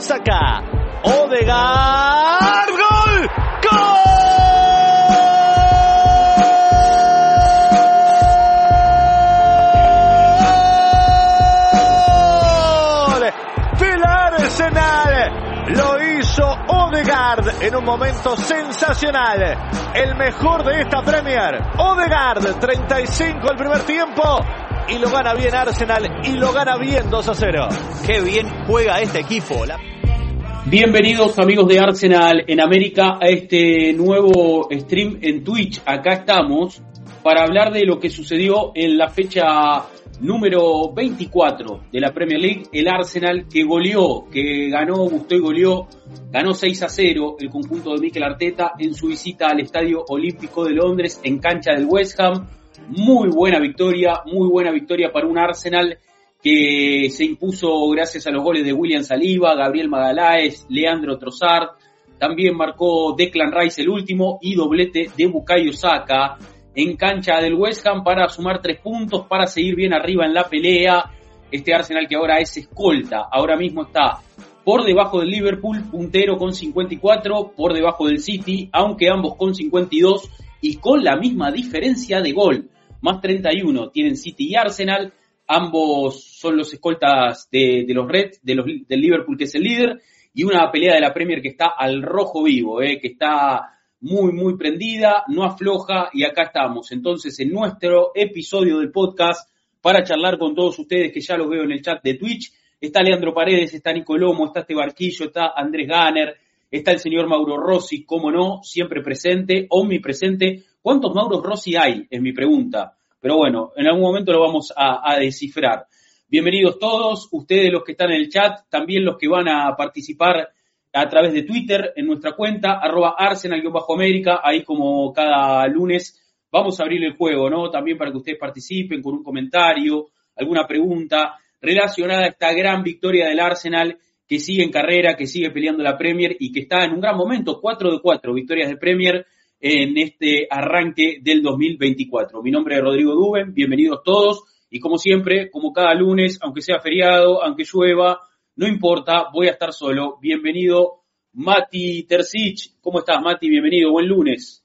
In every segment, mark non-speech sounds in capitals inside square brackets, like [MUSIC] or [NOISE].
Saca. Odegaard. ¡Gol! ¡Gol! Del Arsenal. Lo hizo Odegaard en un momento sensacional. El mejor de esta Premier. Odegaard, 35 el primer tiempo. Y lo gana bien Arsenal y lo gana bien 2 a 0. Qué bien juega este equipo. Bienvenidos amigos de Arsenal en América a este nuevo stream en Twitch. Acá estamos para hablar de lo que sucedió en la fecha número 24 de la Premier League. El Arsenal que goleó, que ganó, gustó y goleó, ganó 6 a 0 el conjunto de Mikel Arteta en su visita al Estadio Olímpico de Londres en cancha del West Ham. Muy buena victoria, muy buena victoria para un Arsenal que se impuso gracias a los goles de William Saliba, Gabriel Magaláes, Leandro Trossard, también marcó Declan Rice el último y doblete de Bukayo Saka en cancha del West Ham para sumar tres puntos, para seguir bien arriba en la pelea. Este Arsenal que ahora es escolta, ahora mismo está por debajo del Liverpool, puntero con 54, por debajo del City, aunque ambos con 52 y con la misma diferencia de gol, más 31 tienen City y Arsenal. Ambos son los escoltas de, los Reds, de los, del Liverpool que es el líder, y una pelea de la Premier que está al rojo vivo, eh, que está muy, muy prendida, no afloja, y acá estamos. Entonces, en nuestro episodio del podcast, para charlar con todos ustedes, que ya los veo en el chat de Twitch, está Leandro Paredes, está Nicolomo, está este Barquillo, está Andrés Ganner, está el señor Mauro Rossi, cómo no, siempre presente, omnipresente. ¿Cuántos Mauros Rossi hay? Es mi pregunta. Pero bueno, en algún momento lo vamos a, descifrar. Bienvenidos todos, ustedes los que están en el chat, también los que van a participar a través de Twitter en nuestra cuenta, arroba arsenal-américa, ahí como cada lunes vamos a abrir el juego, ¿no? También para que ustedes participen con un comentario, alguna pregunta relacionada a esta gran victoria del Arsenal que sigue en carrera, que sigue peleando la Premier y que está en un gran momento, 4 de 4 victorias de Premier en este arranque del 2024. Mi nombre es Rodrigo Duben, bienvenidos todos y como siempre, como cada lunes, aunque sea feriado, aunque llueva, no importa, voy a estar solo. Bienvenido Mati Tercich, ¿cómo estás Mati? Bienvenido, buen lunes.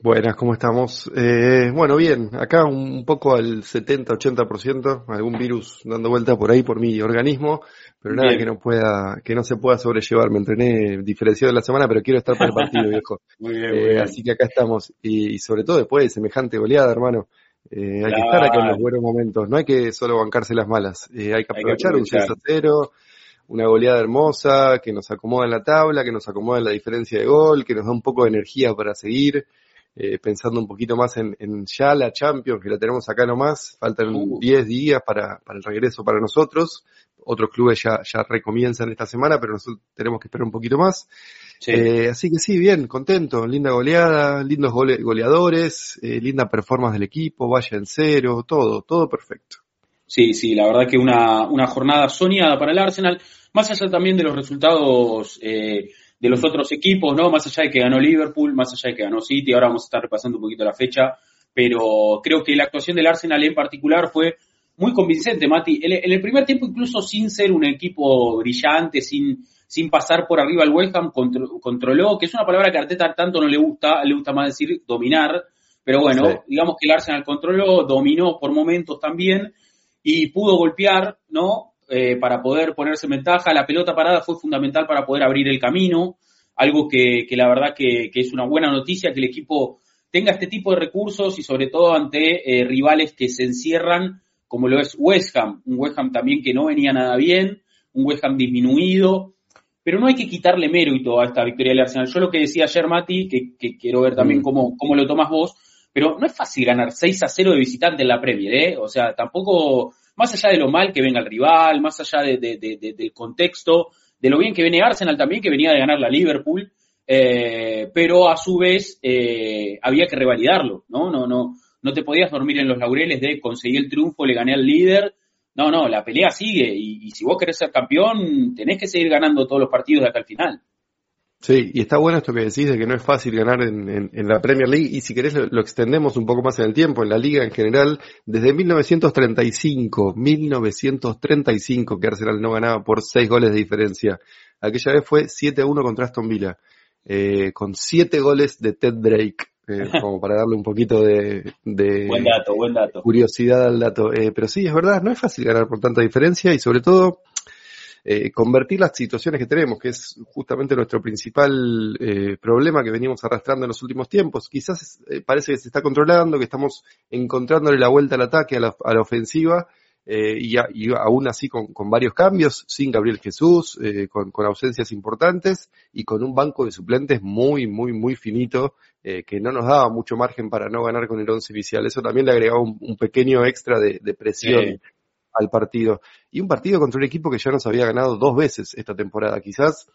Buenas, ¿cómo estamos? Eh, bueno, bien, acá un poco al 70-80%, algún virus dando vuelta por ahí por mi organismo, pero nada bien. que no pueda, que no se pueda sobrellevar. Me entrené diferenciado en la semana, pero quiero estar para el partido, [LAUGHS] viejo. muy bien, eh, muy bien. Así que acá estamos, y, y, sobre todo después de semejante goleada, hermano. Eh, hay que estar acá en los buenos momentos, no hay que solo bancarse las malas, eh, hay que aprovechar, hay que aprovechar. un 6 a 0, una goleada hermosa, que nos acomoda en la tabla, que nos acomoda en la diferencia de gol, que nos da un poco de energía para seguir. Eh, pensando un poquito más en, en, ya la Champions, que la tenemos acá nomás, faltan 10 uh. días para, para, el regreso para nosotros, otros clubes ya, ya recomienzan esta semana, pero nosotros tenemos que esperar un poquito más. Sí. Eh, así que sí, bien, contento, linda goleada, lindos gole, goleadores, eh, linda performance del equipo, vaya en cero, todo, todo perfecto. Sí, sí, la verdad que una, una jornada soñada para el Arsenal, más allá también de los resultados eh, de los otros equipos, ¿no? Más allá de que ganó Liverpool, más allá de que ganó City, ahora vamos a estar repasando un poquito la fecha, pero creo que la actuación del Arsenal en particular fue muy convincente, Mati. En, en el primer tiempo, incluso sin ser un equipo brillante, sin, sin pasar por arriba al West Ham, contro, controló, que es una palabra que a Arteta tanto no le gusta, le gusta más decir dominar, pero bueno, sí. digamos que el Arsenal controló, dominó por momentos también, y pudo golpear, ¿no? eh, para poder ponerse en ventaja. La pelota parada fue fundamental para poder abrir el camino, algo que, que la verdad que, que, es una buena noticia que el equipo tenga este tipo de recursos y sobre todo ante eh, rivales que se encierran, como lo es West Ham, un West Ham también que no venía nada bien, un West Ham disminuido, pero no hay que quitarle mérito a esta victoria del Arsenal. Yo lo que decía ayer, Mati, que, que quiero ver también mm. cómo, cómo lo tomas vos, pero no es fácil ganar 6 a 0 de visitante en la Premier, ¿eh? O sea, tampoco más allá de lo mal que venga el rival, más allá de, de, de, del contexto, de lo bien que viene Arsenal también, que venía de ganar la Liverpool, eh, pero a su vez eh, había que revalidarlo, ¿no? No, no, no te podías dormir en los laureles de conseguir el triunfo, le gané al líder. No, no, la pelea sigue y, y si vos querés ser campeón, tenés que seguir ganando todos los partidos de acá al final. Sí, y está bueno esto que decís de que no es fácil ganar en, la Premier League y si querés lo, extendemos un poco más en el tiempo, en la liga en general, desde 1935, 1935 que Arsenal no ganaba por seis goles de diferencia. Aquella vez fue 7-1 contra Aston Villa, eh, con siete goles de Ted Drake. Eh, como para darle un poquito de, buen dato, buen dato. curiosidad al dato. Eh, pero sí, es verdad, no es fácil ganar por tanta diferencia y sobre todo eh, convertir las situaciones que tenemos, que es justamente nuestro principal eh, problema que venimos arrastrando en los últimos tiempos. Quizás eh, parece que se está controlando, que estamos encontrándole la vuelta al ataque, a la, ofensiva, y, aún así con, varios cambios, sin Gabriel Jesús, con, ausencias importantes y con un banco de suplentes muy, muy, muy finito, que no nos daba mucho margen para no ganar con el once inicial. Eso también le agregaba un, pequeño extra de, presión al partido. Y un partido contra un equipo que ya nos había ganado dos veces esta temporada. Quizás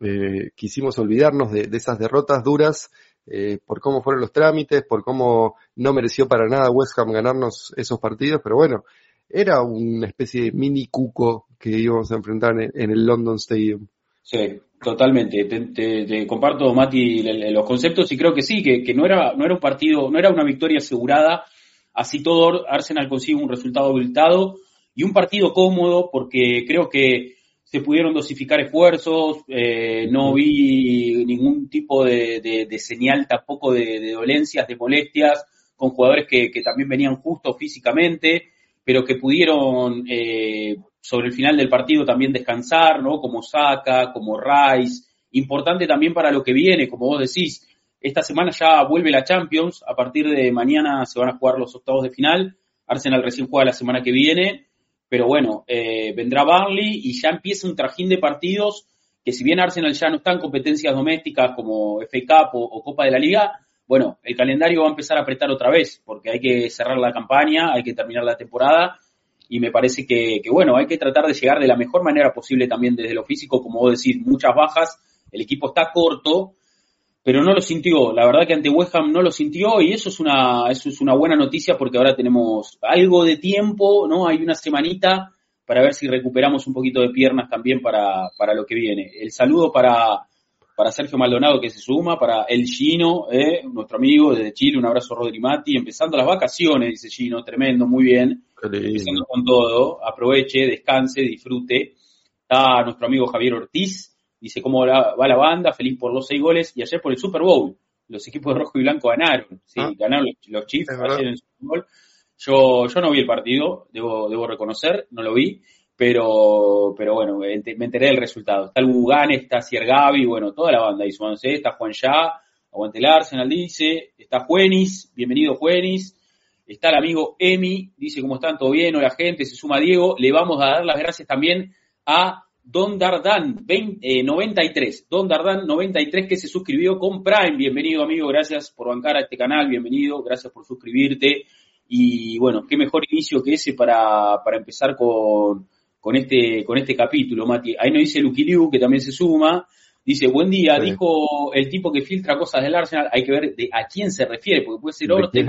eh, quisimos olvidarnos de, esas derrotas duras eh, por cómo fueron los trámites, por cómo no mereció para nada West Ham ganarnos esos partidos, pero bueno, era una especie de mini cuco que íbamos a enfrentar en, el London Stadium. Sí, totalmente. Te, comparto, Mati, los conceptos y creo que sí, que, que, no, era, no era un partido, no era una victoria asegurada. Así todo, Arsenal consigue un resultado abultado y un partido cómodo porque creo que se pudieron dosificar esfuerzos, eh, no vi ningún tipo de, señal tampoco de, dolencias, de molestias, con jugadores que, también venían justos físicamente, pero que pudieron eh, sobre el final del partido también descansar, ¿no? Como Saka, como Rice, importante también para lo que viene, como vos decís, esta semana ya vuelve la Champions, a partir de mañana se van a jugar los octavos de final, Arsenal recién juega la semana que viene, pero bueno, eh, vendrá Barley y ya empieza un trajín de partidos que si bien Arsenal ya no está en competencias domésticas como FA Cup o, Copa de la Liga, bueno, el calendario va a empezar a apretar otra vez, porque hay que cerrar la campaña, hay que terminar la temporada, y me parece que, que, bueno, hay que tratar de llegar de la mejor manera posible también desde lo físico, como vos decís, muchas bajas, el equipo está corto, pero no lo sintió. La verdad que ante West Ham no lo sintió y eso es una, eso es una buena noticia porque ahora tenemos algo de tiempo, ¿no? Hay una semanita para ver si recuperamos un poquito de piernas también para, para lo que viene. El saludo para, para Sergio Maldonado que se suma, para el Gino, ¿eh? nuestro amigo desde Chile, un abrazo Rodri Mati, empezando las vacaciones, dice Gino, tremendo, muy bien. Empezando con todo, aproveche, descanse, disfrute. Está nuestro amigo Javier Ortiz, Dice cómo va la banda, feliz por los seis goles. Y ayer por el Super Bowl, los equipos de rojo y blanco ganaron. Sí, ah. ganaron los, Chiefs ayer en el Super Bowl. Yo, yo no vi el partido, debo, debo reconocer, no lo vi, pero, pero bueno, me enteré del resultado. Está el Bugane, está Ciergavi, bueno, toda la banda ahí sumándose, está Juan Ya, aguante el Arsenal, dice, está Juenis, bienvenido Juenis, está el amigo Emi, dice cómo están, todo bien, la gente, se suma Diego, le vamos a dar las gracias también a Don Dardan 93, eh, Don Dardan 93 que se suscribió con Prime. Bienvenido amigo, gracias por bancar a este canal, bienvenido, gracias por suscribirte. Y bueno, qué mejor inicio que ese para, para empezar con, con, este, con este capítulo, Mati. Ahí nos dice Lucky Liu, que también se suma. Dice, buen día, dijo el tipo que filtra cosas del Arsenal, hay que ver de a quién se refiere, porque puede ser Orte.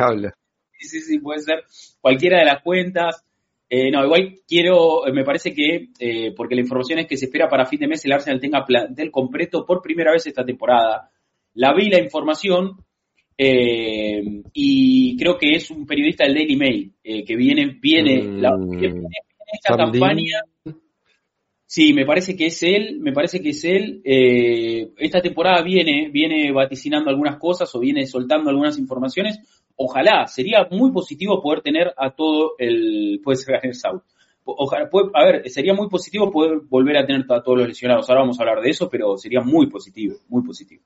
Sí, sí, sí, puede ser cualquiera de las cuentas. Eh, no, igual quiero, me parece que, eh, porque la información es que se espera para fin de mes el Arsenal tenga plantel completo por primera vez esta temporada. La vi la información eh, y creo que es un periodista del Daily Mail que viene, viene, la, esta campaña. Sí, me parece que es él, me parece que es él. esta temporada viene, viene vaticinando algunas cosas o viene soltando algunas informaciones ojalá, sería muy positivo poder tener a todo el, puede ser el South. Ojalá, a ver, sería muy positivo poder volver a tener a todos los lesionados. Ahora vamos a hablar de eso, pero sería muy positivo, muy positivo.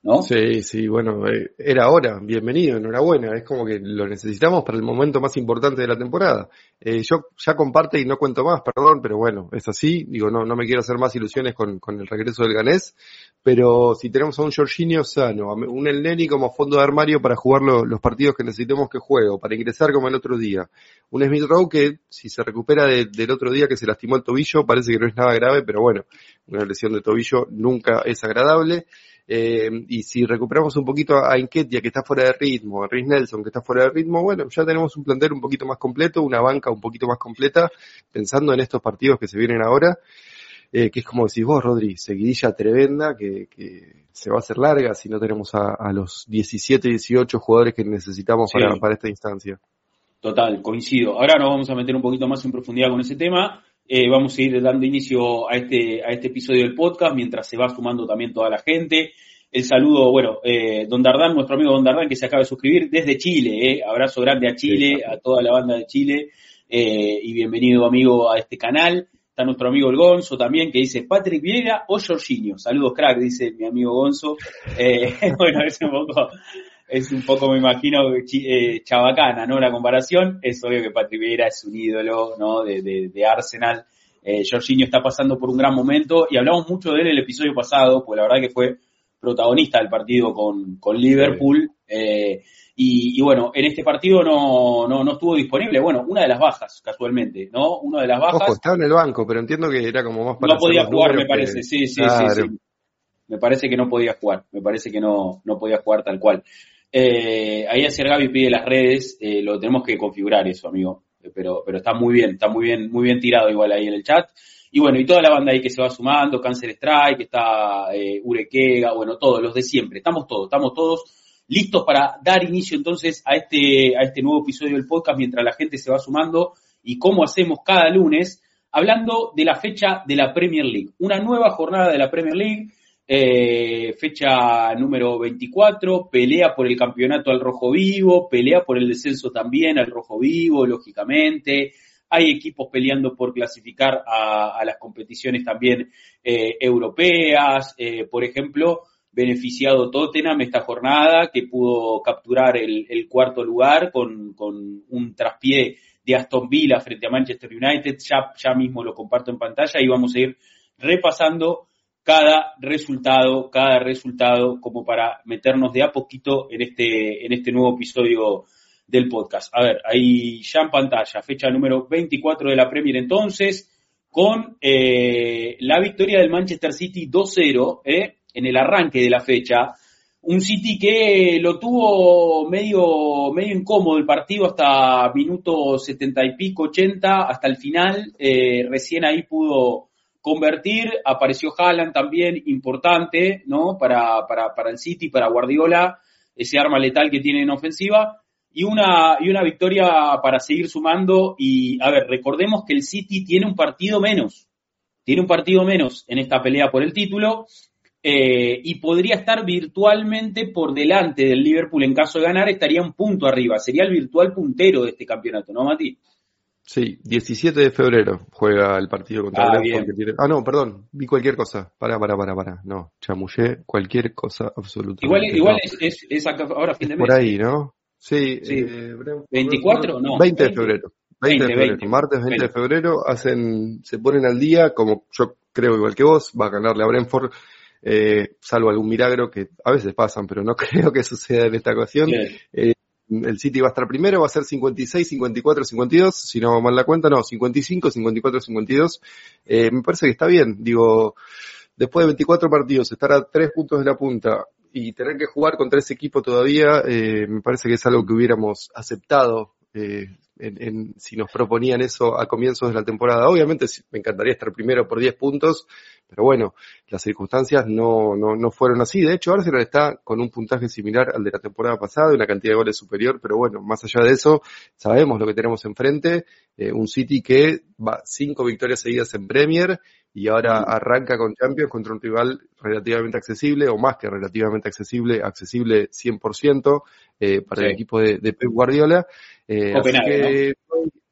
¿No? Sí, sí, bueno, eh, era hora, bienvenido, enhorabuena, es como que lo necesitamos para el momento más importante de la temporada. Eh, yo ya comparte y no cuento más, perdón, pero bueno, es así, digo, no, no me quiero hacer más ilusiones con, con el regreso del ganés, pero si tenemos a un Jorginho sano, un Elneny como fondo de armario para jugar los partidos que necesitemos que juegue, o para ingresar como el otro día, un Smith Rowe que si se recupera del otro día que se lastimó el tobillo, parece que no es nada grave, pero bueno, una lesión de tobillo nunca es agradable. Eh, y si recuperamos un poquito a Enketia, que está fuera de ritmo, a Rhys Nelson, que está fuera de ritmo, bueno, ya tenemos un plantel un poquito más completo, una banca un poquito más completa, pensando en estos partidos que se vienen ahora. que es como decís vos, Rodri, seguidilla tremenda que, se va a hacer larga si no tenemos a, los 17, 18 jugadores que necesitamos para, para esta instancia. Total, coincido. Ahora nos vamos a meter un poquito más en profundidad con ese tema. Eh, vamos a ir dando inicio a este, a este episodio del podcast mientras se va sumando también toda la gente. El saludo, bueno, eh, Don Dardán, nuestro amigo Don Dardán que se acaba de suscribir desde Chile. Eh. Abrazo grande a Chile, a toda la banda de Chile eh, y bienvenido amigo a este canal. Está nuestro amigo el Gonzo también que dice Patrick Vieira o Jorginho. Saludos crack, dice mi amigo Gonzo. Eh, [LAUGHS] bueno, es un poco es un poco, me imagino, eh, chabacana, ¿no? La comparación. Es obvio que Patrick Vieira es un ídolo, ¿no? De, de, Arsenal. Eh, Jorginho está pasando por un gran momento y hablamos mucho de él el episodio pasado, pues la verdad que fue protagonista del partido con, con Liverpool. Eh, y, bueno, en este partido no, no, no, estuvo disponible. Bueno, una de las bajas, casualmente, ¿no? Una de las bajas. Ojo, estaba en el banco, pero entiendo que era como más para. No podía jugar, me parece, sí, sí, sí, sí. Me parece que no podía jugar, me parece que no, no podía jugar tal cual. Eh, ahí ayer Gaby pide las redes, eh, lo tenemos que configurar eso, amigo. Eh, pero, pero está muy bien, está muy bien, muy bien tirado igual ahí en el chat. Y bueno, y toda la banda ahí que se va sumando, Cancer Strike, está Urequega, bueno, todos, los de siempre. Estamos todos, estamos todos listos para dar inicio entonces a este, a este nuevo episodio del podcast mientras la gente se va sumando y cómo hacemos cada lunes, hablando de la fecha de la Premier League. Una nueva jornada de la Premier League eh, fecha número 24, pelea por el campeonato al rojo vivo, pelea por el descenso también al rojo vivo, lógicamente. Hay equipos peleando por clasificar a, las competiciones también eh, europeas. Eh, por ejemplo, beneficiado Tottenham esta jornada, que pudo capturar el, cuarto lugar con, con, un traspié de Aston Villa frente a Manchester United. Ya, ya mismo lo comparto en pantalla y vamos a ir repasando cada resultado, cada resultado, como para meternos de a poquito en este, en este nuevo episodio del podcast. A ver, ahí ya en pantalla, fecha número 24 de la Premier entonces, con eh, la victoria del Manchester City 2-0 eh, en el arranque de la fecha. Un City que lo tuvo medio, medio incómodo el partido hasta minuto 70 y pico, 80, hasta el final. Eh, recién ahí pudo convertir, apareció Haaland también, importante, ¿no? Para, para, para el City, para Guardiola, ese arma letal que tiene en ofensiva, y una, y una victoria para seguir sumando. Y, a ver, recordemos que el City tiene un partido menos, tiene un partido menos en esta pelea por el título, eh, y podría estar virtualmente por delante del Liverpool en caso de ganar, estaría un punto arriba, sería el virtual puntero de este campeonato, ¿no, Mati? Sí, 17 de febrero juega el partido contra ah, el Ah, no, perdón, vi cualquier cosa. Para, para, para, para. No, chamullé cualquier cosa absolutamente. Igual, igual es, es, ahora fin de mes. Por ahí, ¿no? Sí. sí. Eh, ¿24 no? 20 de febrero. 20, de febrero. Martes 20, de febrero hacen, se ponen al día, como yo creo igual que vos, va a ganarle a Brentford. Eh, salvo algún milagro que a veces pasan, pero no [LAUGHS] creo que suceda en esta ocasión. Eh, el City va a estar primero, va a ser 56, 54, 52, si no mal la cuenta, no, 55, 54, 52. Eh, me parece que está bien, digo, después de 24 partidos, estar a tres puntos de la punta y tener que jugar contra ese equipo todavía, eh, me parece que es algo que hubiéramos aceptado eh, en, si nos proponían eso a comienzos de la temporada. Obviamente me encantaría estar primero por 10 puntos, pero bueno, las circunstancias no, no, no fueron así. De hecho, Arsenal está con un puntaje similar al de la temporada pasada, una cantidad de goles superior, pero bueno, más allá de eso, sabemos lo que tenemos enfrente. Eh, un City que va cinco victorias seguidas en Premier y ahora arranca con Champions contra un rival relativamente accesible, o más que relativamente accesible, accesible 100% eh, para el equipo de, de Pep Guardiola. Eh,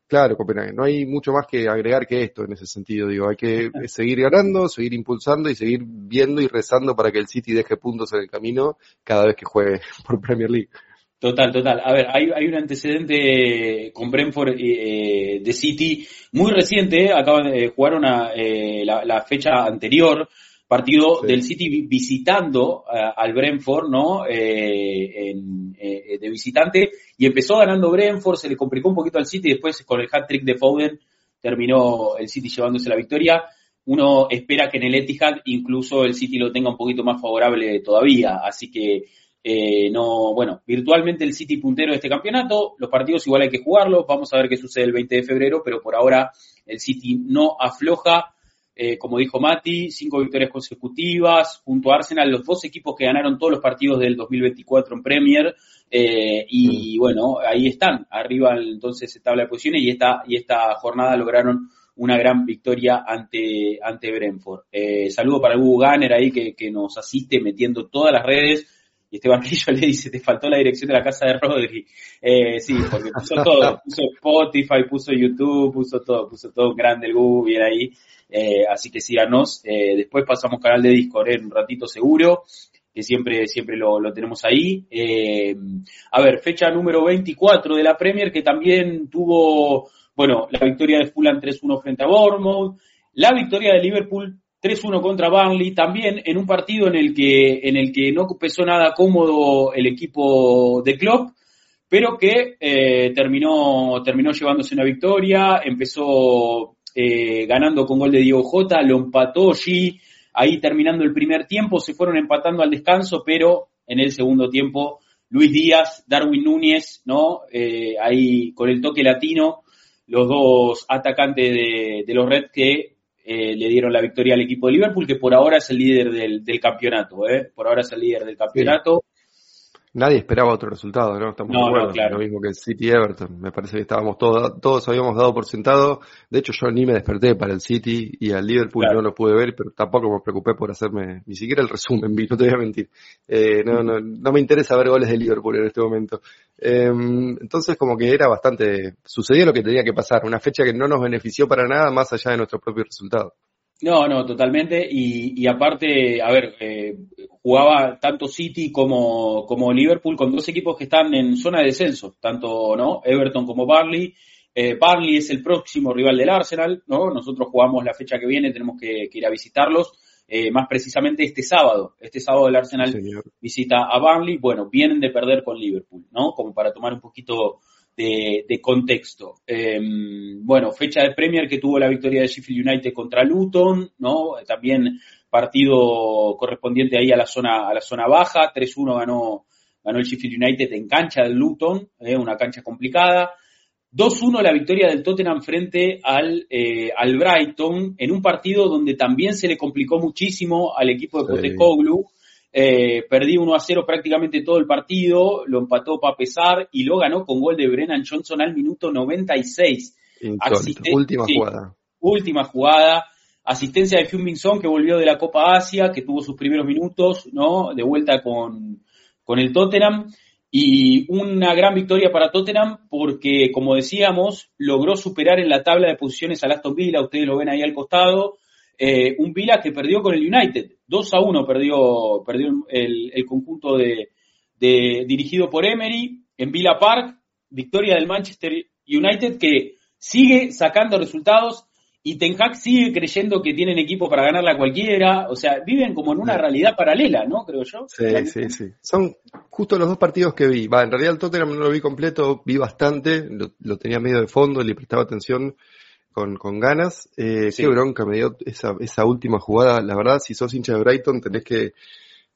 claro, Copenhague. No hay mucho más que agregar que esto en ese sentido. Digo, hay que [LAUGHS] seguir ganando, seguir impulsando y seguir viendo y rezando para que el City deje puntos en el camino cada vez que juegue [LAUGHS] por Premier League. Total, total. A ver, hay, hay un antecedente con Brentford eh, de City muy reciente. Acaban de jugar una, eh, la, fecha anterior partido del City visitando al Brentford, ¿no? Eh, eh, de visitante y empezó ganando Brentford, se le complicó un poquito al City, después con el hat-trick de Foden terminó el City llevándose la victoria. Uno espera que en el Etihad incluso el City lo tenga un poquito más favorable todavía, así que eh, no, bueno, virtualmente el City puntero de este campeonato, los partidos igual hay que jugarlos, vamos a ver qué sucede el 20 de febrero, pero por ahora el City no afloja eh, como dijo Mati, cinco victorias consecutivas, junto a Arsenal, los dos equipos que ganaron todos los partidos del 2024 en Premier, eh, y mm. bueno, ahí están, arriba entonces se tabla de posiciones, y esta, y esta jornada lograron una gran victoria ante, ante Brentford. Eh, saludo para Hugo Ganner ahí que, que nos asiste metiendo todas las redes y este banquillo [LAUGHS] le dice, te faltó la dirección de la casa de Rodri. Eh, sí, porque puso todo, [LAUGHS] puso Spotify, puso YouTube, puso todo, puso todo grande el Google, bien ahí. Eh, así que síganos. Eh, después pasamos canal de Discord en un ratito seguro, que siempre, siempre lo, lo tenemos ahí. Eh, a ver, fecha número 24 de la Premier, que también tuvo, bueno, la victoria de Fulham 3-1 frente a Bournemouth, la victoria de Liverpool 3-1 contra Burnley, también en un partido en el que, en el que no pesó nada cómodo el equipo de Klopp, pero que eh, terminó, terminó llevándose una victoria, empezó eh, ganando con gol de Diego Jota, lo empató G, ahí terminando el primer tiempo, se fueron empatando al descanso, pero en el segundo tiempo Luis Díaz, Darwin Núñez, ¿no? Eh, ahí con el toque latino, los dos atacantes de, de los Reds que eh, le dieron la victoria al equipo de Liverpool, que por ahora es el líder del, campeonato, ¿eh? Por ahora es el líder del campeonato. Nadie esperaba otro resultado, ¿no? Estamos de acuerdo. Lo mismo que City Everton. Me parece que estábamos todos, todos habíamos dado por sentado. De hecho, yo ni me desperté para el City y al Liverpool no lo pude ver, pero tampoco me preocupé por hacerme ni siquiera el resumen, [LAUGHS] no te voy a mentir. Eh, no, no, no me interesa ver goles de Liverpool en este momento. Eh, entonces, como que era bastante, sucedió lo que tenía que pasar. Una fecha que no nos benefició para nada más allá de nuestro propio resultado. No, no, totalmente. Y, y aparte, a ver, eh, jugaba tanto City como, como Liverpool con dos equipos que están en zona de descenso, tanto no Everton como Barley. Eh, Barley es el próximo rival del Arsenal, ¿no? Nosotros jugamos la fecha que viene, tenemos que, ir a visitarlos. Eh, más precisamente este sábado. Este sábado el Arsenal visita a Barley. Bueno, vienen de perder con Liverpool, ¿no? Como para tomar un poquito de, contexto. Em, bueno, fecha de Premier que tuvo la victoria de Sheffield United contra Luton, ¿no? También partido correspondiente ahí a la zona, a la zona baja, 3-1 ganó, ganó el Sheffield United en cancha del Luton, ¿eh? una cancha complicada. 2-1 la victoria del Tottenham frente al, eh, al Brighton, en un partido donde también se le complicó muchísimo al equipo de Postecoglou. Eh, perdí 1 a 0 prácticamente todo el partido, lo empató para pesar y lo ganó con gol de Brennan Johnson al minuto 96. última jugada. Última jugada. Asistencia de Hyun Song que volvió de la Copa Asia, que tuvo sus primeros minutos, ¿no? De vuelta con, con el Tottenham. Y una gran victoria para Tottenham porque, como decíamos, logró superar en la tabla de posiciones al Aston Villa, ustedes lo ven ahí al costado, eh, un Villa que perdió con el United. 2 a 1 perdió, perdió el, el conjunto de, de, dirigido por Emery en Villa Park. Victoria del Manchester United que sigue sacando resultados y Ten Hag sigue creyendo que tienen equipo para ganarla a cualquiera. O sea, viven como en una realidad paralela, ¿no? Creo yo. Sí, sí, sí. Son justo los dos partidos que vi. Va, en realidad el Tottenham no lo vi completo, vi bastante, lo, lo tenía medio de fondo, le prestaba atención con, con ganas. Eh, Qué bronca me dio esa, esa última jugada. La verdad, si sos hincha de Brighton, tenés que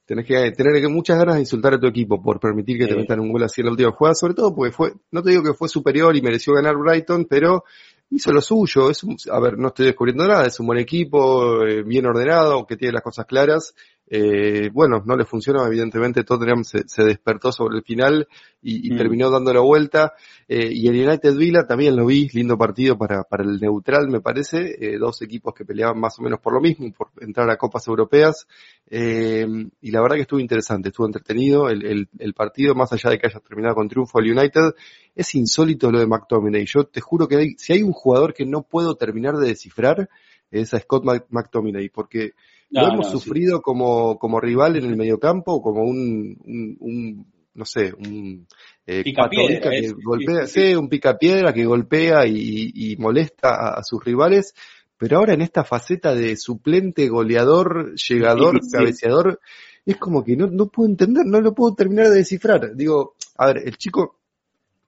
tenés que tener muchas ganas de insultar a tu equipo por permitir que te metan un gol así en la última jugada, sobre todo porque fue, no te digo que fue superior y mereció ganar Brighton, pero hizo lo suyo. Es a ver, no estoy descubriendo nada, es un buen equipo, eh, bien ordenado, que tiene las cosas claras eh, bueno, no le funcionó, evidentemente Tottenham se, se despertó sobre el final y, y mm. terminó dando la vuelta. Eh, y el United Villa también lo vi, lindo partido para, para el neutral me parece, eh, dos equipos que peleaban más o menos por lo mismo, por entrar a copas europeas. Eh, y la verdad que estuvo interesante, estuvo entretenido el, el, el, partido, más allá de que haya terminado con triunfo el United. Es insólito lo de McTominay. Yo te juro que hay, si hay un jugador que no puedo terminar de descifrar, es a Scott McTominay, porque lo hemos sufrido como, como rival en el mediocampo, como un, un, un no sé, un eh, que golpea, sí, un picapiedra que golpea y, y molesta a, sus rivales, pero ahora en esta faceta de suplente, goleador, llegador, cabeceador, es como que no, no puedo entender, no lo puedo terminar de descifrar. Digo, a ver, el chico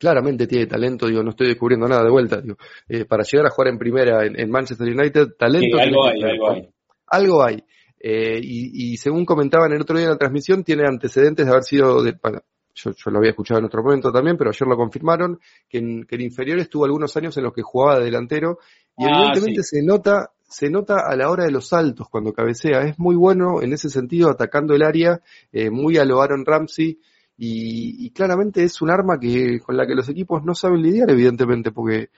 claramente tiene talento, digo, no estoy descubriendo nada de vuelta, digo, eh, para llegar a jugar en primera en, en Manchester United, talento. algo hay, algo hay algo hay. Eh, y, y, según comentaban el otro día en la transmisión, tiene antecedentes de haber sido, de, bueno, yo, yo, lo había escuchado en otro momento también, pero ayer lo confirmaron, que en, que en inferiores tuvo algunos años en los que jugaba de delantero, y ah, evidentemente se nota, se nota a la hora de los saltos cuando cabecea. Es muy bueno en ese sentido, atacando el área, eh, muy a lo Aaron Ramsey. Y, claramente es un arma que con la que los equipos no saben lidiar, evidentemente, porque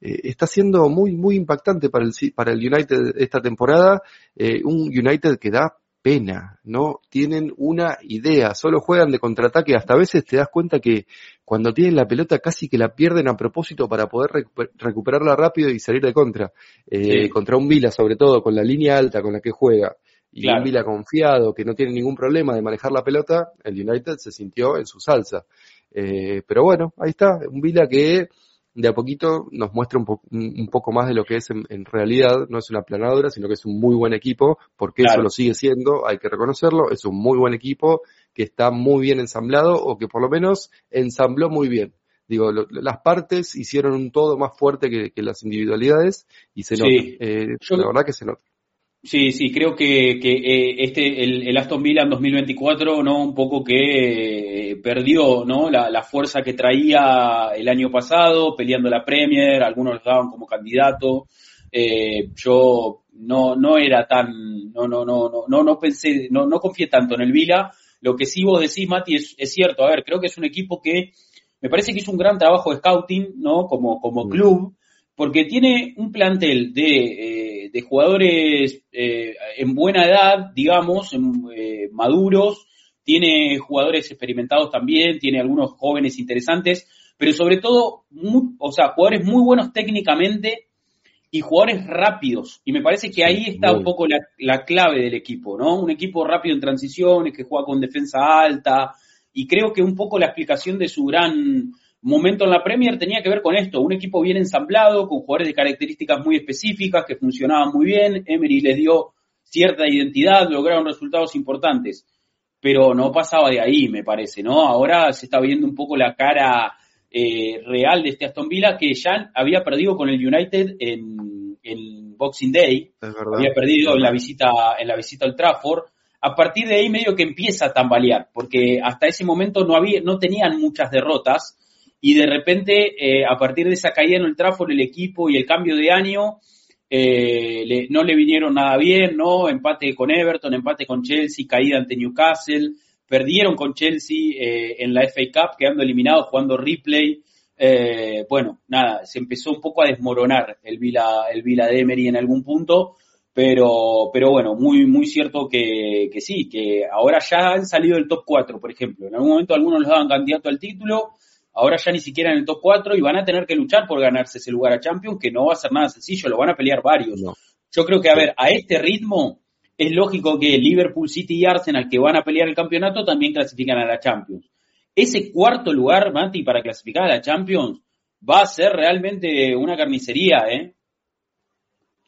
eh, está siendo muy, muy impactante para el, para el United esta temporada. Eh, un United que da pena, no tienen una idea, solo juegan de contraataque, hasta a veces te das cuenta que cuando tienen la pelota casi que la pierden a propósito para poder recuperarla rápido y salir de contra, eh, contra un Vila sobre todo, con la línea alta con la que juega, y un Vila confiado que no tiene ningún problema de manejar la pelota, el United se sintió en su salsa. Eh, pero bueno, ahí está, un Vila que de a poquito nos muestra un, poco más de lo que es en, realidad, no es una planadora, sino que es un muy buen equipo, porque eso lo sigue siendo, hay que reconocerlo, es un muy buen equipo que está muy bien ensamblado o que por lo menos ensambló muy bien. Digo, las partes hicieron un todo más fuerte que, las individualidades y se nota. Eh, la verdad que se nota. Sí, sí, creo que, que eh, este, el, Aston Villa en 2024, ¿no? Un poco que eh, perdió, ¿no? La, fuerza que traía el año pasado, peleando la Premier, algunos lo daban como candidato. Eh, yo no, no era tan, no, no, no, no, no, no pensé, no, no confié tanto en el Villa. Lo que sí vos decís, Mati, es, es cierto. A ver, creo que es un equipo que me parece que hizo un gran trabajo de scouting, ¿no? Como, como mm. club, porque tiene un plantel de de, jugadores eh, en buena edad, digamos, eh, maduros, tiene jugadores experimentados también, tiene algunos jóvenes interesantes, pero sobre todo, o sea, jugadores muy buenos técnicamente y jugadores rápidos. Y me parece que ahí está un poco la, la, clave del equipo, ¿no? Un equipo rápido en transiciones, que juega con defensa alta, y creo que un poco la explicación de su gran momento en la Premier tenía que ver con esto, un equipo bien ensamblado, con jugadores de características muy específicas, que funcionaban muy bien, Emery les dio cierta identidad, lograron resultados importantes, pero no pasaba de ahí, me parece, ¿no? Ahora se está viendo un poco la cara eh, real de este Aston Villa, que ya había perdido con el United en, en Boxing Day, había perdido en la visita, en la visita al Trafford, a partir de ahí medio que empieza a tambalear, porque hasta ese momento no había, no tenían muchas derrotas, y de repente, eh, a partir de esa caída en el Trafford, el equipo y el cambio de año, eh, no le vinieron nada bien, ¿no? Empate con Everton, empate con Chelsea, caída ante Newcastle, perdieron con Chelsea eh, en la FA Cup, quedando eliminados, jugando replay. bueno, nada, se empezó un poco a desmoronar el Vila, el Vila de Emery en algún punto, pero, pero bueno, muy, muy cierto que, que sí, que ahora ya han salido del top 4, por ejemplo. En algún momento algunos les daban candidato al título, ahora ya ni siquiera en el top 4 y van a tener que luchar por ganarse ese lugar a Champions, que no va a ser nada sencillo, lo van a pelear varios. Yo creo que, a ver, a este ritmo es lógico que Liverpool, City y Arsenal, que van a pelear el campeonato, también clasifican a la Champions. Ese cuarto lugar, Mati, para clasificar a la Champions, va a ser realmente una carnicería, ¿eh?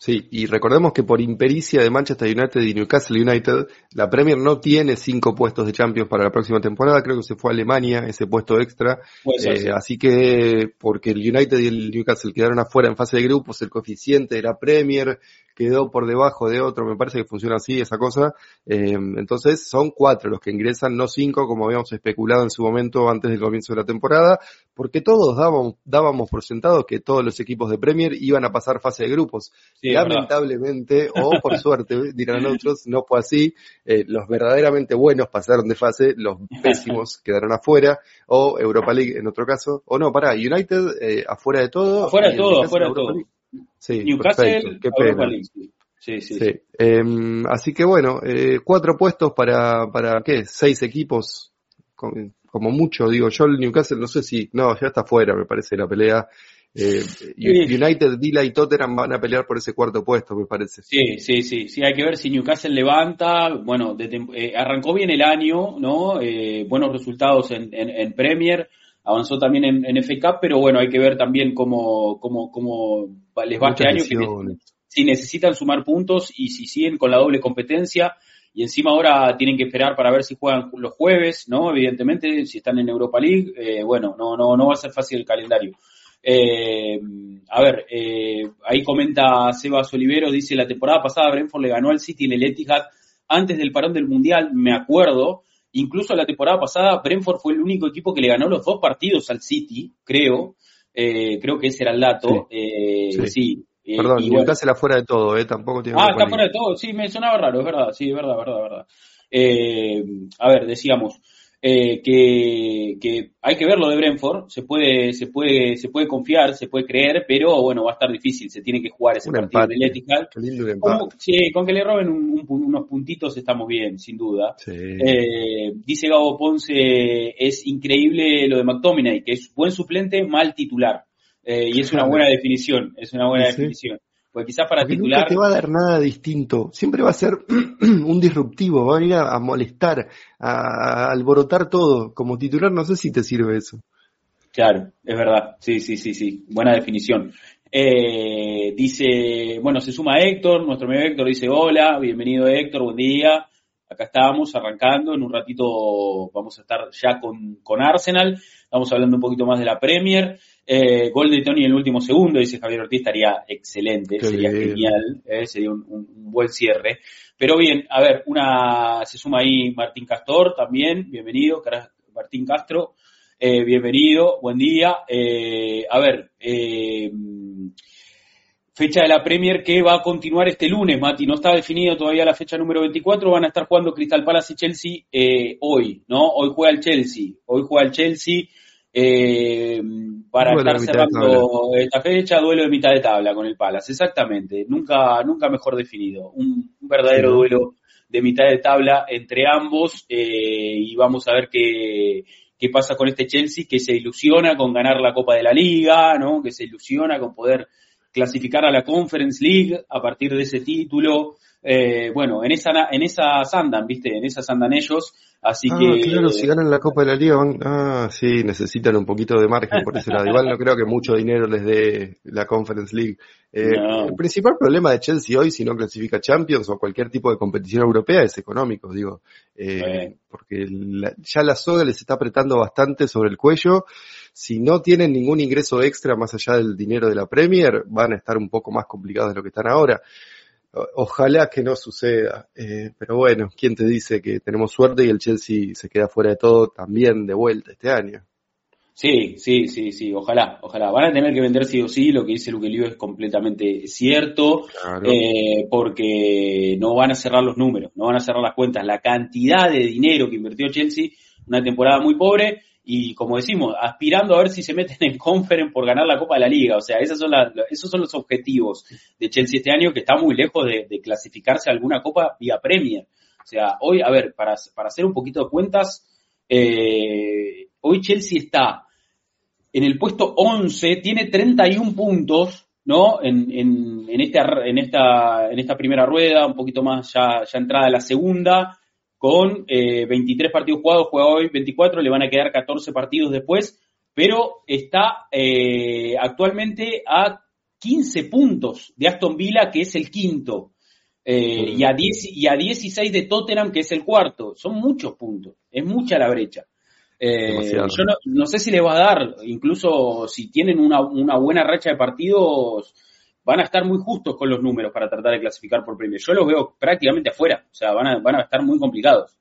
Sí, y recordemos que por impericia de Manchester United y Newcastle United, la Premier no tiene cinco puestos de Champions para la próxima temporada, creo que se fue a Alemania ese puesto extra, eh, así que porque el United y el Newcastle quedaron afuera en fase de grupos, el coeficiente de la Premier quedó por debajo de otro, me parece que funciona así esa cosa, eh, entonces son cuatro los que ingresan, no cinco como habíamos especulado en su momento antes del comienzo de la temporada, porque todos dábamos, dábamos por sentado que todos los equipos de Premier iban a pasar fase de grupos. Lamentablemente, o por [LAUGHS] suerte, dirán otros, no fue así. Eh, los verdaderamente buenos pasaron de fase, los pésimos [LAUGHS] quedaron afuera, o Europa League en otro caso, o no, para United eh, afuera de todo. Afuera de todo, afuera de todo. Sí, Newcastle, qué pena. Sí, sí. sí. Em, así que bueno, eh, cuatro puestos para, para, ¿qué? Seis equipos, como mucho, digo yo, el Newcastle, no sé si, no, ya está fuera, me parece, la pelea. Eh, United, Villa y Tottenham van a pelear por ese cuarto puesto, me parece. Sí, sí, sí, sí, hay que ver si Newcastle levanta, bueno, eh, arrancó bien el año, ¿no? Eh, buenos resultados en, en, Premier, avanzó también en, en, Cup, pero bueno, hay que ver también cómo, cómo, cómo les va este año, si necesitan sumar puntos y si siguen con la doble competencia, y encima ahora tienen que esperar para ver si juegan los jueves, ¿no? Evidentemente, si están en Europa League, eh, bueno, no, no, no va a ser fácil el calendario. Eh, a ver, eh, ahí comenta Sebas Olivero, dice, la temporada pasada Brentford le ganó al City en el Etihad antes del parón del Mundial, me acuerdo, incluso la temporada pasada Brentford fue el único equipo que le ganó los dos partidos al City, creo, creo que ese era el dato, sí. Eh, Perdón, y Newcastle afuera de todo, ¿eh? Tampoco tiene Ah, está fuera de todo, sí, me sonaba raro, es verdad, sí, es verdad, verdad, verdad. Eh, a ver, decíamos, eh, que, que, hay que ver lo de Brentford, se puede, se puede, se puede confiar, se puede creer, pero bueno, va a estar difícil, se tiene que jugar ese partido en el Etihad. Sí, con que le roben unos puntitos estamos bien, sin duda. Eh, dice Gabo Ponce, es increíble lo de McTominay, que es buen suplente, mal titular. Eh, y es una buena definición, es una buena definición. Pues quizás para titular. Nunca te va a dar nada distinto. Siempre va a ser [CLEARS THROAT] un disruptivo, va a venir a, molestar, a, alborotar todo. Como titular, no sé si te sirve eso. Claro, es verdad. Sí, sí, sí, sí. Buena definición. Eh, dice, bueno, se suma Héctor, nuestro amigo Héctor dice hola, bienvenido Héctor, buen día. Acá estamos arrancando, en un ratito vamos a estar ya con, con Arsenal, estamos hablando un poquito más de la Premier. Eh, gol de Tony en el último segundo, dice Javier Ortiz, estaría excelente, sería genial, eh, sería un, buen cierre. Pero bien, a ver, una se suma ahí Martín Castor también, bienvenido, Martín Castro, eh, bienvenido, buen día. Eh, a ver, fecha de la Premier que va a continuar este lunes, Mati, no está definido todavía la fecha número 24, van a estar jugando Crystal Palace y Chelsea hoy, ¿no? Hoy juega el Chelsea, hoy juega el Chelsea eh, para estar cerrando esta fecha, duelo de mitad de tabla con el Palace, exactamente, nunca, nunca mejor definido, un, verdadero duelo de mitad de tabla entre ambos eh, y vamos a ver qué, qué pasa con este Chelsea que se ilusiona con ganar la Copa de la Liga, ¿no? que se ilusiona con poder clasificar a la Conference League a partir de ese título. Eh, bueno, en esa, en esas andan, ¿viste? En esas andan ellos. Así ah, que. Claro, si ganan la Copa de la Liga, van. Ah, sí, necesitan un poquito de margen por ese lado. Igual no creo que mucho dinero les dé la Conference League. Eh, el principal problema de Chelsea hoy, si no clasifica Champions o cualquier tipo de competición europea, es económico, digo. Eh, porque ya la soga les está apretando bastante sobre el cuello. Si no tienen ningún ingreso extra más allá del dinero de la Premier, van a estar un poco más complicados de lo que están ahora. Ojalá que no suceda, eh, pero bueno, ¿quién te dice que tenemos suerte y el Chelsea se queda fuera de todo también de vuelta este año? Sí, sí, sí, sí, ojalá, ojalá. Van a tener que vender sí o sí, lo que dice Luque es completamente cierto, eh, porque no van a cerrar los números, no van a cerrar las cuentas. La cantidad de dinero que invirtió Chelsea, una temporada muy pobre, y como decimos, aspirando a ver si se meten en conference por ganar la Copa de la Liga. O sea, esas son esos son los objetivos de Chelsea este año, que está muy lejos de, clasificarse a alguna Copa vía Premier. O sea, hoy, a ver, para, para hacer un poquito de cuentas, eh, hoy Chelsea está en el puesto 11, tiene 31 puntos, ¿no? En, en, en, esta, en, esta, en esta primera rueda, un poquito más ya, ya entrada la segunda con eh, 23 partidos jugados, juega hoy 24, le van a quedar 14 partidos después, pero está eh, actualmente a 15 puntos de Aston Villa, que es el quinto, eh, y, a 10, y a 16 de Tottenham, que es el cuarto. Son muchos puntos, es mucha la brecha. Eh, yo no, no, sé si le va a dar, incluso si tienen una, una buena racha de partidos, van a estar muy justos con los números para tratar de clasificar por premio. Yo los veo prácticamente afuera, o sea, van a, van a estar muy complicados.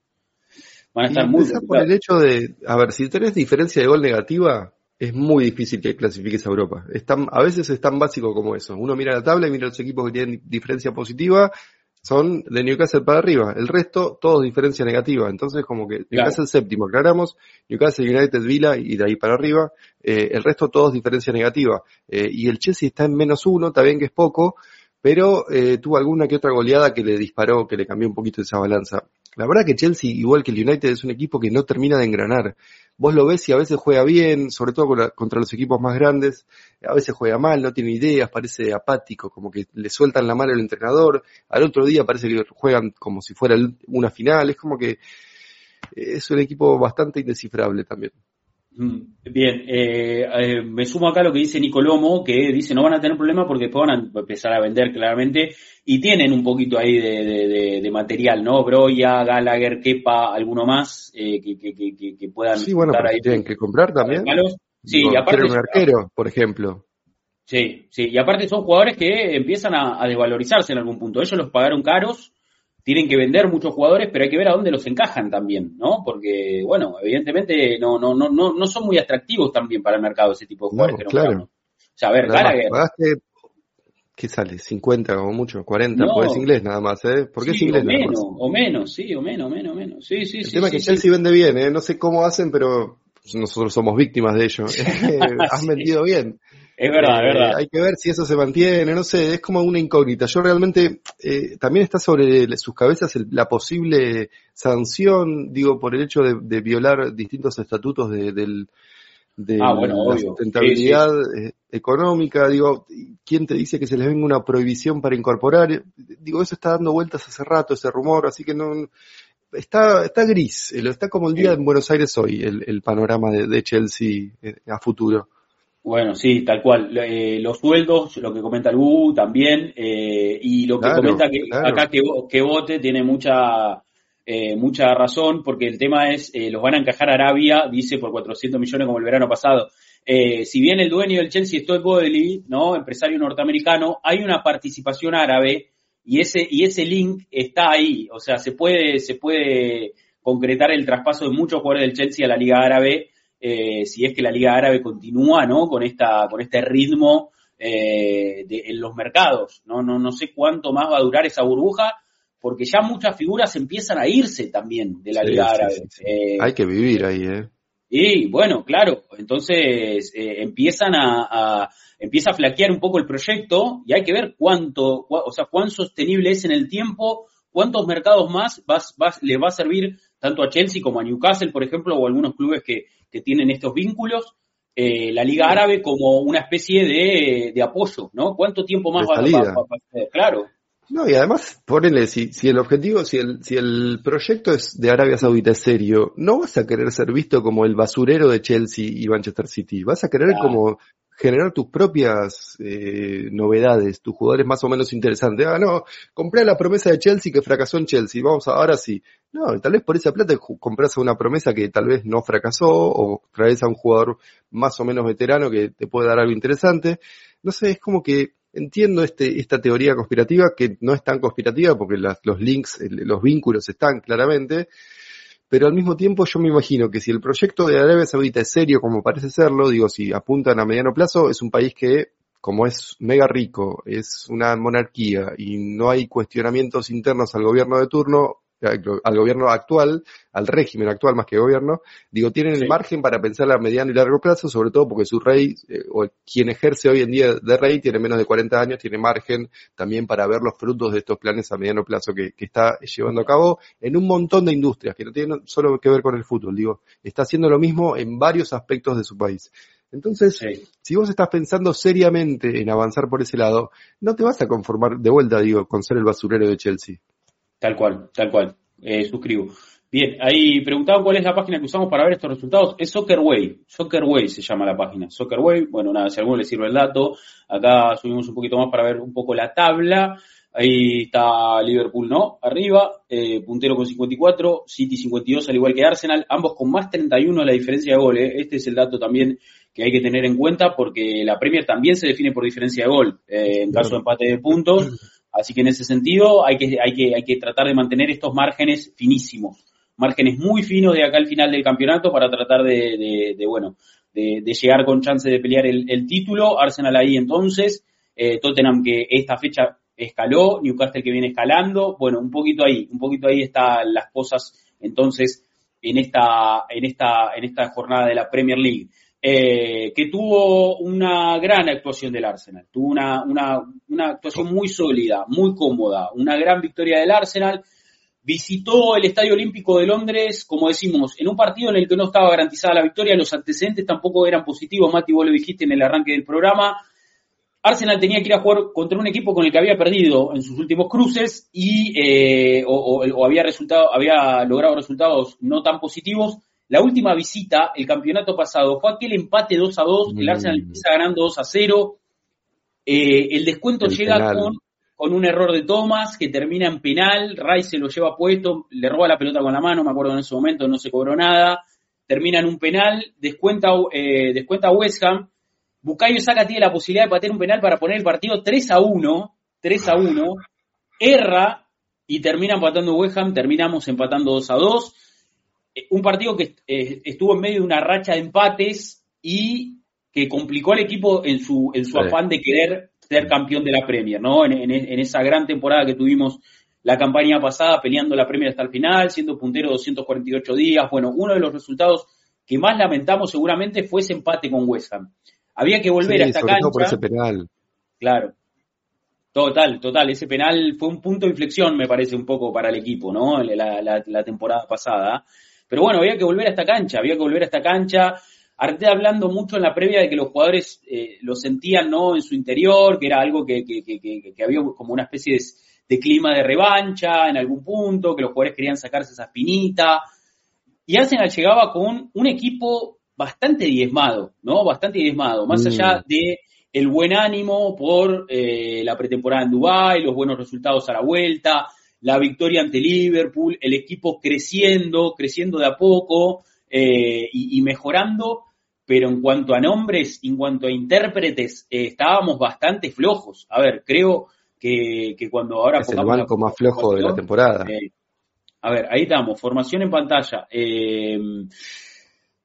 Van a estar muy complicados. por el hecho de, a ver, si tenés diferencia de gol negativa, es muy difícil que clasifiques a Europa. Es a veces es tan básico como eso. Uno mira la tabla y mira los equipos que tienen diferencia positiva son de Newcastle para arriba. El resto, todos diferencia negativa. Entonces, como que Newcastle séptimo, aclaramos, Newcastle United Villa y de ahí para arriba. Eh, el resto, todos diferencia negativa. Eh, y el Chelsea está en menos uno, está bien que es poco, pero eh, tuvo alguna que otra goleada que le disparó, que le cambió un poquito esa balanza. La verdad que Chelsea, igual que el United, es un equipo que no termina de engranar. Vos lo ves y a veces juega bien, sobre todo contra los equipos más grandes, a veces juega mal, no tiene ideas, parece apático, como que le sueltan la mano al entrenador, al otro día parece que juegan como si fuera una final, es como que es un equipo bastante indescifrable también. Mm, bien, eh, eh, me sumo acá a lo que dice Nicolomo, que dice no van a tener problemas porque después van a empezar a vender claramente y tienen un poquito ahí de, material, ¿no? Broya, Gallagher, Kepa, alguno más eh, que, que, que, que, puedan sí, bueno, ahí. Tienen que comprar también. Sí, y aparte. Un arquero, por ejemplo. Sí, sí, y aparte son jugadores que empiezan a desvalorizarse en algún punto. Ellos los pagaron caros tienen que vender muchos jugadores, pero hay que ver a dónde los encajan también, ¿no? Porque, bueno, evidentemente no, no, no, no, no son muy atractivos también para el mercado ese tipo de jugadores. claro. O sea, a ver, Gallagher. ¿qué sale? ¿50 como mucho? ¿40? No, pues es inglés nada más, ¿eh? Porque es inglés o menos, O menos, sí, o menos, menos, menos. Sí, sí, El tema es que Chelsea vende bien, ¿eh? No sé cómo hacen, pero nosotros somos víctimas de ello. [LAUGHS] [LAUGHS] Has vendido bien. Es verdad, es verdad. Eh, hay que ver si eso se mantiene, no sé, es como una incógnita. Yo realmente, eh, también está sobre sus cabezas la posible sanción, digo, por el hecho de, violar distintos estatutos de, del, de ah, la sustentabilidad eh, económica. Digo, ¿quién te dice que se les venga una prohibición para incorporar? Digo, eso está dando vueltas hace rato, ese rumor, así que no, está, está gris, está como el día en Buenos Aires hoy, el, panorama de, Chelsea a futuro. Bueno, sí, tal cual. Eh, los sueldos, lo que comenta el U también, eh, y lo que comenta que acá que, que vote tiene mucha eh, mucha razón, porque el tema es, los van a encajar a Arabia, dice, por 400 millones como el verano pasado. si bien el dueño del Chelsea es Todd Bodley, ¿no? Empresario norteamericano, hay una participación árabe y ese, y ese link está ahí. O sea, se puede, se puede concretar el traspaso de muchos jugadores del Chelsea a la Liga Árabe eh, si es que la Liga Árabe continúa, ¿no? Con esta, con este ritmo eh, en los mercados. ¿no? No, no sé cuánto más va a durar esa burbuja, porque ya muchas figuras empiezan a irse también de la Liga Árabe. Eh, Hay que vivir ahí, ¿eh? Y bueno, claro, entonces empiezan a, empieza a flaquear un poco el proyecto y hay que ver cuánto, o sea, cuán sostenible es en el tiempo, cuántos mercados más le va a servir tanto a Chelsea como a Newcastle, por ejemplo, o algunos clubes que, que tienen estos vínculos, eh, la Liga Árabe como una especie de, apoyo, ¿no? ¿Cuánto tiempo más va, a pasar? Claro. No, y además, ponele, si, si el objetivo, si el, si el proyecto es de Arabia Saudita es serio, no vas a querer ser visto como el basurero de Chelsea y Manchester City, vas a querer como generar tus propias eh, novedades, tus jugadores más o menos interesantes. Ah, no, compré la promesa de Chelsea que fracasó en Chelsea, vamos a, ahora sí. No, tal vez por esa plata compras una promesa que tal vez no fracasó o traes a un jugador más o menos veterano que te puede dar algo interesante. No sé, es como que entiendo este, esta teoría conspirativa que no es tan conspirativa porque los links, los vínculos están claramente, pero al mismo tiempo yo me imagino que si el proyecto de Arabia Saudita es serio como parece serlo, digo, si apuntan a mediano plazo, es un país que, como es mega rico, es una monarquía y no hay cuestionamientos internos al gobierno de turno, al gobierno actual, al régimen actual más que gobierno, digo, tienen el margen para pensar a mediano y largo plazo, sobre todo porque su rey, eh, o quien ejerce hoy en día de rey, tiene menos de 40 años, tiene margen también para ver los frutos de estos planes a mediano plazo que, está llevando a cabo en un montón de industrias, que no tienen solo que ver con el fútbol, digo, está haciendo lo mismo en varios aspectos de su país. Entonces, si vos estás pensando seriamente en avanzar por ese lado, no te vas a conformar de vuelta, digo, con ser el basurero de Chelsea. Tal cual, tal cual. Eh, suscribo. Bien, ahí preguntaba cuál es la página que usamos para ver estos resultados. Es Soccerway. Soccerway se llama la página. Soccerway, bueno, nada, si a alguno le sirve el dato, acá subimos un poquito más para ver un poco la tabla. Ahí está Liverpool, ¿no? Arriba, eh, puntero con 54, City 52, al igual que Arsenal, ambos con más 31 la diferencia de gol. ¿eh? Este es el dato también que hay que tener en cuenta porque la Premier también se define por diferencia de gol. Eh, en caso de empate de puntos, Así que en ese sentido hay que, hay que, hay que tratar de mantener estos márgenes finísimos, márgenes muy finos de acá al final del campeonato para tratar de, bueno, de, llegar con chance de pelear el, título. Arsenal ahí entonces, eh, Tottenham que esta fecha escaló, Newcastle que viene escalando, bueno, un poquito ahí, un poquito ahí están las cosas entonces en esta, en esta, en esta jornada de la Premier League. Eh, que tuvo una gran actuación del Arsenal, tuvo una, una, actuación muy sólida, muy cómoda, una gran victoria del Arsenal. Visitó el Estadio Olímpico de Londres, como decimos, en un partido en el que no estaba garantizada la victoria, los antecedentes tampoco eran positivos, Mati, vos lo dijiste en el arranque del programa. Arsenal tenía que ir a jugar contra un equipo con el que había perdido en sus últimos cruces y eh, o, o, había resultado, había logrado resultados no tan positivos la última visita, el campeonato pasado, fue aquel empate 2 a 2, el Arsenal mm. empieza ganando 2 a 0. Eh, el descuento llega con, con, un error de Thomas que termina en penal. Rice se lo lleva puesto, le roba la pelota con la mano, me acuerdo en ese momento, no se cobró nada. Termina en un penal, descuenta, eh, descuenta West Ham. Bucayo saca tiene la posibilidad de patear un penal para poner el partido 3 a 1. 3 a 1. Erra y termina empatando West Ham, terminamos empatando 2 a 2 eh, un partido que eh, estuvo en medio de una racha de empates y que complicó al equipo en su, en su afán de querer ser campeón de la Premier, ¿no? En, esa gran temporada que tuvimos la campaña pasada peleando la Premier hasta el final, siendo puntero 248 días. Bueno, uno de los resultados que más lamentamos seguramente fue ese empate con West Ham. Había que volver a esta cancha. por ese penal. Claro. Total, total. Ese penal fue un punto de inflexión, me parece, un poco para el equipo, ¿no? La, temporada pasada. Pero bueno, había que volver a esta cancha, había que volver a esta cancha. Arte hablando mucho en la previa de que los jugadores eh, lo sentían, ¿no? En su interior, que era algo que, que, que, que había como una especie de, de, clima de revancha en algún punto, que los jugadores querían sacarse esa espinita. Y Arsenal llegaba con un equipo bastante diezmado, ¿no? Bastante diezmado, más mm. allá de el buen ánimo por eh, la pretemporada en Dubái, los buenos resultados a la vuelta, la victoria ante Liverpool, el equipo creciendo, creciendo de a poco eh, y, mejorando, pero en cuanto a nombres, en cuanto a intérpretes, eh, estábamos bastante flojos. A ver, creo que, cuando ahora... Es el banco más flojo de la temporada. a ver, ahí estamos, formación en pantalla.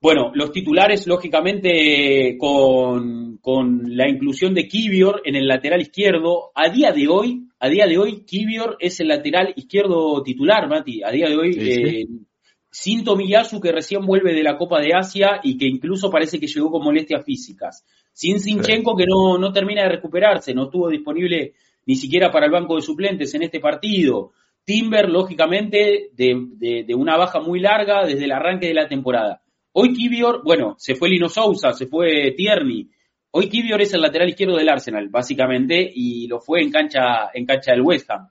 Bueno, los titulares, lógicamente, con, la inclusión de Kivior en el lateral izquierdo. A día de hoy, a día de hoy, Kivior es el lateral izquierdo titular, Mati. A día de hoy, eh, sin Tomiyasu, que recién vuelve de la Copa de Asia y que incluso parece que llegó con molestias físicas. Sin Sinchenko, que no, no termina de recuperarse, no estuvo disponible ni siquiera para el banco de suplentes en este partido. Timber, lógicamente, de, de una baja muy larga desde el arranque de la temporada. Hoy Kivior, bueno, se fue Lino Sousa, se fue Tierney. Hoy Kivior es el lateral izquierdo del Arsenal, básicamente, y lo fue en cancha, en cancha del West Ham.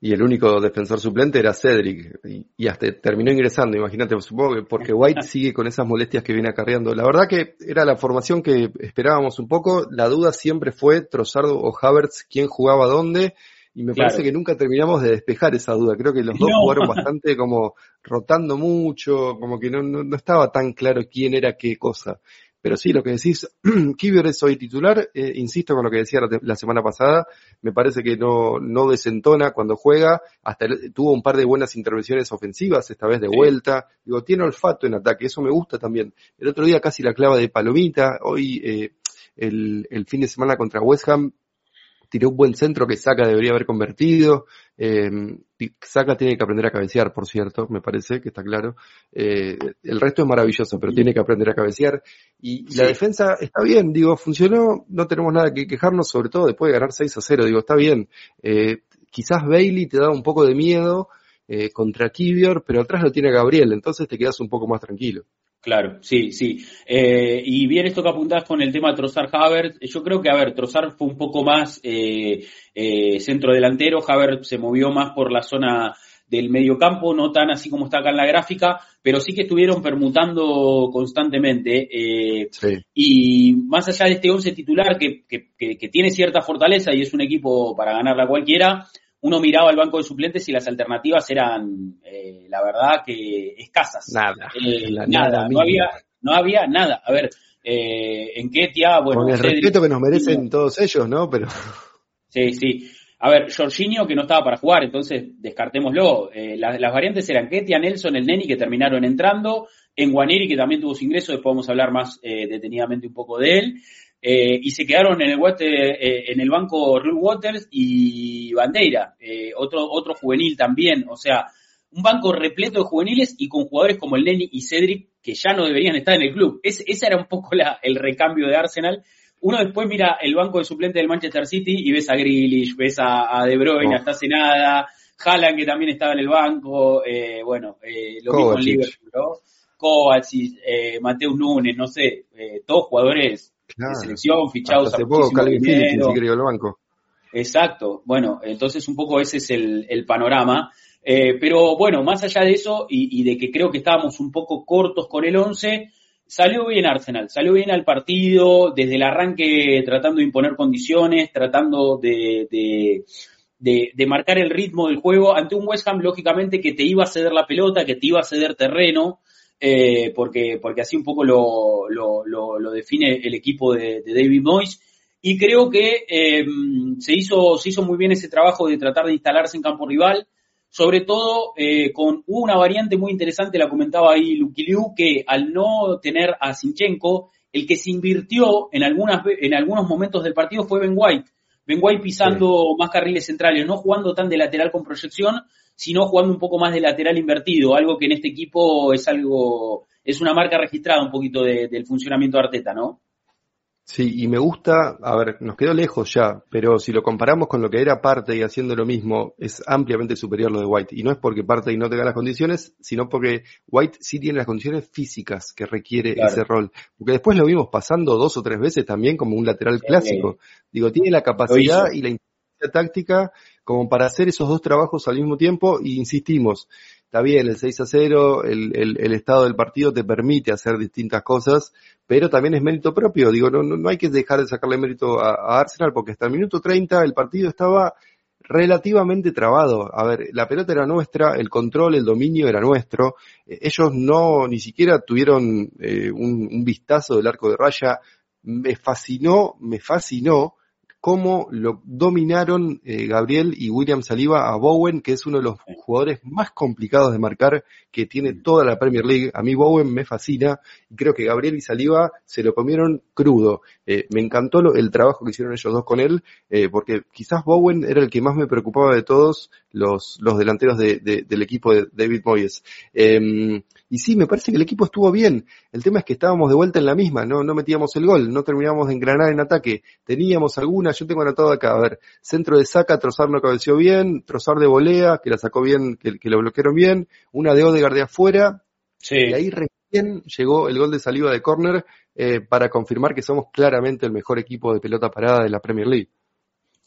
Y el único defensor suplente era Cedric, y, hasta terminó ingresando, imagínate, supongo que porque White [LAUGHS] sigue con esas molestias que viene acarreando. La verdad que era la formación que esperábamos un poco, la duda siempre fue Trozardo o Havertz quién jugaba dónde, y me parece que nunca terminamos de despejar esa duda. Creo que los dos jugaron [LAUGHS] bastante como rotando mucho, como que no, no, estaba tan claro quién era qué cosa. Pero sí, lo que decís, [CLEARS THROAT] Kivior es hoy titular, eh, insisto con lo que decía la, semana pasada, me parece que no, no desentona cuando juega, hasta tuvo un par de buenas intervenciones ofensivas, esta vez de vuelta, digo, tiene olfato en ataque, eso me gusta también. El otro día casi la clava de Palomita, hoy eh, el, el fin de semana contra West Ham tiró un buen centro que Saca debería haber convertido. Eh, Saca tiene que aprender a cabecear, por cierto, me parece que está claro. Eh, el resto es maravilloso, pero tiene que aprender a cabecear. Y, la defensa está bien, digo, funcionó, no tenemos nada que quejarnos, sobre todo después de ganar 6 a 0, digo, está bien. Eh, quizás Bailey te da un poco de miedo eh, contra Kivior, pero atrás lo tiene Gabriel, entonces te quedas un poco más tranquilo. Claro, sí, sí. Eh, y bien esto que apuntás con el tema Trozar Havert, yo creo que, a ver, Trozar fue un poco más eh, eh, centro delantero, Havert se movió más por la zona del medio campo, no tan así como está acá en la gráfica, pero sí que estuvieron permutando constantemente. Eh, Y más allá de este once titular que, que, que, tiene cierta fortaleza y es un equipo para ganarla cualquiera, uno miraba el banco de suplentes y las alternativas eran, eh, la verdad, que escasas. Nada. Eh, nada, no había, no había nada. A ver, eh, en Ketia, bueno. Con el respeto que nos merecen todos ellos, ¿no? Pero. [LAUGHS] Sí, sí. A ver, Jorginho que no estaba para jugar, entonces descartémoslo. Eh, las, variantes eran Ketia, Nelson, el Neni que terminaron entrando, en Guaniri que también tuvo su ingreso, después vamos a hablar más eh, detenidamente un poco de él. Eh, y se quedaron en el, eh, en el banco Rue Waters y Bandeira, eh, otro, otro juvenil también, o sea, un banco repleto de juveniles y con jugadores como el Lenny y Cedric que ya no deberían estar en el club. Es, ese era un poco la, el recambio de Arsenal. Uno después mira el banco de suplente del Manchester City y ves a Grealish, ves a, De Bruyne, hasta hace nada, Haaland que también estaba en el banco, bueno, lo mismo en Liverpool, ¿no? Kovacic, Mateus Nunes, no sé, todos jugadores selección, fichados hace poco Calvin Phillips el banco. Exacto, bueno, entonces un poco ese es el, panorama. Eh, pero bueno, más allá de eso y, de que creo que estábamos un poco cortos con el 11, salió bien Arsenal, salió bien al partido, desde el arranque tratando de imponer condiciones, tratando de, de, de, marcar el ritmo del juego. Ante un West Ham, lógicamente, que te iba a ceder la pelota, que te iba a ceder terreno, eh, porque, porque así un poco lo, lo, lo, define el equipo de, David Moyes. Y creo que eh, se, hizo, se hizo muy bien ese trabajo de tratar de instalarse en campo rival, sobre todo eh, con una variante muy interesante, la comentaba ahí Luquiliu, que al no tener a Sinchenko El que se invirtió en, algunas, en algunos momentos del partido fue Ben White. Ben White pisando más carriles centrales, no jugando tan de lateral con proyección, sino jugando un poco más de lateral invertido, algo que en este equipo es algo, es una marca registrada un poquito del funcionamiento de Arteta, ¿no? Sí, y me gusta, a ver, nos quedó lejos ya, pero si lo comparamos con lo que era parte y haciendo lo mismo, es ampliamente superior lo de White. Y no es porque parte y no tenga las condiciones, sino porque White sí tiene las condiciones físicas que requiere ese rol. Porque después lo vimos pasando dos o tres veces también como un lateral clásico. Digo, tiene la capacidad y la inteligencia táctica como para hacer esos dos trabajos al mismo tiempo y insistimos, está bien, el 6 a 0, el, el, estado del partido te permite hacer distintas cosas, pero también es mérito propio. Digo, no, no, hay que dejar de sacarle mérito a, Arsenal porque hasta el minuto 30 el partido estaba relativamente trabado. A ver, la pelota era nuestra, el control, el dominio era nuestro. Eh, ellos no, ni siquiera tuvieron eh, un vistazo del arco de raya. Me fascinó, me fascinó cómo lo dominaron eh, Gabriel y William Saliba a Bowen, que es uno de los jugadores más complicados de marcar que tiene toda la Premier League. A mí Bowen me fascina y creo que Gabriel y Saliba se lo comieron crudo. Eh, me encantó el trabajo que hicieron ellos dos con él, eh, porque quizás Bowen era el que más me preocupaba de todos los, los delanteros del equipo de David Moyes. Y sí, me parece que el equipo estuvo bien. El tema es que estábamos de vuelta en la misma, no, no metíamos el gol, no terminábamos de engranar en ataque. Teníamos alguna, yo tengo anotado acá, a ver, centro de saca, Trozar no cabeció bien, Trozar de volea, que la sacó bien, que, que lo bloquearon bien, una de Odegaard de afuera, sí. y ahí recién llegó el gol de saliva de córner eh, para confirmar que somos claramente el mejor equipo de pelota parada de la Premier League.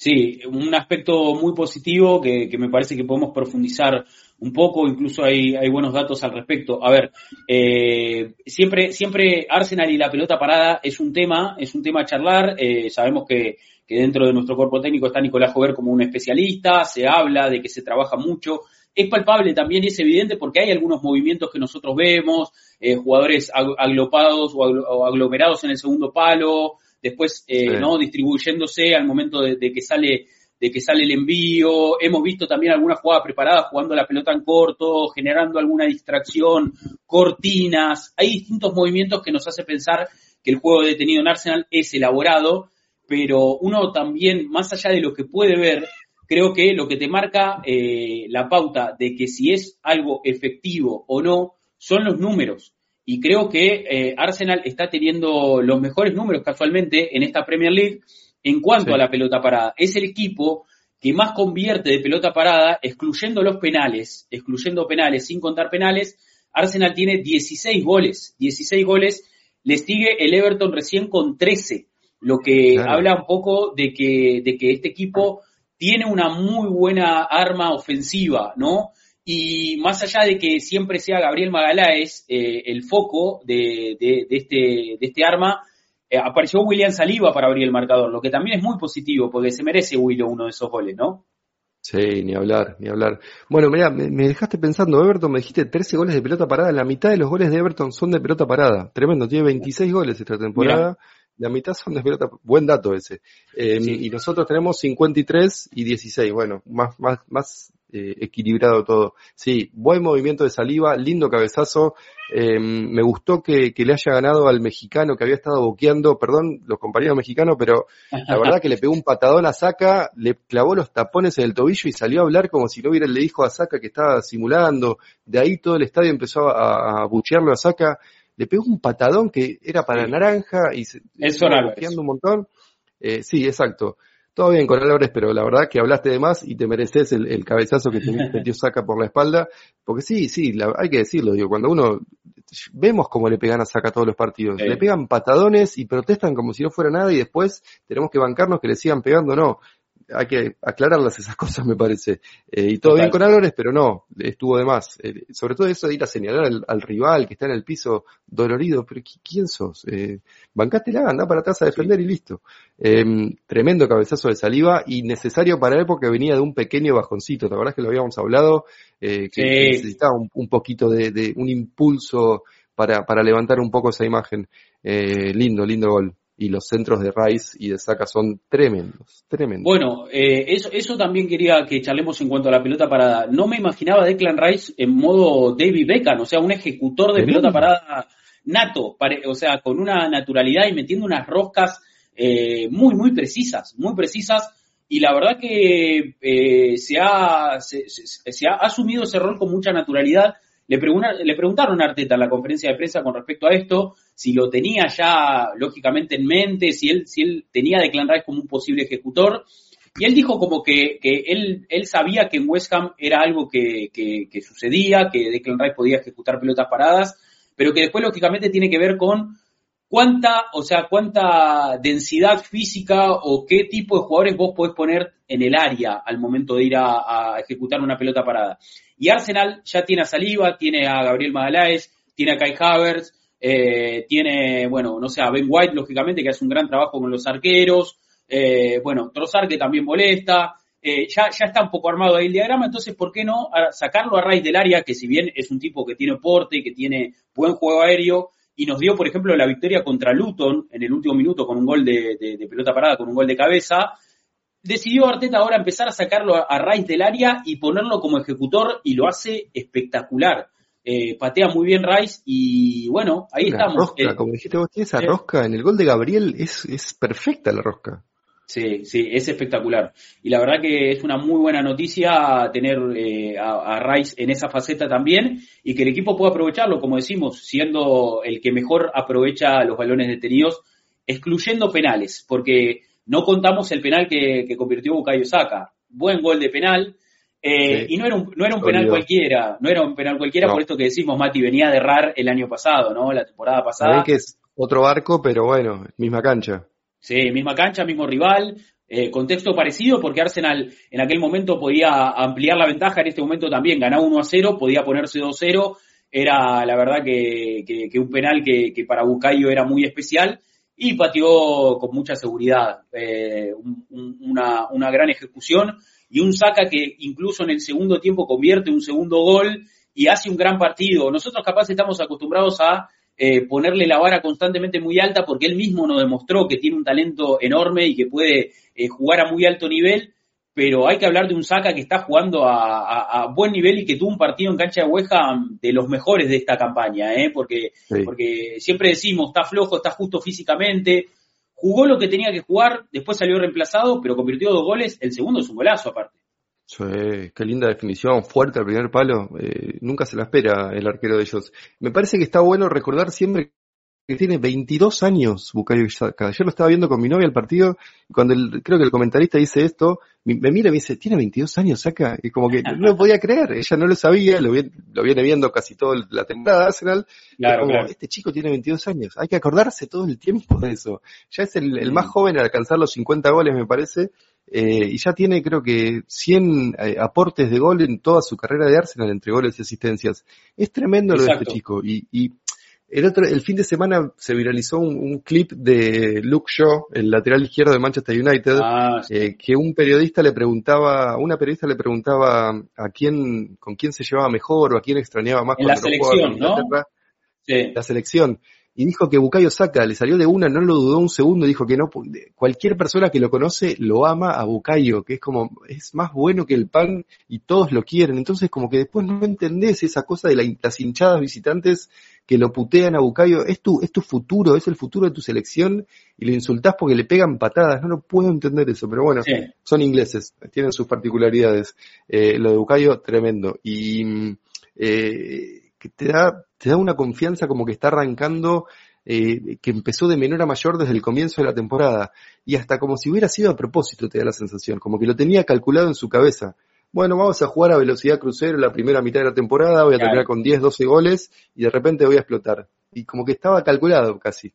Sí, un aspecto muy positivo que, me parece que podemos profundizar un poco, incluso hay, hay buenos datos al respecto. A ver, eh, siempre, siempre Arsenal y la pelota parada es un tema, es un tema a charlar. Eh, sabemos que, que, dentro de nuestro cuerpo técnico está Nicolás Jover como un especialista, se habla de que se trabaja mucho. Es palpable también y es evidente porque hay algunos movimientos que nosotros vemos, eh, jugadores aglopados o aglomerados en el segundo palo, después eh, no distribuyéndose al momento de, que sale de que sale el envío, hemos visto también alguna jugada preparada jugando la pelota en corto, generando alguna distracción, cortinas, hay distintos movimientos que nos hace pensar que el juego detenido en Arsenal es elaborado, pero uno también, más allá de lo que puede ver, creo que lo que te marca eh, la pauta de que si es algo efectivo o no, son los números y creo que eh, Arsenal está teniendo los mejores números casualmente en esta Premier League en cuanto a la pelota parada. Es el equipo que más convierte de pelota parada, excluyendo los penales, excluyendo penales, sin contar penales. Arsenal tiene 16 goles, 16 goles, le sigue el Everton recién con 13, lo que habla un poco de que, de que este equipo tiene una muy buena arma ofensiva, ¿no? Y más allá de que siempre sea Gabriel Magaláes eh, el foco de, de, este, de este arma, eh, apareció William Saliba para abrir el marcador, lo que también es muy positivo, porque se merece Willow uno de esos goles, ¿no? Sí, ni hablar, ni hablar. Bueno, mira, me, dejaste pensando, Everton, me dijiste 13 goles de pelota parada, la mitad de los goles de Everton son de pelota parada. Tremendo, tiene 26 goles esta temporada. La mitad son de pelota, buen dato ese. Eh, y nosotros tenemos 53 y 16, bueno, más, más, más eh, equilibrado todo. Sí, buen movimiento de saliva, lindo cabezazo. Eh, me gustó que, le haya ganado al mexicano que había estado boqueando, perdón, los compañeros mexicanos, pero la verdad que le pegó un patadón a Saca, le clavó los tapones en el tobillo y salió a hablar como si no hubiera, le dijo a Saca que estaba simulando. De ahí todo el estadio empezó a, buchearlo a Saca. Le pegó un patadón que era para naranja y se estaba boqueando un montón. Eh, sí, exacto. Todo bien con Álvarez, pero la verdad que hablaste de más y te mereces el, cabezazo que te [LAUGHS] metió Saca por la espalda. Porque sí, sí, hay que decirlo, digo, cuando uno vemos cómo le pegan a Saca todos los partidos. Le pegan patadones y protestan como si no fuera nada y después tenemos que bancarnos que le sigan pegando. No, hay que aclararlas esas [LAUGHS] cosas, me parece. Eh, y todo bien con Álvarez, pero no, estuvo de más. Eh, sobre todo eso de ir a señalar al, rival que está en el piso dolorido, pero ¿quién sos? Eh, bancátela, anda para atrás a defender y listo. Em, tremendo cabezazo de saliva y necesario para él porque venía de un pequeño bajoncito. La verdad es que lo habíamos hablado, que, necesitaba un, poquito de, de, un impulso para, para levantar un poco esa imagen. lindo, lindo gol y los centros de Rice y de Saka son tremendos, tremendos. Bueno, eh, eso, eso también quería que charlemos en cuanto a la pelota parada. No me imaginaba Declan Rice en modo David Beckham, o sea, un ejecutor de pelota parada nato, o sea, con una naturalidad y metiendo unas roscas eh, muy, muy precisas, muy precisas. Y la verdad que eh, se, ha, se, ha asumido ese rol con mucha naturalidad. Le, preguntaron a Arteta en la conferencia de prensa con respecto a esto, si lo tenía ya lógicamente en mente, si él, si él tenía a Declan Rice como un posible ejecutor. Y él dijo como que, que él, él sabía que en West Ham era algo que, que, que sucedía, que Declan Rice podía ejecutar pelotas paradas, pero que después lógicamente tiene que ver con cuánta, o sea, cuánta densidad física o qué tipo de jugadores vos podés poner en el área al momento de ir a, ejecutar una pelota parada. Y Arsenal ya tiene a Saliba, tiene a Gabriel Magaláes, tiene a Kai Havertz, eh, tiene, bueno, no sé, a Ben White, lógicamente, que hace un gran trabajo con los arqueros, eh, bueno, Trossard que también molesta, eh, ya, ya está un poco armado ahí el diagrama, entonces, ¿por qué no sacarlo a raíz del área, que si bien es un tipo que tiene porte, que tiene buen juego aéreo, y nos dio, por ejemplo, la victoria contra Luton en el último minuto con un gol de, pelota parada, con un gol de cabeza, decidió Arteta ahora empezar a sacarlo a, raíz del área y ponerlo como ejecutor y lo hace espectacular. Eh, patea muy bien Rice y bueno, ahí estamos. Rosca, eh, como dijiste vos, esa rosca en el gol de Gabriel es, es perfecta la rosca. Sí, sí, es espectacular. Y la verdad que es una muy buena noticia tener eh, a, Rice en esa faceta también y que el equipo pueda aprovecharlo, como decimos, siendo el que mejor aprovecha los balones detenidos, excluyendo penales, porque no contamos el penal que, convirtió Bukayo Saka. Buen gol de penal. Eh, y no era un, no era un penal cualquiera, no era un penal cualquiera, por esto que decimos, Mati, venía de errar el año pasado, ¿no? La temporada pasada. que es otro barco, pero bueno, misma cancha. Sí, misma cancha, mismo rival, eh, contexto parecido porque Arsenal en aquel momento podía ampliar la ventaja, en este momento también ganaba 1 a 0, podía ponerse 2 a 0, era la verdad que, un penal que, para Bucayo era muy especial y pateó con mucha seguridad, eh, una, una gran ejecución y un saca que incluso en el segundo tiempo convierte un segundo gol y hace un gran partido. Nosotros capaz estamos acostumbrados a eh, ponerle la vara constantemente muy alta porque él mismo nos demostró que tiene un talento enorme y que puede eh, jugar a muy alto nivel, pero hay que hablar de un Saka que está jugando a, buen nivel y que tuvo un partido en cancha de Hueja de los mejores de esta campaña, ¿eh? porque, porque siempre decimos, está flojo, está justo físicamente, jugó lo que tenía que jugar, después salió reemplazado, pero convirtió dos goles, el segundo es un golazo aparte. Sí, qué linda definición, fuerte al primer palo. Eh, nunca se la espera el arquero de ellos. Me parece que está bueno recordar siempre que tiene 22 años Bukayo Saka. Yo lo estaba viendo con mi novia el partido y cuando creo que el comentarista dice esto, me, mira y me dice, ¿tiene 22 años Saka? Y como que no lo podía creer, ella no lo sabía, lo, viene viendo casi toda la temporada Arsenal. Claro, como, este chico tiene 22 años, hay que acordarse todo el tiempo de eso. Ya es el, el más joven al alcanzar los 50 goles, me parece, eh, y ya tiene creo que 100 eh, aportes de gol en toda su carrera de Arsenal entre goles y asistencias. Es tremendo lo de este chico. Y, y, el otro, el fin de semana se viralizó un, clip de Luke Shaw, el lateral izquierdo de Manchester United, ah, eh, que un periodista le preguntaba, una periodista le preguntaba a quién, con quién se llevaba mejor o a quién extrañaba más en la selección, ¿no? La selección y dijo que Bukayo Saka le salió de una, no lo dudó un segundo, dijo que no, cualquier persona que lo conoce lo ama a Bukayo, que es como, es más bueno que el pan y todos lo quieren. Entonces como que después no entendés esa cosa de las hinchadas visitantes que lo putean a Bukayo, es tu, es tu futuro, es el futuro de tu selección y lo insultás porque le pegan patadas, no lo puedo entender eso, pero bueno, son ingleses, tienen sus particularidades. Eh, lo de Bukayo, tremendo. Y mm, eh, que te da, te da una confianza como que está arrancando, eh, que empezó de menor a mayor desde el comienzo de la temporada. Y hasta como si hubiera sido a propósito, te da la sensación, como que lo tenía calculado en su cabeza. Bueno, vamos a jugar a velocidad crucero la primera mitad de la temporada, voy a terminar con 10, 12 goles y de repente voy a explotar. Y como que estaba calculado casi.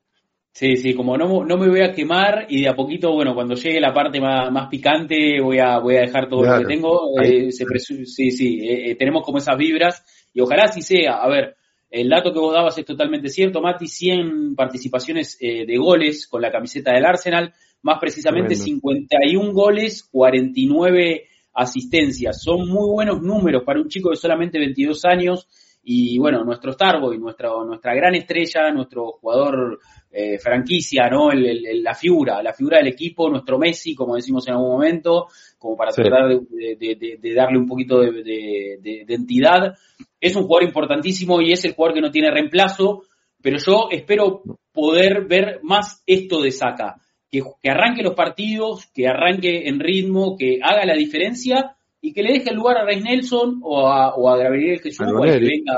Sí, sí, como no, no me voy a quemar y de a poquito, bueno, cuando llegue la parte más, más picante voy a, voy a dejar todo lo que tengo. Eh, sí, sí, eh, tenemos como esas vibras y ojalá así sea. A ver, el dato que vos dabas es totalmente cierto, Mati, 100 participaciones eh, de goles con la camiseta del Arsenal, más precisamente 51 goles, 49 asistencias. Son muy buenos números para un chico de solamente 22 años y bueno, nuestro Starboy, nuestra, nuestra gran estrella, nuestro jugador eh, franquicia, ¿no? la figura, la figura del equipo, nuestro Messi, como decimos en algún momento, como para tratar de, darle un poquito de, entidad. Es un jugador importantísimo y es el jugador que no tiene reemplazo, pero yo espero poder ver más esto de Saca, que, arranque los partidos, que arranque en ritmo, que haga la diferencia y que le deje el lugar a Rey Nelson o a, o a Gabriel Jesús o al que venga,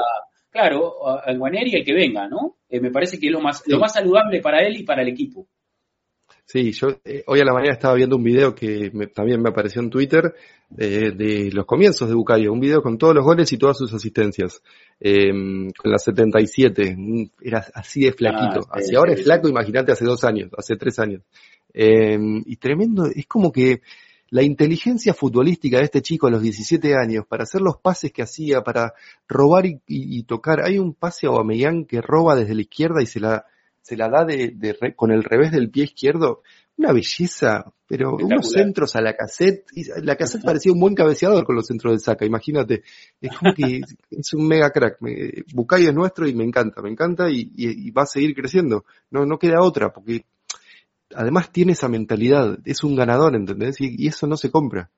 claro, al Guaneri el que venga, ¿no? Eh, me parece que es lo más, lo más saludable para él y para el equipo. Sí, yo eh, hoy a la mañana estaba viendo un video que también me apareció en Twitter eh, de los comienzos de Bucayo, un video con todos los goles y todas sus asistencias. Eh, con la 77, era así de flaquito. Ah, Hacia ahora es flaco, imagínate hace dos años, hace tres años. y tremendo, es como que la inteligencia futbolística de este chico a los 17 años, para hacer los pases que hacía, para robar y, tocar. Hay un pase a Aubameyang que roba desde la izquierda y se la se la da de, con el revés del pie izquierdo. Una belleza, pero unos centros a la cassette. La cassette parecía un buen cabeceador con los centros del saca, imagínate. Es como que [LAUGHS] es un mega crack. Bucayo es nuestro y me encanta, me encanta y, va a seguir creciendo. No, no queda otra, porque además tiene esa mentalidad. Es un ganador, ¿entendés? Y, eso no se compra.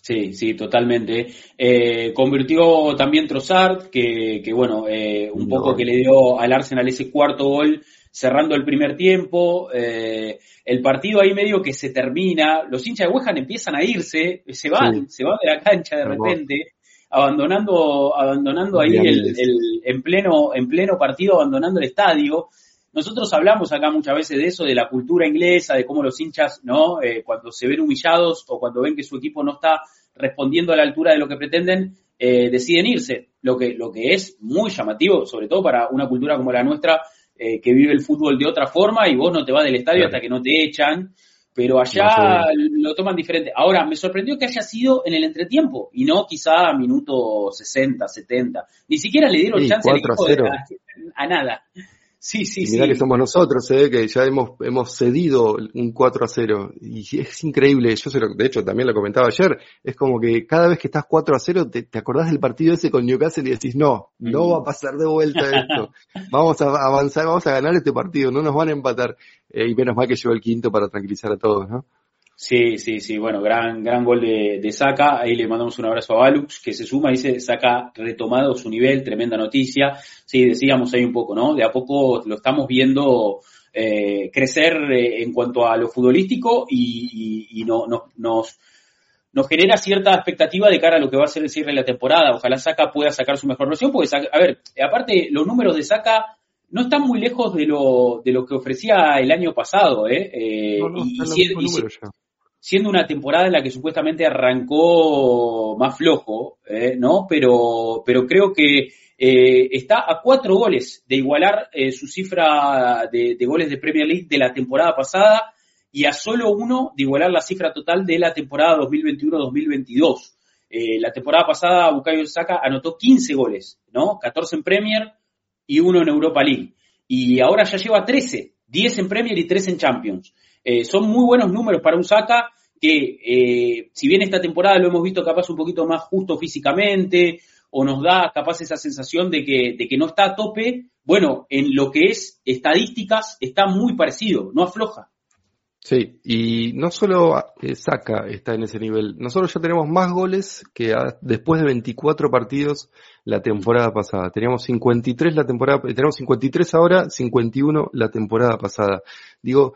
Sí, sí, totalmente. Eh, convirtió también Trossard, que, que bueno, eh, un poco que le dio al Arsenal ese cuarto gol cerrando el primer tiempo, eh, el partido ahí medio que se termina, los hinchas de West empiezan a irse, se van, se van de la cancha de repente, abandonando, abandonando ahí el, en pleno, en pleno partido, abandonando el estadio. Nosotros hablamos acá muchas veces de eso, de la cultura inglesa, de cómo los hinchas, ¿no? Eh, cuando se ven humillados o cuando ven que su equipo no está respondiendo a la altura de lo que pretenden, eh, deciden irse. Lo que, lo que es muy llamativo, sobre todo para una cultura como la nuestra, eh, que vive el fútbol de otra forma y vos no te vas del estadio hasta que no te echan, pero allá lo toman diferente. Ahora, me sorprendió que haya sido en el entretiempo y no quizá a minuto 60, 70. Ni siquiera le dieron chance a nada. Sí, sí, y mirá que somos nosotros, ¿eh? que ya hemos, hemos cedido un 4 a 0. Y es increíble, yo se de hecho también lo comentaba ayer, es como que cada vez que estás 4 a 0 te, acordás del partido ese con Newcastle y decís, no, no va a pasar de vuelta esto. [LAUGHS] vamos a avanzar, vamos a ganar este partido, no nos van a empatar. Eh, y menos mal que llegó el quinto para tranquilizar a todos, ¿no? Sí, sí, sí, bueno, gran, gran gol de, de Saca. Ahí le mandamos un abrazo a Balux, que se suma, dice, Saca retomado su nivel, tremenda noticia. Sí, decíamos ahí un poco, ¿no? De a poco lo estamos viendo eh, crecer eh, en cuanto a lo futbolístico y, y, no, no, nos, nos genera cierta expectativa de cara a lo que va a ser el cierre de la temporada. Ojalá Saca pueda sacar su mejor versión, porque, a ver, aparte, los números de Saca no están muy lejos de lo, de lo que ofrecía el año pasado, ¿eh? eh y, siendo una temporada en la que supuestamente arrancó más flojo, eh, ¿no? Pero, pero creo que eh, está a cuatro goles de igualar eh, su cifra de, goles de Premier League de la temporada pasada y a solo uno de igualar la cifra total de la temporada 2021-2022. la temporada pasada Bukayo Saka anotó 15 goles, ¿no? 14 en Premier y uno en Europa League. Y ahora ya lleva 13, 10 en Premier y 3 en Champions. Son muy buenos números para un Saka que eh, si bien esta temporada lo hemos visto capaz un poquito más justo físicamente o nos da capaz esa sensación de que, de que no está a tope, bueno, en lo que es estadísticas está muy parecido, no afloja. Sí, y no solo eh, Saca está en ese nivel, nosotros ya tenemos más goles que después de 24 partidos la temporada pasada. Teníamos 53 la temporada, tenemos 53 ahora, 51 la temporada pasada. Digo,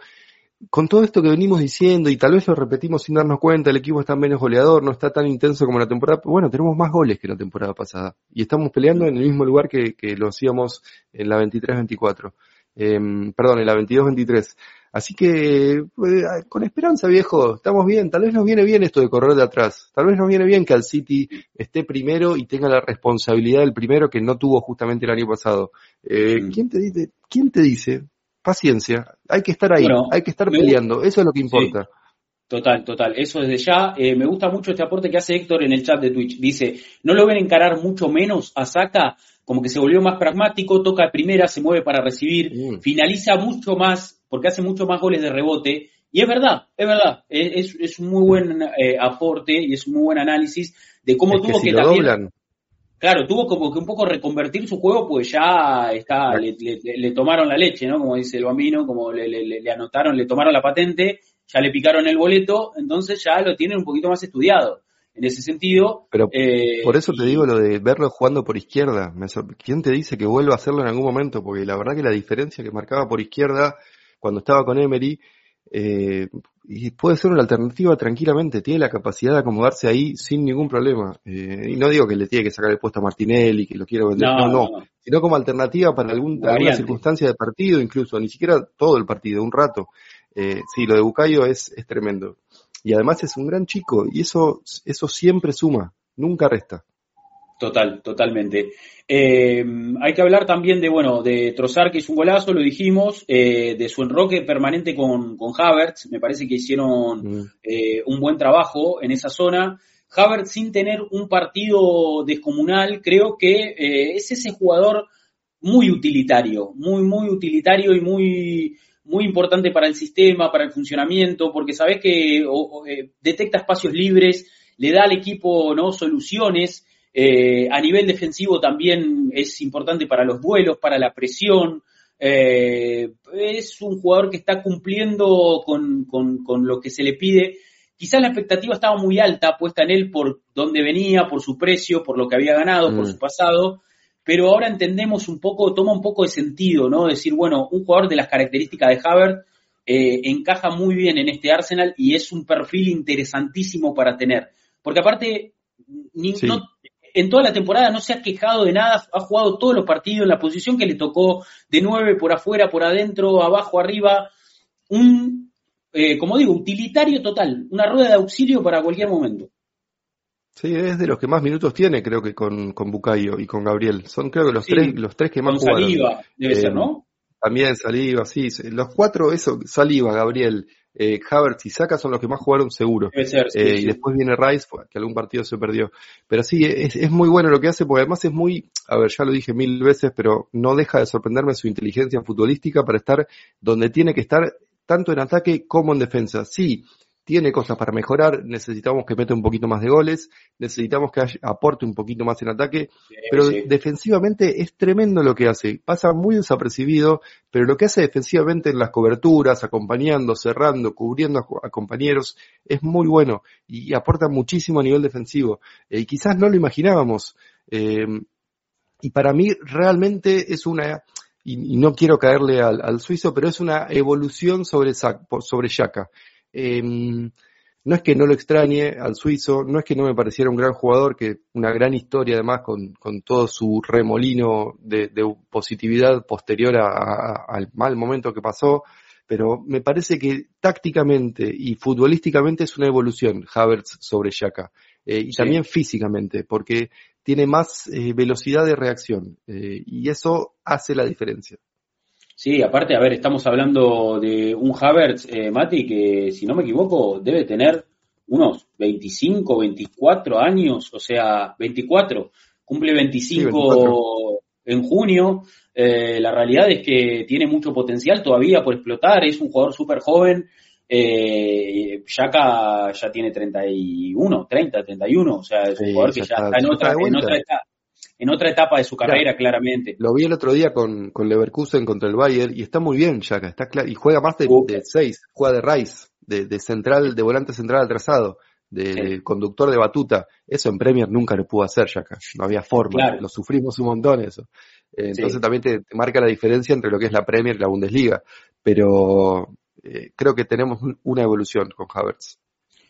con todo esto que venimos diciendo, y tal vez lo repetimos sin darnos cuenta, el equipo está menos goleador, no está tan intenso como la temporada, bueno, tenemos más goles que la temporada pasada. Y estamos peleando en el mismo lugar que, lo hacíamos en la 23-24. Em, perdón, en la 22-23. Así que, pues, con esperanza, viejo, estamos bien. Tal vez nos viene bien esto de correr de atrás. Tal vez nos viene bien que al City esté primero y tenga la responsabilidad del primero que no tuvo justamente el año pasado. Eh, mm. ¿quién, te dice, ¿Quién te dice paciencia, hay que estar ahí, hay que estar peleando, eso es lo que importa. Total, total. Eso desde ya. Eh, me gusta mucho este aporte que hace Héctor en el chat de Twitch. Dice, ¿no lo ven encarar mucho menos a Saka? Como que se volvió más pragmático, toca de primera, se mueve para recibir, mm. finaliza mucho más, porque hace mucho más goles de rebote. Y es verdad, es verdad. Es, un muy buen eh, aporte y es un muy buen análisis de cómo tuvo que, también... Claro, tuvo como que un poco reconvertir su juego, pues ya está, le, tomaron la leche, ¿no? Como dice el bambino, como le, anotaron, le tomaron la patente, ya le picaron el boleto, entonces ya lo tienen un poquito más estudiado. en ese sentido. Pero eh, por eso te digo lo de verlo jugando por izquierda. ¿Quién te dice que vuelva a hacerlo en algún momento? Porque la verdad que la diferencia que marcaba por izquierda cuando estaba con Emery eh, y puede ser una alternativa tranquilamente, tiene la capacidad de acomodarse ahí sin ningún problema. Eh, y no digo que le tiene que sacar el puesto a Martinelli, que lo quiero vender, no, no, sino como alternativa para algún, alguna circunstancia de partido, incluso, ni siquiera todo el partido, un rato. Eh, sí, lo de Bucayo es, es tremendo. Y además es un gran chico, y eso, eso siempre suma, nunca resta. Total, totalmente. Eh, hay que hablar también de, bueno, de Trozar, que es un golazo, lo dijimos, eh, de su enroque permanente con, con Havertz. Me parece que hicieron mm. eh, un buen trabajo en esa zona. Havertz, sin tener un partido descomunal, creo que es ese jugador muy utilitario, muy, muy utilitario y muy, muy importante para el sistema, para el funcionamiento, porque sabes que detecta espacios libres, le da al equipo ¿no? soluciones eh, a nivel defensivo también es importante para los duelos, para la presión. Eh, es un jugador que está cumpliendo con, lo que se le pide. Quizás la expectativa estaba muy alta puesta en él por dónde venía, por su precio, por lo que había ganado, por mm. su pasado, pero ahora entendemos un poco, toma un poco de sentido, ¿no? Decir, bueno, un jugador de las características de Havert eh, encaja muy bien en este Arsenal y es un perfil interesantísimo para tener. Porque aparte, ni, en toda la temporada no se ha quejado de nada, ha jugado todos los partidos en la posición que le tocó, de nueve por afuera, por adentro, abajo, arriba, un, eh, como digo, utilitario total, una rueda de auxilio para cualquier momento. Sí, es de los que más minutos tiene, creo que con, con Bucayo y con Gabriel. Son creo que los tres, los tres que más con Saliva, debe ser, ¿no? Eh, también Saliva, sí. Los cuatro, eso, Saliva, Gabriel, eh, Havertz y Saka son los que más jugaron seguro. Eh, y después viene Rice, que algún partido se perdió. Pero sí, es, muy bueno lo que hace, porque además es muy, a ver, ya lo dije mil veces, pero no deja de sorprenderme su inteligencia futbolística para estar donde tiene que estar, tanto en ataque como en defensa. Sí, tiene cosas para mejorar, necesitamos que meta un poquito más de goles, necesitamos que aporte un poquito más en ataque, pero defensivamente es tremendo lo que hace, pasa muy desapercibido, pero lo que hace defensivamente en las coberturas, acompañando, cerrando, cubriendo a, compañeros, es muy bueno y, aporta muchísimo a nivel defensivo. Eh, y quizás no lo imaginábamos. Eh, y para mí realmente es una, y, no quiero caerle al, suizo, pero es una evolución sobre, sobre Shaka. Em, no es que no lo extrañe al suizo, no es que no me pareciera un gran jugador, que una gran historia además con, todo su remolino de, positividad posterior al mal momento que pasó, pero me parece que tácticamente y futbolísticamente es una evolución Havertz sobre Shaka. Eh, y también físicamente, porque tiene más eh, velocidad de reacción eh, y eso hace la diferencia. Sí, aparte, a ver, estamos hablando de un Havertz, eh, Mati, que si no me equivoco debe tener unos 25, 24 años, o sea, 24, cumple 25 en junio. Eh, la realidad es que tiene mucho potencial todavía por explotar, es un jugador súper joven. Eh, Yaka ya tiene 31, 30, 31, o sea, es un jugador que ya, está, en otra, en otra en otra etapa de su carrera, claramente. Lo vi el otro día con, con Leverkusen contra el Bayern y está muy bien, Yaka, está claro, y juega más de, seis, juega de Rice, de, central, de volante central atrasado, de, conductor de batuta. Eso en Premier nunca lo pudo hacer, Yaka, no había forma, lo sufrimos un montón eso. Eh, entonces también te, marca la diferencia entre lo que es la Premier y la Bundesliga, pero eh, creo que tenemos una evolución con Havertz.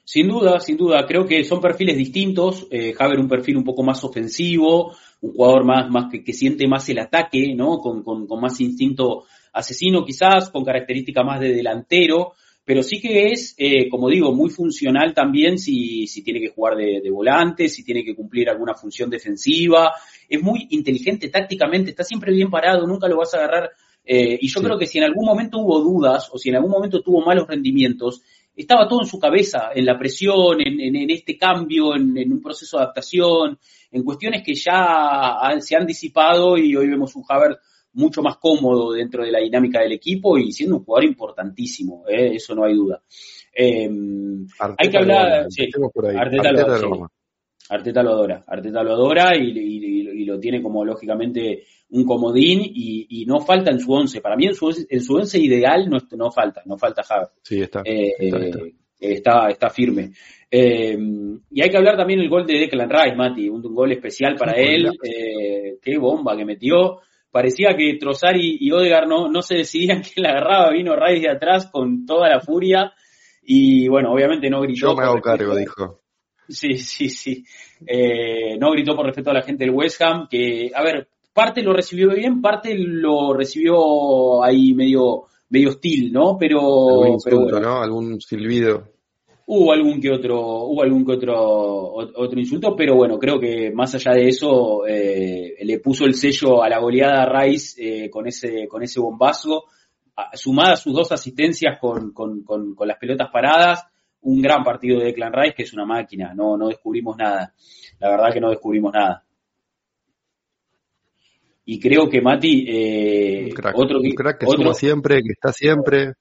Sin duda, sin duda, creo que son perfiles distintos. Eh, Haver un perfil un poco más ofensivo, un jugador más, más que, siente más el ataque, ¿no? Con, con, más instinto asesino quizás, con característica más de delantero, pero sí que es, eh, como digo, muy funcional también si, si tiene que jugar de, volante, si tiene que cumplir alguna función defensiva. Es muy inteligente tácticamente, está siempre bien parado, nunca lo vas a agarrar. Eh, y yo creo que si en algún momento hubo dudas o si en algún momento tuvo malos rendimientos, estaba todo en su cabeza, en la presión, en, este cambio, en, un proceso de adaptación, en cuestiones que ya se han disipado y hoy vemos un Haver mucho más cómodo dentro de la dinámica del equipo y siendo un jugador importantísimo, ¿eh? eso no hay duda. Em, hay que hablar, Arteta, lo, adora, Arteta lo adora y, lo tiene como lógicamente un comodín y, no falta en su once. Para mí en su, en su once ideal no, no falta, no falta Javier. Sí, está, eh, está, está firme. Eh, y hay que hablar también del gol de Declan Rice, Mati, un, gol especial para él, eh, qué bomba que metió. Parecía que Trossard y, Odegar no, no se decidían [LAUGHS] quién la agarraba, vino Rice de atrás con toda la furia y bueno, obviamente no gritó. Yo me hago cargo, dijo. Sí, sí, sí. Eh, no gritó por respeto a la gente del West Ham, que, a ver, parte lo recibió bien, parte lo recibió ahí medio, medio hostil, ¿no? Pero, pero ¿no? Algún silbido hubo algún que otro, hubo algún que otro, otro insulto, pero bueno, creo que más allá de eso, eh, le puso el sello a la goleada Rice eh, con ese, con ese bombazo, sumada a sus dos asistencias con, con, con, las pelotas paradas, un gran partido de Declan Rice que es una máquina, no, no descubrimos nada, la verdad que no descubrimos nada. Y creo que Mati, eh, otro que, crack que otro, siempre, que está siempre.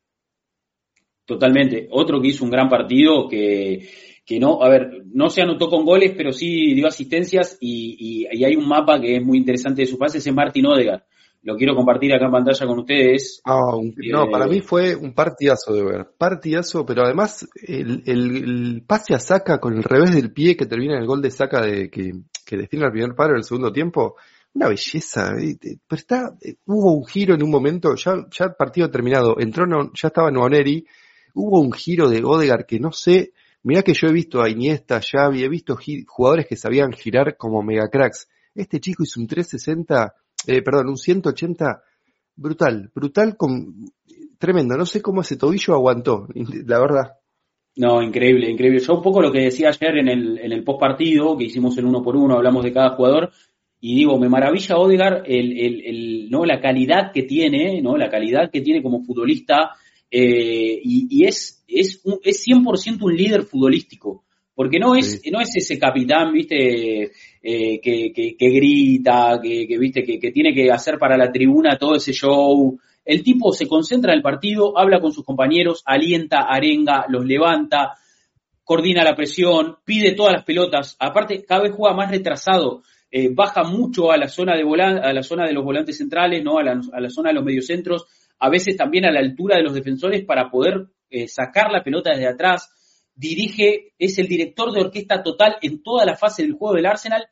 Totalmente. Otro que hizo un gran partido que, que no, a ver, no se anotó con goles, pero sí dio asistencias y, y, hay un mapa que es muy interesante de su fase, es Martin Odegaard. Lo quiero compartir acá en pantalla con ustedes. Ah, no, para mí fue un partidazo de ver. Partidazo, pero además el, el, pase a saca con el revés del pie que termina en el gol de saca de, que, que destina el primer paro del segundo tiempo, una belleza. Pero está, hubo un giro en un momento, ya, ya el partido terminado, entró, ya estaba Nuaneri hubo un giro de Odegar que no sé, mirá que yo he visto a Iniesta, Xavi, he visto jugadores que sabían girar como mega cracks. Este chico hizo un 360, eh, perdón, un 180 brutal, brutal con tremendo. No sé cómo ese tobillo aguantó, la verdad. No, increíble, increíble. Yo un poco lo que decía ayer en el, en el post partido, que hicimos el uno por uno, hablamos de cada jugador, y digo, me maravilla Odegar el, el, el, ¿no? la calidad que tiene, ¿no? la calidad que tiene como futbolista, eh, y, es, es, es 100% un líder futbolístico. Porque no es, no es ese capitán, viste, eh, que, que, grita, que, que viste, que, que, tiene que hacer para la tribuna todo ese show. El tipo se concentra en el partido, habla con sus compañeros, alienta, arenga, los levanta, coordina la presión, pide todas las pelotas. Aparte, cada vez juega más retrasado. Eh, baja mucho a la zona de a la zona de los volantes centrales, ¿no? A la, a la zona de los mediocentros a veces también a la altura de los defensores para poder eh, sacar la pelota desde atrás. Dirige, es el director de orquesta total en toda la fase del juego del Arsenal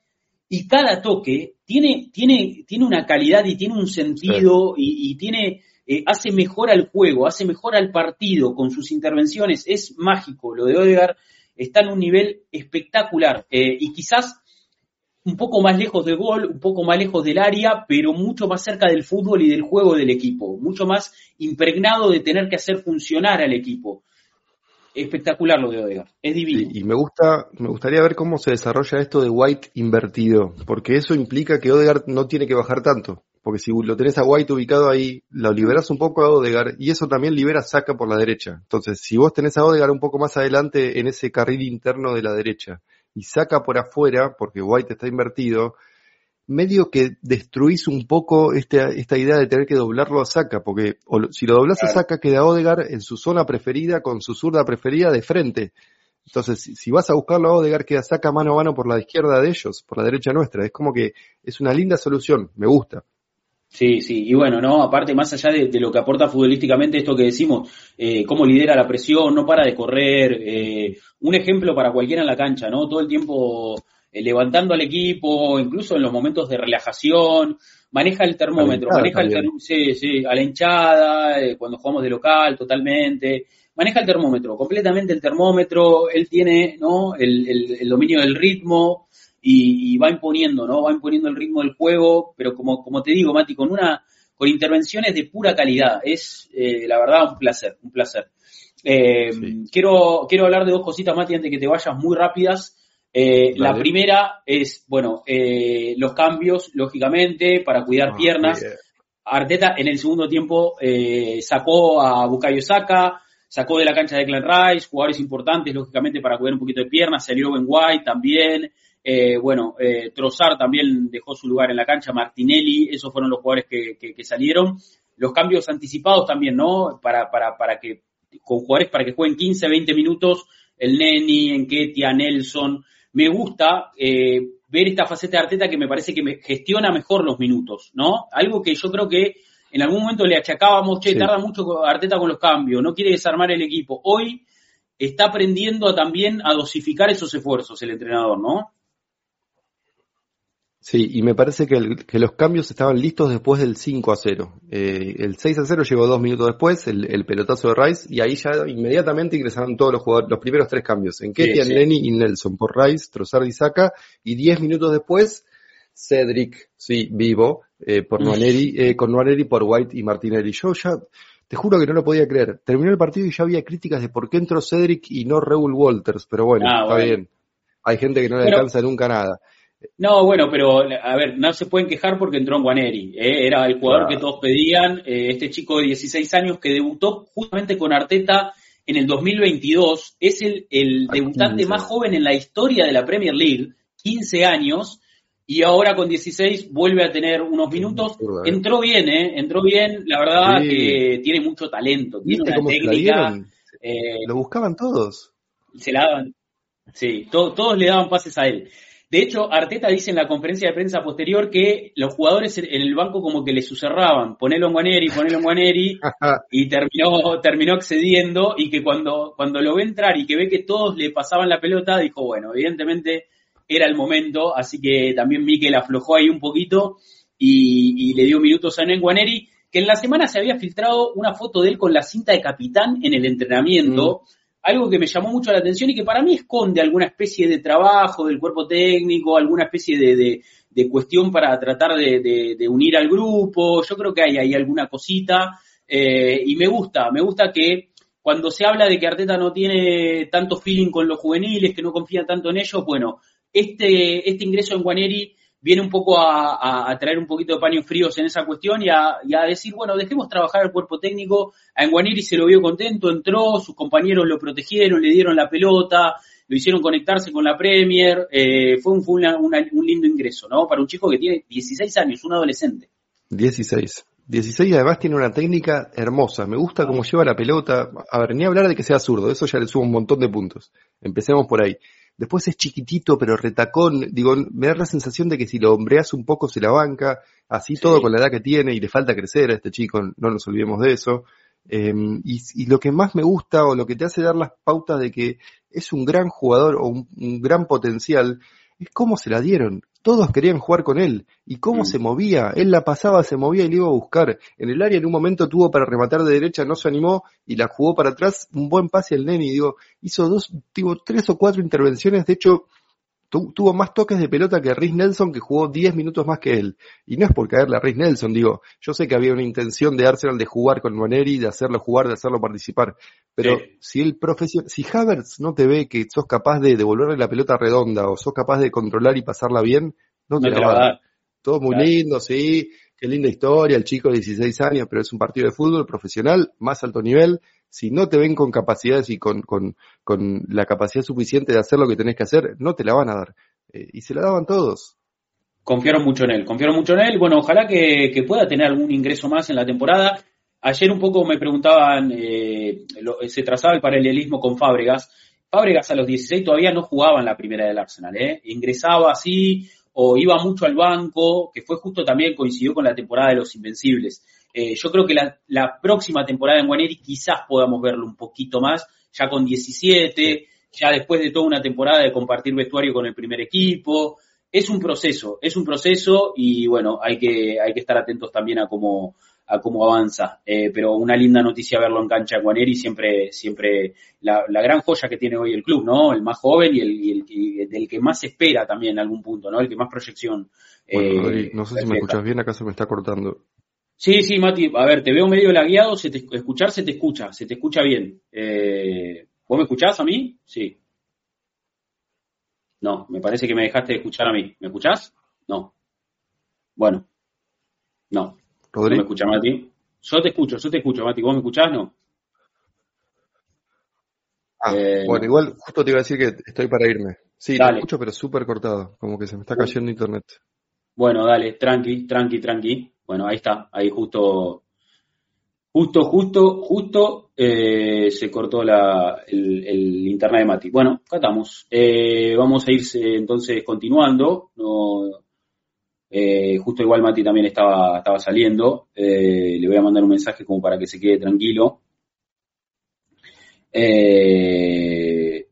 y cada toque tiene, tiene, tiene una calidad y tiene un sentido y, tiene, eh, hace mejor al juego, hace mejor al partido con sus intervenciones. Es mágico. Lo de Odegaard está en un nivel espectacular eh, y quizás un poco más lejos del gol, un poco más lejos del área, pero mucho más cerca del fútbol y del juego del equipo, mucho más impregnado de tener que hacer funcionar al equipo. Espectacular lo de Odegaard, es divino. y me gusta, me gustaría ver cómo se desarrolla esto de White invertido, porque eso implica que Odegaard no tiene que bajar tanto, porque si lo tenés a White ubicado ahí, lo liberas un poco a Odegaard y eso también libera saca por la derecha. Entonces, si vos tenés a Odegaard un poco más adelante en ese carril interno de la derecha, y saca por afuera, porque White está invertido, medio que destruís un poco esta, esta idea de tener que doblarlo a saca, porque si lo doblas a saca queda Odegar en su zona preferida con su zurda preferida de frente. Entonces, si vas a buscarlo a Odegar, queda saca mano a mano por la izquierda de ellos, por la derecha nuestra. Es como que es una linda solución, me gusta. Sí, sí, y bueno, no, aparte, más allá de, lo que aporta futbolísticamente, esto que decimos, eh, cómo lidera la presión, no para de correr, eh, un ejemplo para cualquiera en la cancha, ¿no? Todo el tiempo levantando al equipo, incluso en los momentos de relajación, maneja el termómetro, maneja el termómetro, sí, sí, a la hinchada, eh, cuando jugamos de local, totalmente, maneja el termómetro, completamente el termómetro, él tiene, ¿no? El, el, el dominio del ritmo, y, va imponiendo, ¿no? Va imponiendo el ritmo del juego, pero como, como te digo, Mati, con una, con intervenciones de pura calidad. Es, eh, la verdad, un placer, un placer. Eh, quiero, quiero hablar de dos cositas, Mati, antes de que te vayas muy rápidas. Eh, la primera es, bueno, los cambios, lógicamente, para cuidar ah, piernas. Arteta en el segundo tiempo sacó a Bukayo Saka, sacó de la cancha de Glen Rice, jugadores importantes, lógicamente, para cuidar un poquito de piernas, salió Ben White también, eh, bueno, eh, Trozar también dejó su lugar en la cancha, Martinelli, esos fueron los jugadores que, salieron. Los cambios anticipados también, ¿no? Para, para, para que, con jugadores para que jueguen 15, 20 minutos, el Neni, Enketia, Nelson. Me gusta eh, ver esta faceta de Arteta que me parece que me gestiona mejor los minutos, ¿no? Algo que yo creo que en algún momento le achacábamos, che, tarda mucho Arteta con los cambios, no quiere desarmar el equipo. Hoy está aprendiendo también a dosificar esos esfuerzos el entrenador, ¿no? Sí, y me parece que, los cambios estaban listos después del 5 a 0. Eh, el 6 a 0 llegó dos minutos después, el, pelotazo de Rice, y ahí ya inmediatamente ingresaron todos los jugadores, los primeros tres cambios. En Ketian, Lenny y Nelson por Rice, Trossard y Saka, y diez minutos después, Cedric, sí, vivo, eh, por eh, con Nuaneri por White y Martinelli. Yo ya, te juro que no lo podía creer. Terminó el partido y ya había críticas de por qué entró Cedric y no Raúl Walters, pero bueno, ah, está bien. Hay gente que no le alcanza nunca nada. No, bueno, pero a ver, no se pueden quejar porque entró en Guaneri. ¿eh? Era el jugador que todos pedían. Eh, este chico de 16 años que debutó justamente con Arteta en el 2022. Es el, el debutante más joven en la historia de la Premier League, 15 años. Y ahora con 16 vuelve a tener unos minutos. ¿eh? Entró bien, ¿eh? Entró bien. La verdad que tiene mucho talento. Tiene una técnica. Lo buscaban todos. Se la daban. Sí, todos le daban pases a él. De hecho, Arteta dice en la conferencia de prensa posterior que los jugadores en el banco como que le susurraban, ponelo en Guaneri, ponelo en Guaneri, [LAUGHS] y terminó, terminó accediendo y que cuando, cuando lo ve entrar y que ve que todos le pasaban la pelota, dijo, bueno, evidentemente era el momento, así que también Mikel aflojó ahí un poquito y, le dio minutos a Guaneri, que en la semana se había filtrado una foto de él con la cinta de capitán en el entrenamiento. Mm algo que me llamó mucho la atención y que para mí esconde alguna especie de trabajo del cuerpo técnico, alguna especie de, cuestión para tratar de, unir al grupo. Yo creo que hay ahí alguna cosita eh, y me gusta, me gusta que cuando se habla de que Arteta no tiene tanto feeling con los juveniles, que no confía tanto en ellos, bueno, este, este ingreso en Guaneri viene un poco a, traer un poquito de paños fríos en esa cuestión y a, decir, bueno, dejemos trabajar al cuerpo técnico. A Enguaniri se lo vio contento, entró, sus compañeros lo protegieron, le dieron la pelota, lo hicieron conectarse con la Premier. Eh, fue, un, lindo ingreso, ¿no? Para un chico que tiene 16 años, un adolescente. 16. 16 y además tiene una técnica hermosa. Me gusta cómo lleva la pelota. A ver, ni hablar de que sea zurdo, eso ya le subo un montón de puntos. Empecemos por ahí. Después es chiquitito, pero retacón. Digo, me da la sensación de que si lo hombreas un poco se la banca. Así todo con la edad que tiene y le falta crecer a este chico, no nos olvidemos de eso. Em, y, lo que más me gusta o lo que te hace dar las pautas de que es un gran jugador o un gran potencial es cómo se la dieron todos querían jugar con él. ¿Y cómo mm. se movía? Él la pasaba, se movía y le iba a buscar. En el área en un momento tuvo para rematar de derecha, no se animó y la jugó para atrás. Un buen pase al Neni, digo, hizo dos, digo, tres o cuatro intervenciones. De hecho, tuvo más toques de pelota que Rhys Nelson, que jugó 10 minutos más que él. Y no es por caerle a Rhys Nelson, digo, yo sé que había una intención de Arsenal de jugar con Maneri, de hacerlo jugar, de hacerlo participar. Pero si el profesor, si Havertz no te ve que sos capaz de devolverle la pelota redonda o sos capaz de controlar y pasarla bien, no te, la va a dar. Todo muy lindo, sí, qué linda historia, el chico de 16 años, pero es un partido de fútbol profesional, más alto nivel, si no te ven con capacidades y con, con, con la capacidad suficiente de hacer lo que tenés que hacer, no te la van a dar. Eh, y se la daban todos. Confiaron mucho en él, confiaron mucho en él. Bueno, ojalá que, pueda tener algún ingreso más en la temporada. Ayer un poco me preguntaban, eh, se trazaba el paralelismo con Fábregas. Fábregas a los 16 todavía no jugaba en la primera del Arsenal, ¿eh? Ingresaba así o iba mucho al banco, que fue justo también coincidió con la temporada de los Invencibles. Eh, yo creo que la, próxima temporada en Guaneri quizás podamos verlo un poquito más, ya con 17, ya después de toda una temporada de compartir vestuario con el primer equipo. Es un proceso, es un proceso y bueno, hay que, hay que estar atentos también a cómo, a cómo avanza. Eh, pero una linda noticia verlo en cancha Guaneri, siempre, siempre la, gran joya que tiene hoy el club, ¿no? El más joven y el, y el, del que más espera también en algún punto, ¿no? El que más proyección. Eh, no sé si me escuchas bien, acá se me está cortando. Sí, sí, Mati, a ver, te veo medio lagueado, se te, escuchar se te escucha, se te escucha bien. Eh, ¿Vos me escuchás a mí? Sí. No, me parece que me dejaste de escuchar a mí. ¿Me escuchás? No. Bueno. No. ¿No me escucha Mati? Yo te escucho, yo te escucho, Mati. ¿Vos me escuchás? No. Ah, eh, bueno, igual justo te iba a decir que estoy para irme. Sí, te escucho, pero súper cortado. Como que se me está cayendo internet. Bueno, dale, tranqui, tranqui, tranqui. Bueno, ahí está, ahí justo, justo, justo, justo eh, se cortó la, el, internet de Mati. Bueno, acá estamos. Eh, vamos a ir entonces continuando. No, eh, justo igual Mati también estaba, estaba saliendo. le voy a mandar un mensaje como para que se quede tranquilo. Eh,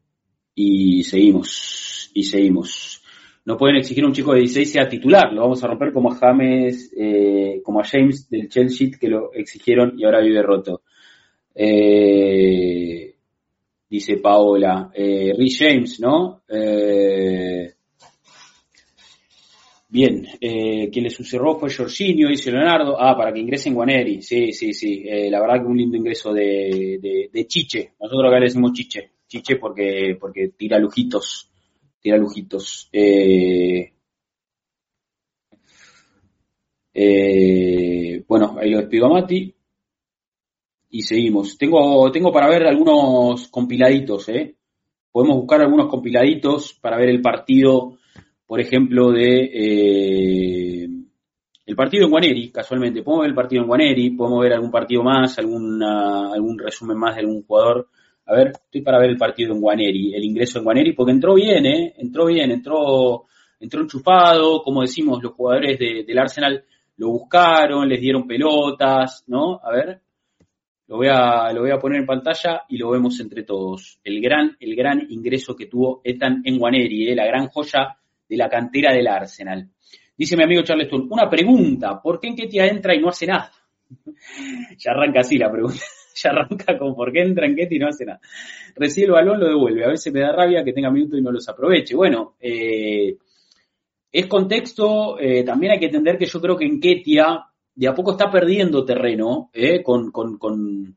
y seguimos, y seguimos. No pueden exigir a un chico de 16 sea titular, lo vamos a romper como a James, eh, como a James del Chelsea que lo exigieron y ahora vive roto. Eh, dice Paola. Eh, James, ¿no? Eh, bien, eh, quien le sucedió fue Jorginho, dice Leonardo. Ah, para que ingrese en Guaneri. Sí, sí, sí. Eh, la verdad que un lindo ingreso de, de, Chiche. Nosotros acá le decimos Chiche. Chiche porque, porque tira lujitos. Tira lujitos. Eh, bueno, ahí lo despido a Mati y seguimos. Tengo, tengo para ver algunos compiladitos, ¿eh? Podemos buscar algunos compiladitos para ver el partido, por ejemplo, de eh, el partido en Guaneri, casualmente. Podemos ver el partido en Guaneri, podemos ver algún partido más, alguna, algún resumen más de algún jugador. A ver, estoy para ver el partido en Guaneri, el ingreso en Guaneri, porque entró bien, ¿eh? Entró bien, entró, entró enchufado, como decimos, los jugadores del Arsenal lo buscaron, les dieron pelotas, ¿no? A ver, lo voy, a, lo voy a poner en pantalla y lo vemos entre todos. El gran, el gran ingreso que tuvo Ethan Enguaneri, eh, la gran joya de la cantera del Arsenal. Dice mi amigo Charleston, una pregunta, ¿por qué Enquetia entra y no hace nada? [LAUGHS] ya arranca así la pregunta, [LAUGHS] ya arranca con por qué entra Enquetia y no hace nada. Recibe el balón, lo devuelve, a veces me da rabia que tenga minutos y no los aproveche. Bueno, eh, es contexto, eh, también hay que entender que yo creo que Enquetia de a poco está perdiendo terreno eh, con, con, con,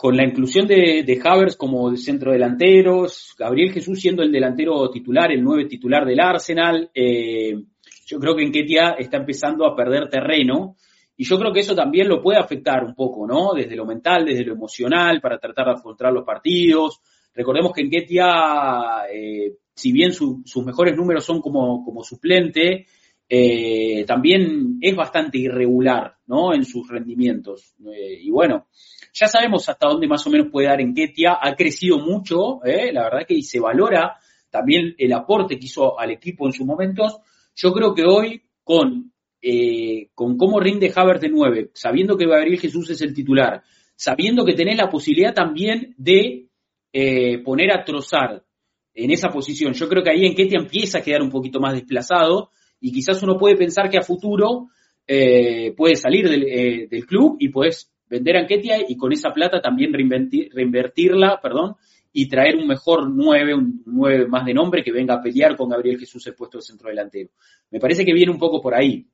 con, la inclusión de, de Havers como centro delanteros, Gabriel Jesús siendo el delantero titular, el nueve titular del Arsenal. Eh, yo creo que Enquetia está empezando a perder terreno y yo creo que eso también lo puede afectar un poco, ¿no? Desde lo mental, desde lo emocional, para tratar de afrontar los partidos. Recordemos que Enquetia, eh, si bien sus mejores números son como, como suplente, eh, también es bastante irregular ¿no? en sus rendimientos. Eh, y bueno, ya sabemos hasta dónde más o menos puede dar en Ketia. Ha crecido mucho, ¿eh? la verdad que se valora también el aporte que hizo al equipo en sus momentos. Yo creo que hoy, con, con cómo rinde Havertz de 9, sabiendo que Gabriel Jesús es el titular, sabiendo que tenés la posibilidad también de poner a trozar en esa posición, yo creo que ahí en Ketia empieza a quedar un poquito más desplazado y quizás uno puede pensar que a futuro eh, puede salir eh, del, club y puedes vender Anquetia y con esa plata también reinvertirla, perdón, y traer un mejor 9, un 9 más de nombre que venga a pelear con Gabriel Jesús el puesto de centro delantero. Me parece que viene un poco por ahí.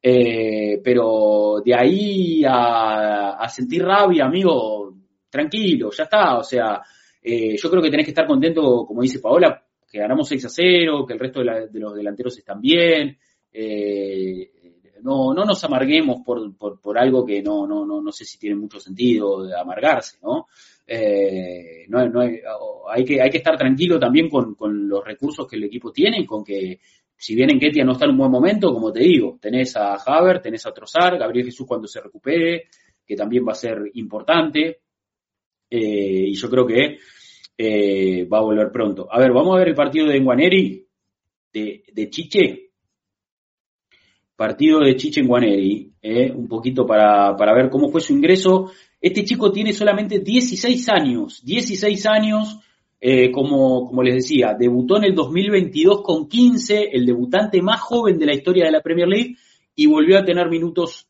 Eh, pero de ahí a, sentir rabia, amigo, tranquilo, ya está. O sea, yo creo que tenés que estar contento, como dice Paola, que ganamos 6 a 0, que el resto de, los delanteros están bien. Eh, no, no nos amarguemos por, por, algo que no, no, no, no sé si tiene mucho sentido de amargarse, ¿no? Eh, no, hay, que, hay que estar tranquilo también con, con, los recursos que el equipo tiene con que, si bien en Ketia no está en un buen momento, como te digo, tenés a Haver, tenés a Trozar, Gabriel Jesús cuando se recupere, que también va a ser importante. Eh, y yo creo que eh, va a volver pronto. A ver, vamos a ver el partido de Guaneri, de, Chiche. Partido de Chiche en Guaneri, eh, un poquito para, para ver cómo fue su ingreso. Este chico tiene solamente 16 años, 16 años, eh, como, como les decía, debutó en el 2022 con 15, el debutante más joven de la historia de la Premier League, y volvió a tener minutos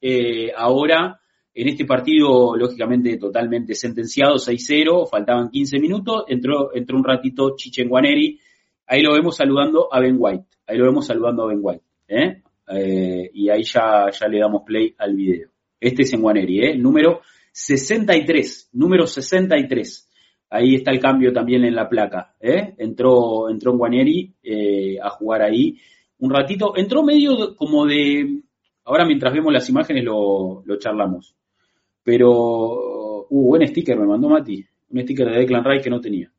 ahora en este partido, lógicamente, totalmente sentenciado, 6-0, faltaban 15 minutos, entró, entró un ratito Chichenguaneri, ahí lo vemos saludando a Ben White, ahí lo vemos saludando a Ben White, ¿eh? Eh, y ahí ya, ya le damos play al video. Este es en Guaneri, ¿eh? número 63, número 63. Ahí está el cambio también en la placa. ¿eh? Entró, entró en Guaneri eh, a jugar ahí un ratito. Entró medio como de... Ahora mientras vemos las imágenes lo, lo charlamos. Pero, uh, buen sticker me mandó Mati. Un sticker de Declan Rice que no tenía.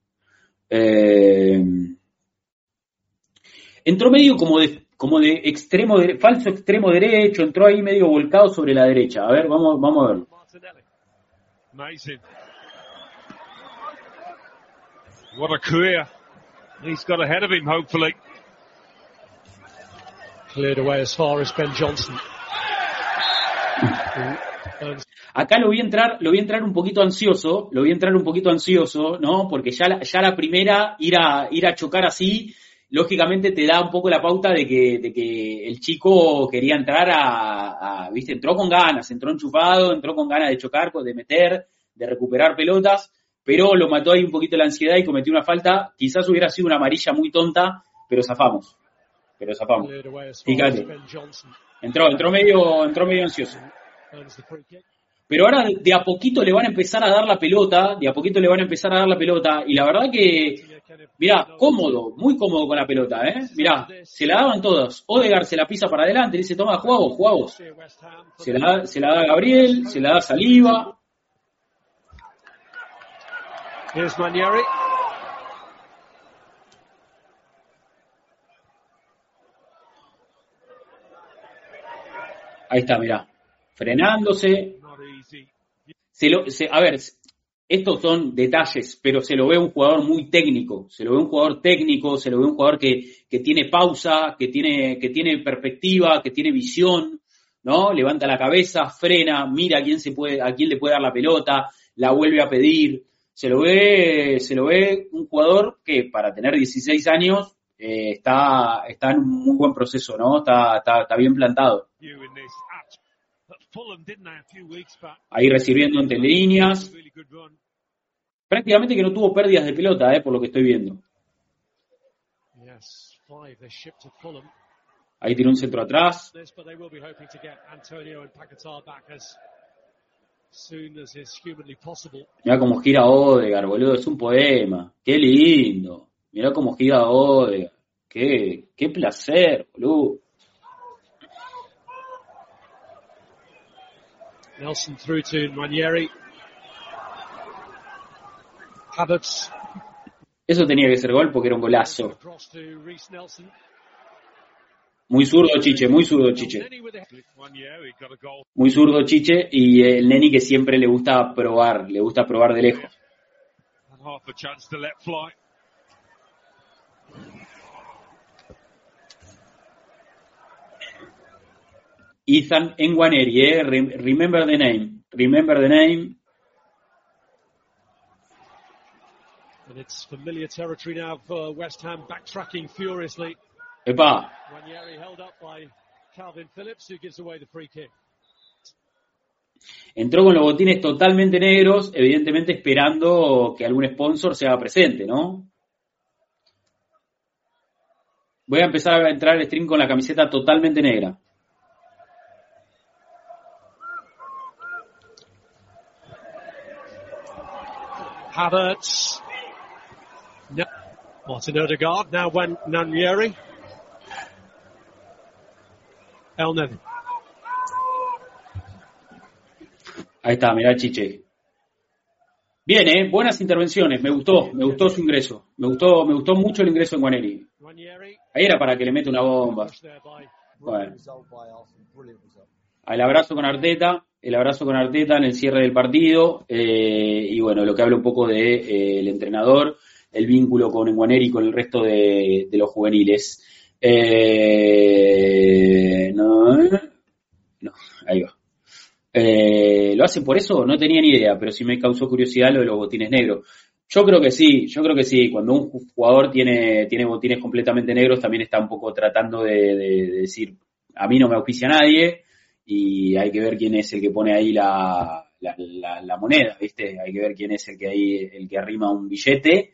Entró medio como de, como de extremo, de, falso extremo derecho, entró ahí medio volcado sobre la derecha. A ver, vamos, vamos a verlo. Amazing. What a career he's got ahead of him, hopefully. Cleared away as far as Ben Johnson. Acá lo a entrar, lo a entrar un poquito ansioso, lo a entrar un poquito ansioso, ¿no? Porque ya la, ya la primera, ir a, ir a chocar así, lógicamente te da un poco la pauta de que, de que el chico quería entrar a, a, viste, entró con ganas, entró enchufado, entró con ganas de chocar, de meter, de recuperar pelotas, pero lo mató ahí un poquito la ansiedad y cometió una falta, quizás hubiera sido una amarilla muy tonta, pero zafamos. Pero zafamos. Fíjate. Entró, entró medio, entró medio ansioso. Pero ahora de a poquito le van a empezar a dar la pelota, de a poquito le van a empezar a dar la pelota, y la verdad que, mirá, cómodo, muy cómodo con la pelota, ¿eh? Mirá, se la daban todos. Odegar se la pisa para adelante, dice, toma, jugamos, jugamos. Se la, se la da Gabriel, se la da Saliva. Ahí está, mirá. Frenándose. Se lo, se, a ver, estos son detalles, pero se lo ve un jugador muy técnico. Se lo ve un jugador técnico, se lo ve un jugador que, que tiene pausa, que tiene, que tiene perspectiva, que tiene visión, ¿no? Levanta la cabeza, frena, mira a quién se puede, a quién le puede dar la pelota, la vuelve a pedir. Se lo ve, se lo ve un jugador que para tener 16 años eh, está, está en un muy buen proceso, ¿no? Está, está, está bien plantado. Ahí recibiendo entre líneas. Prácticamente que no tuvo pérdidas de pelota, eh, por lo que estoy viendo. Ahí tiene un centro atrás. Mira cómo gira Odegar, boludo, es un poema. Qué lindo. Mira cómo gira Odegar. Qué, qué placer, boludo. Nelson through to Manieri. Havertz. Eso tenía que ser gol porque era un golazo. Muy zurdo Chiche, muy zurdo Chiche. Muy zurdo Chiche y el Neni que siempre le gusta probar, le gusta probar de lejos. Ethan Enguaneri, eh? remember the name, remember the name. And it's familiar territory now for West Ham backtracking furiously. Epa. Ranieri held up by Calvin Phillips who gives away the free kick. Entró con los botines totalmente negros, evidentemente esperando que algún sponsor se haga presente, ¿no? Voy a empezar a entrar al stream con la camiseta totalmente negra. Havertz. No. Martin Odegaard. Now when Nanieri. El Nevin. Ahí está, mirá Chiche. Bien, eh, buenas intervenciones, me gustó, me gustó su ingreso, me gustó, me gustó mucho el ingreso en Guaneri. Ahí era para que le meta una bomba. Bueno. El abrazo con Arteta, el abrazo con Arteta en el cierre del partido, eh, y bueno, lo que habla un poco del de, eh, entrenador, el vínculo con Enguaneri y con el resto de, los juveniles. Eh, no, no, ahí va. Eh, ¿Lo hace por eso? No tenía ni idea, pero sí me causó curiosidad lo de los botines negros. Yo creo que sí, yo creo que sí. Cuando un jugador tiene, tiene botines completamente negros, también está un poco tratando de, de decir, a mí no me auspicia nadie y hay que ver quién es el que pone ahí la, la, moneda, ¿viste? Hay que ver quién es el que ahí, el que arrima un billete.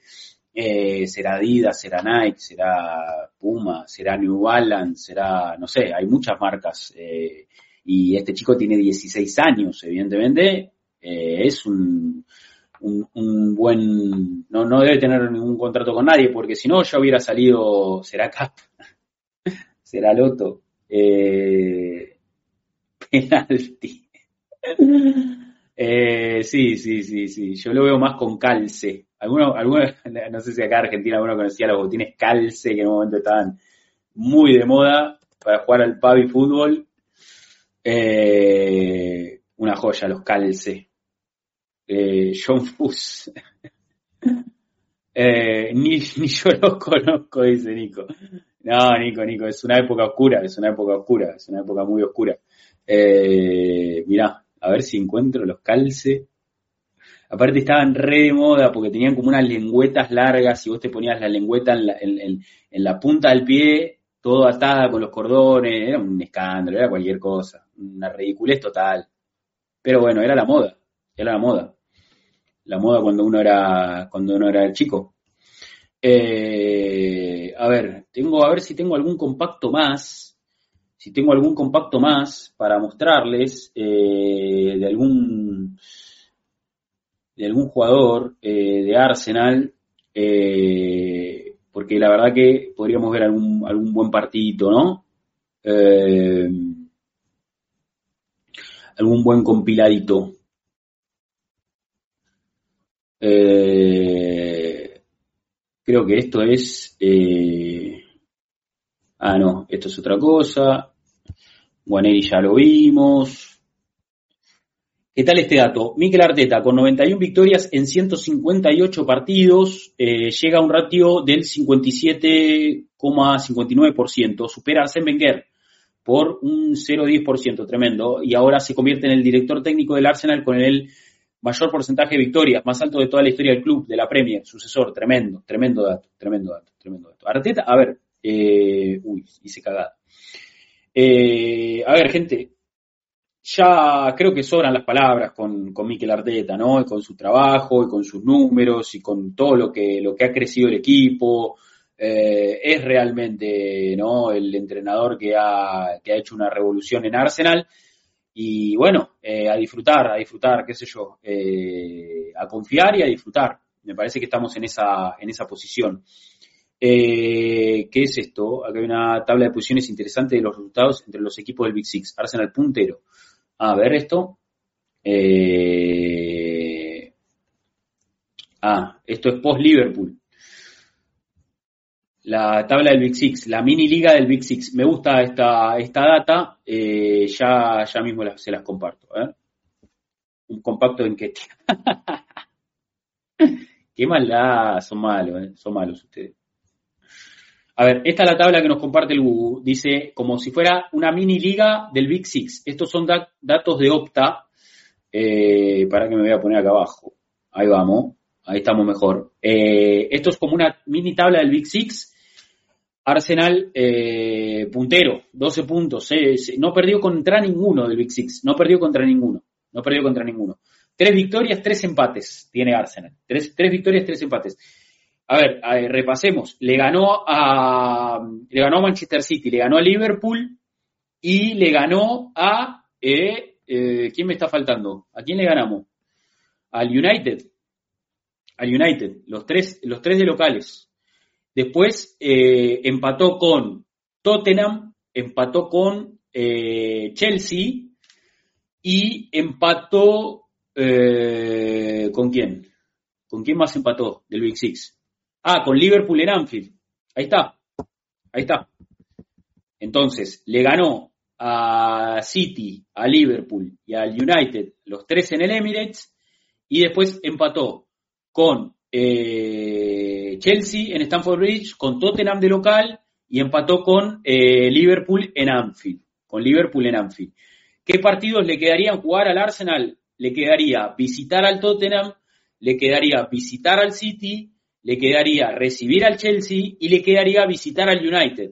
Eh, será Adidas, será Nike, será Puma, será New Balance, será, no sé, hay muchas marcas. Eh, y este chico tiene 16 años, evidentemente, eh, es un, un, buen, no, no debe tener ningún contrato con nadie, porque si no ya hubiera salido, será Cap, [LAUGHS] será Loto, penalti. [LAUGHS] Eh, sí, sí, sí, sí, yo lo veo más con calce. Alguno, alguno, [LAUGHS] no sé si acá en Argentina alguno conocía los botines calce que en un momento estaban muy de moda para jugar al y fútbol eh, una joya, los calce. Eh, John Fuss. [LAUGHS] eh, ni, ni, yo los conozco, dice Nico. No, Nico, Nico, es una época oscura, es una época oscura, es una época muy oscura. Eh, mirá, a ver si encuentro los calce. Aparte estaban re de moda porque tenían como unas lengüetas largas y vos te ponías la lengüeta en la, punta del pie, todo atada con los cordones, era un escándalo, era cualquier cosa, una ridiculez total. Pero bueno, era la moda, era la moda. La moda cuando uno era, cuando uno era chico. Eh, a ver, tengo, a ver si tengo algún compacto más. Si tengo algún compacto más para mostrarles eh, de algún de algún jugador eh, de Arsenal, porque la verdad que podríamos ver algún, algún buen partidito, ¿no? algún buen compiladito. Creo que esto es... Ah, no, esto es otra cosa. Guaneri ya lo vimos. ¿Qué tal este dato? Mikel Arteta, con 91 victorias en 158 partidos, eh, llega a un ratio del 57,59%, supera a Arsène Wenger por un 0,10%, tremendo, y ahora se convierte en el director técnico del Arsenal con el mayor porcentaje de victorias, más alto de toda la historia del club, de la Premier, sucesor, tremendo, tremendo dato, tremendo dato, tremendo dato. Arteta, a ver, eh, uy, hice cagada. Eh, a ver, gente, ya creo que sobran las palabras con, con Mikel Arteta, ¿no? Y con su trabajo, y con sus números, y con todo lo que, lo que ha crecido el equipo. Eh, es realmente, ¿no? El entrenador que ha, que ha hecho una revolución en Arsenal y bueno, eh, a disfrutar, a disfrutar, qué sé yo, a confiar y a disfrutar. Me parece que estamos en esa, en esa posición. Eh, ¿Qué es esto? Acá hay una tabla de posiciones interesante de los resultados entre los equipos del Big Six. Arsenal puntero. A ver esto. ah, esto es post-Liverpool la tabla del Big Six, la mini liga del Big Six. Me gusta esta, esta data, eh, ya, ya mismo se las comparto. ¿eh? Un compacto en que... [LAUGHS] Qué maldad, son malos, ¿eh? son malos ustedes. A ver, esta es la tabla que nos comparte el Google. Dice como si fuera una mini liga del Big Six. Estos son datos de Opta. para que me voy a poner acá abajo. Ahí vamos. Ahí estamos mejor. esto es como una mini tabla del Big Six Arsenal eh, puntero, 12 puntos. no perdió contra ninguno del Big Six. No perdió contra ninguno. No perdió contra ninguno. Tres victorias, tres empates tiene Arsenal. Tres, tres victorias, tres empates. A ver, repasemos. Le ganó a le ganó a Manchester City, le ganó a Liverpool y le ganó a eh, eh, ¿quién me está faltando? ¿A quién le ganamos? Al United. Al United. Los tres, los tres de locales. Después eh, empató con Tottenham, empató con Chelsea y empató con quién? ¿Con quién más empató del Big Six? Ah, con Liverpool en Anfield. Ahí está. Ahí está. Entonces, le ganó a City, a Liverpool y al United, los tres en el Emirates, y después empató con eh, Chelsea en Stamford Bridge, con Tottenham de local y empató con eh, Liverpool en Anfield. Con Liverpool en Anfield. ¿Qué partidos le quedarían jugar al Arsenal? Le quedaría visitar al Tottenham, le quedaría visitar al City, le quedaría recibir al Chelsea y le quedaría visitar al United.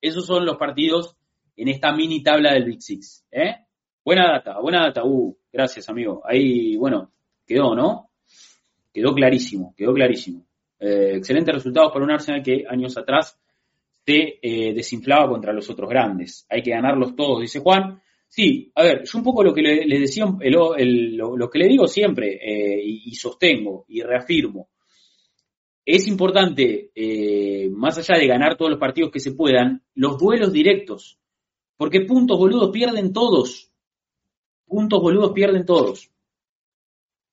Esos son los partidos en esta mini tabla del Big Six. ¿eh? Buena data, buena data. Uh, gracias, amigo. Ahí, bueno, quedó, ¿no? Quedó clarísimo, quedó clarísimo. Eh, excelentes resultados para un Arsenal que años atrás se eh, desinflaba contra los otros grandes. Hay que ganarlos todos, dice Juan. Sí, a ver, yo un poco lo que le, decía, lo, que le digo siempre eh, y, sostengo y reafirmo, es importante, más allá de ganar todos los partidos que se puedan, los duelos directos, porque puntos boludos pierden todos, puntos boludos pierden todos.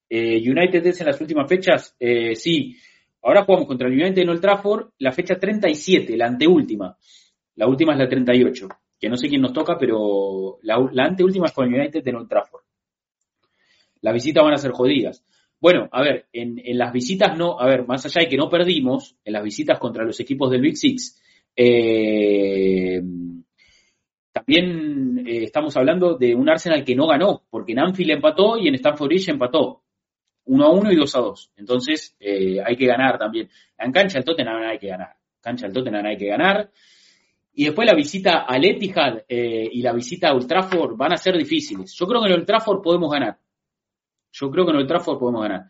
Eh, United es en las últimas fechas, eh, sí. Ahora jugamos contra el United en Old Trafford, la fecha 37, la anteúltima. La última es la 38, que no sé quién nos toca, pero la, anteúltima es con el United en Old Trafford. Las visitas van a ser jodidas. Bueno, a ver, en, las visitas no, a ver, más allá de que no perdimos, en las visitas contra los equipos del Big Six, Eh, también eh, estamos hablando de un Arsenal que no ganó, porque en Anfield empató y en Stamford Bridge empató. 1 a 1 y 2 a 2. Entonces eh, hay que ganar también. En cancha el Tottenham hay que ganar. Cancha el Tottenham hay que ganar. Y después la visita al Etihad eh, y la visita a Old van a ser difíciles. Yo creo que en Old Trafford podemos ganar. Yo creo que en Old Trafford podemos ganar.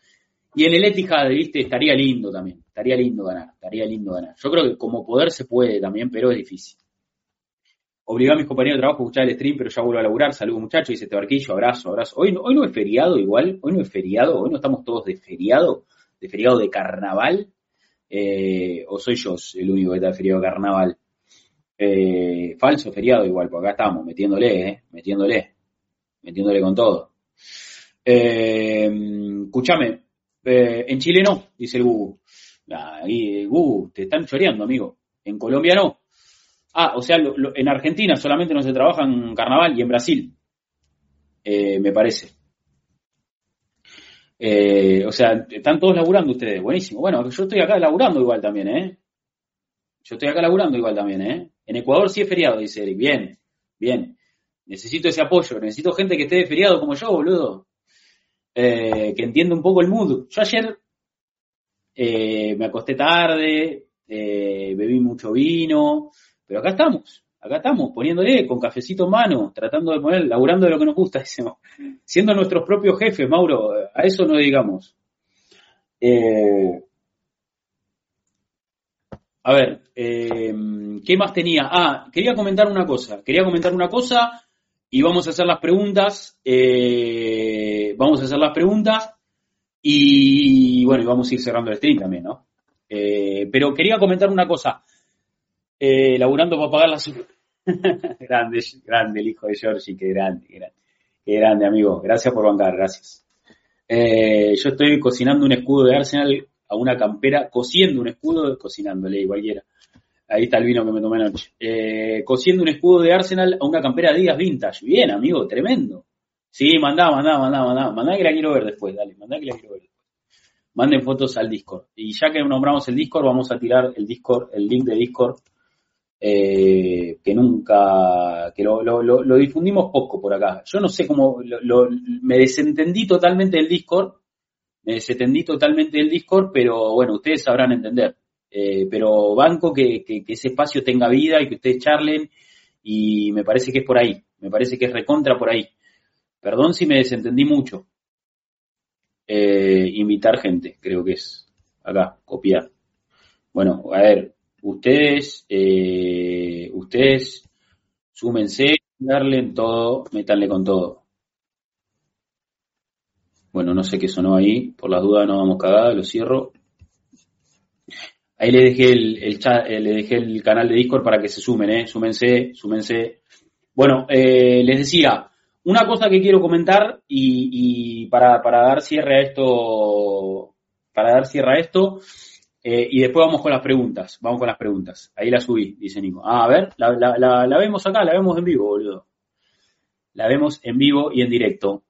Y en el Etihad, viste, estaría lindo también. Estaría lindo ganar. Estaría lindo ganar. Yo creo que como poder se puede también, pero es difícil. Obligar a mis compañeros de trabajo a escuchar el stream, pero ya vuelvo a laburar. Saludos muchachos, dice este barquillo, abrazo, abrazo. Hoy no, hoy no es feriado igual, hoy no es feriado, hoy no estamos todos de feriado, de feriado de carnaval. Eh, o soy yo el único que está de feriado de carnaval. Eh, falso feriado igual, porque acá estamos, metiéndole, eh, metiéndole, metiéndole con todo. Eh, escúchame, eh, en Chile no, dice el Gugu. Ahí, Gugu, te están choreando, amigo. En Colombia no. Ah, o sea, en Argentina solamente no se trabaja en carnaval y en Brasil, eh, me parece. Eh, o sea, están todos laburando ustedes, buenísimo. Bueno, yo estoy acá laburando igual también, ¿eh? Yo estoy acá laburando igual también, ¿eh? En Ecuador sí es feriado, dice Eric. Bien, bien. Necesito ese apoyo, necesito gente que esté de feriado como yo, boludo. Eh, que entienda un poco el mood. Yo ayer eh, me acosté tarde, eh, bebí mucho vino, pero acá estamos, acá estamos, poniéndole con cafecito en mano, tratando de poner, laburando de lo que nos gusta, [LAUGHS] siendo nuestros propios jefes, Mauro, a eso no digamos. A ver, ¿qué más tenía? Ah, quería comentar una cosa, quería comentar una cosa y vamos a hacer las preguntas, eh, vamos a hacer las preguntas y bueno, y vamos a ir cerrando el stream también, ¿no? Eh, pero quería comentar una cosa eh, laburando para pagar la [LAUGHS] grande, grande el hijo de Georgie, qué grande, qué grande, qué grande amigo. Gracias por bancar, gracias. Eh, yo estoy cocinando un escudo de Arsenal a una campera, cosiendo un escudo, cocinándole cualquiera. Ahí está el vino que me tomé anoche. Eh, cosiendo un escudo de Arsenal a una campera de Adidas Vintage. Bien, amigo, tremendo. Sí, mandá, mandá, mandá, mandá. Mandá que la quiero ver después, dale, mandá que la quiero ver. Manden fotos al Discord. Y ya que nombramos el Discord, vamos a tirar el Discord, el link de Discord eh, que nunca, que lo, lo, lo, difundimos poco por acá. Yo no sé cómo, lo, me desentendí totalmente del Discord, me desentendí totalmente del Discord, pero bueno, ustedes sabrán entender. Eh, pero banco que, que, ese espacio tenga vida y que ustedes charlen y me parece que es por ahí, me parece que es recontra por ahí. Perdón si me desentendí mucho. Eh, invitar gente, creo que es acá, copiar. Bueno, a ver, ustedes, eh, ustedes súmense, darle en todo, métanle con todo. Bueno, no sé qué sonó ahí, por las dudas no vamos cagada, lo cierro. Ahí le dejé el, chat, eh, le dejé el canal de Discord para que se sumen, eh, súmense, súmense. Bueno, eh, les decía, una cosa que quiero comentar y, y para, dar cierre a esto, para dar cierre a esto, eh, y después vamos con las preguntas. Vamos con las preguntas. Ahí la subí, dice Nico. Ah, a ver, la, vemos acá, la vemos en vivo, boludo. La vemos en vivo y en directo.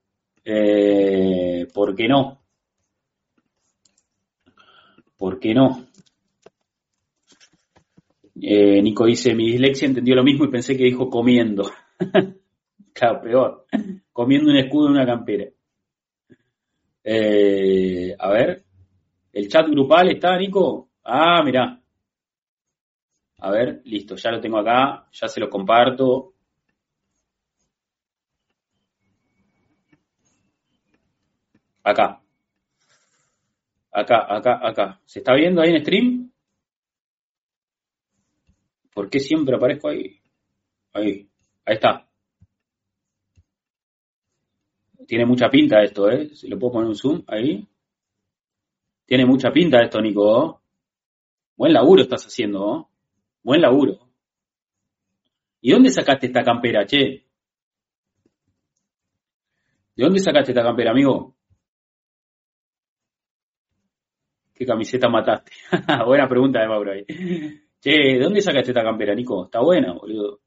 ¿Por qué no? ¿Por qué no? Eh, Nico dice, mi dislexia entendió lo mismo y pensé que dijo comiendo. [LAUGHS] claro, peor. Comiendo un escudo en una campera. Eh, a ver, el chat grupal está, Nico. Ah, mirá. A ver, listo, ya lo tengo acá, ya se lo comparto. Acá. Acá, acá, acá. ¿Se está viendo ahí en stream? ¿Por qué siempre aparezco ahí? Ahí, ahí está. Tiene mucha pinta esto, ¿eh? Si lo puedo poner un zoom ahí. Tiene mucha pinta esto, Nico. Buen laburo estás haciendo, Buen laburo. ¿Y dónde sacaste esta campera, che? ¿De dónde sacaste esta campera, amigo? ¿Qué camiseta mataste? [LAUGHS] buena pregunta de Mauro ahí. Che, ¿de dónde sacaste esta campera, Nico? Está buena, boludo.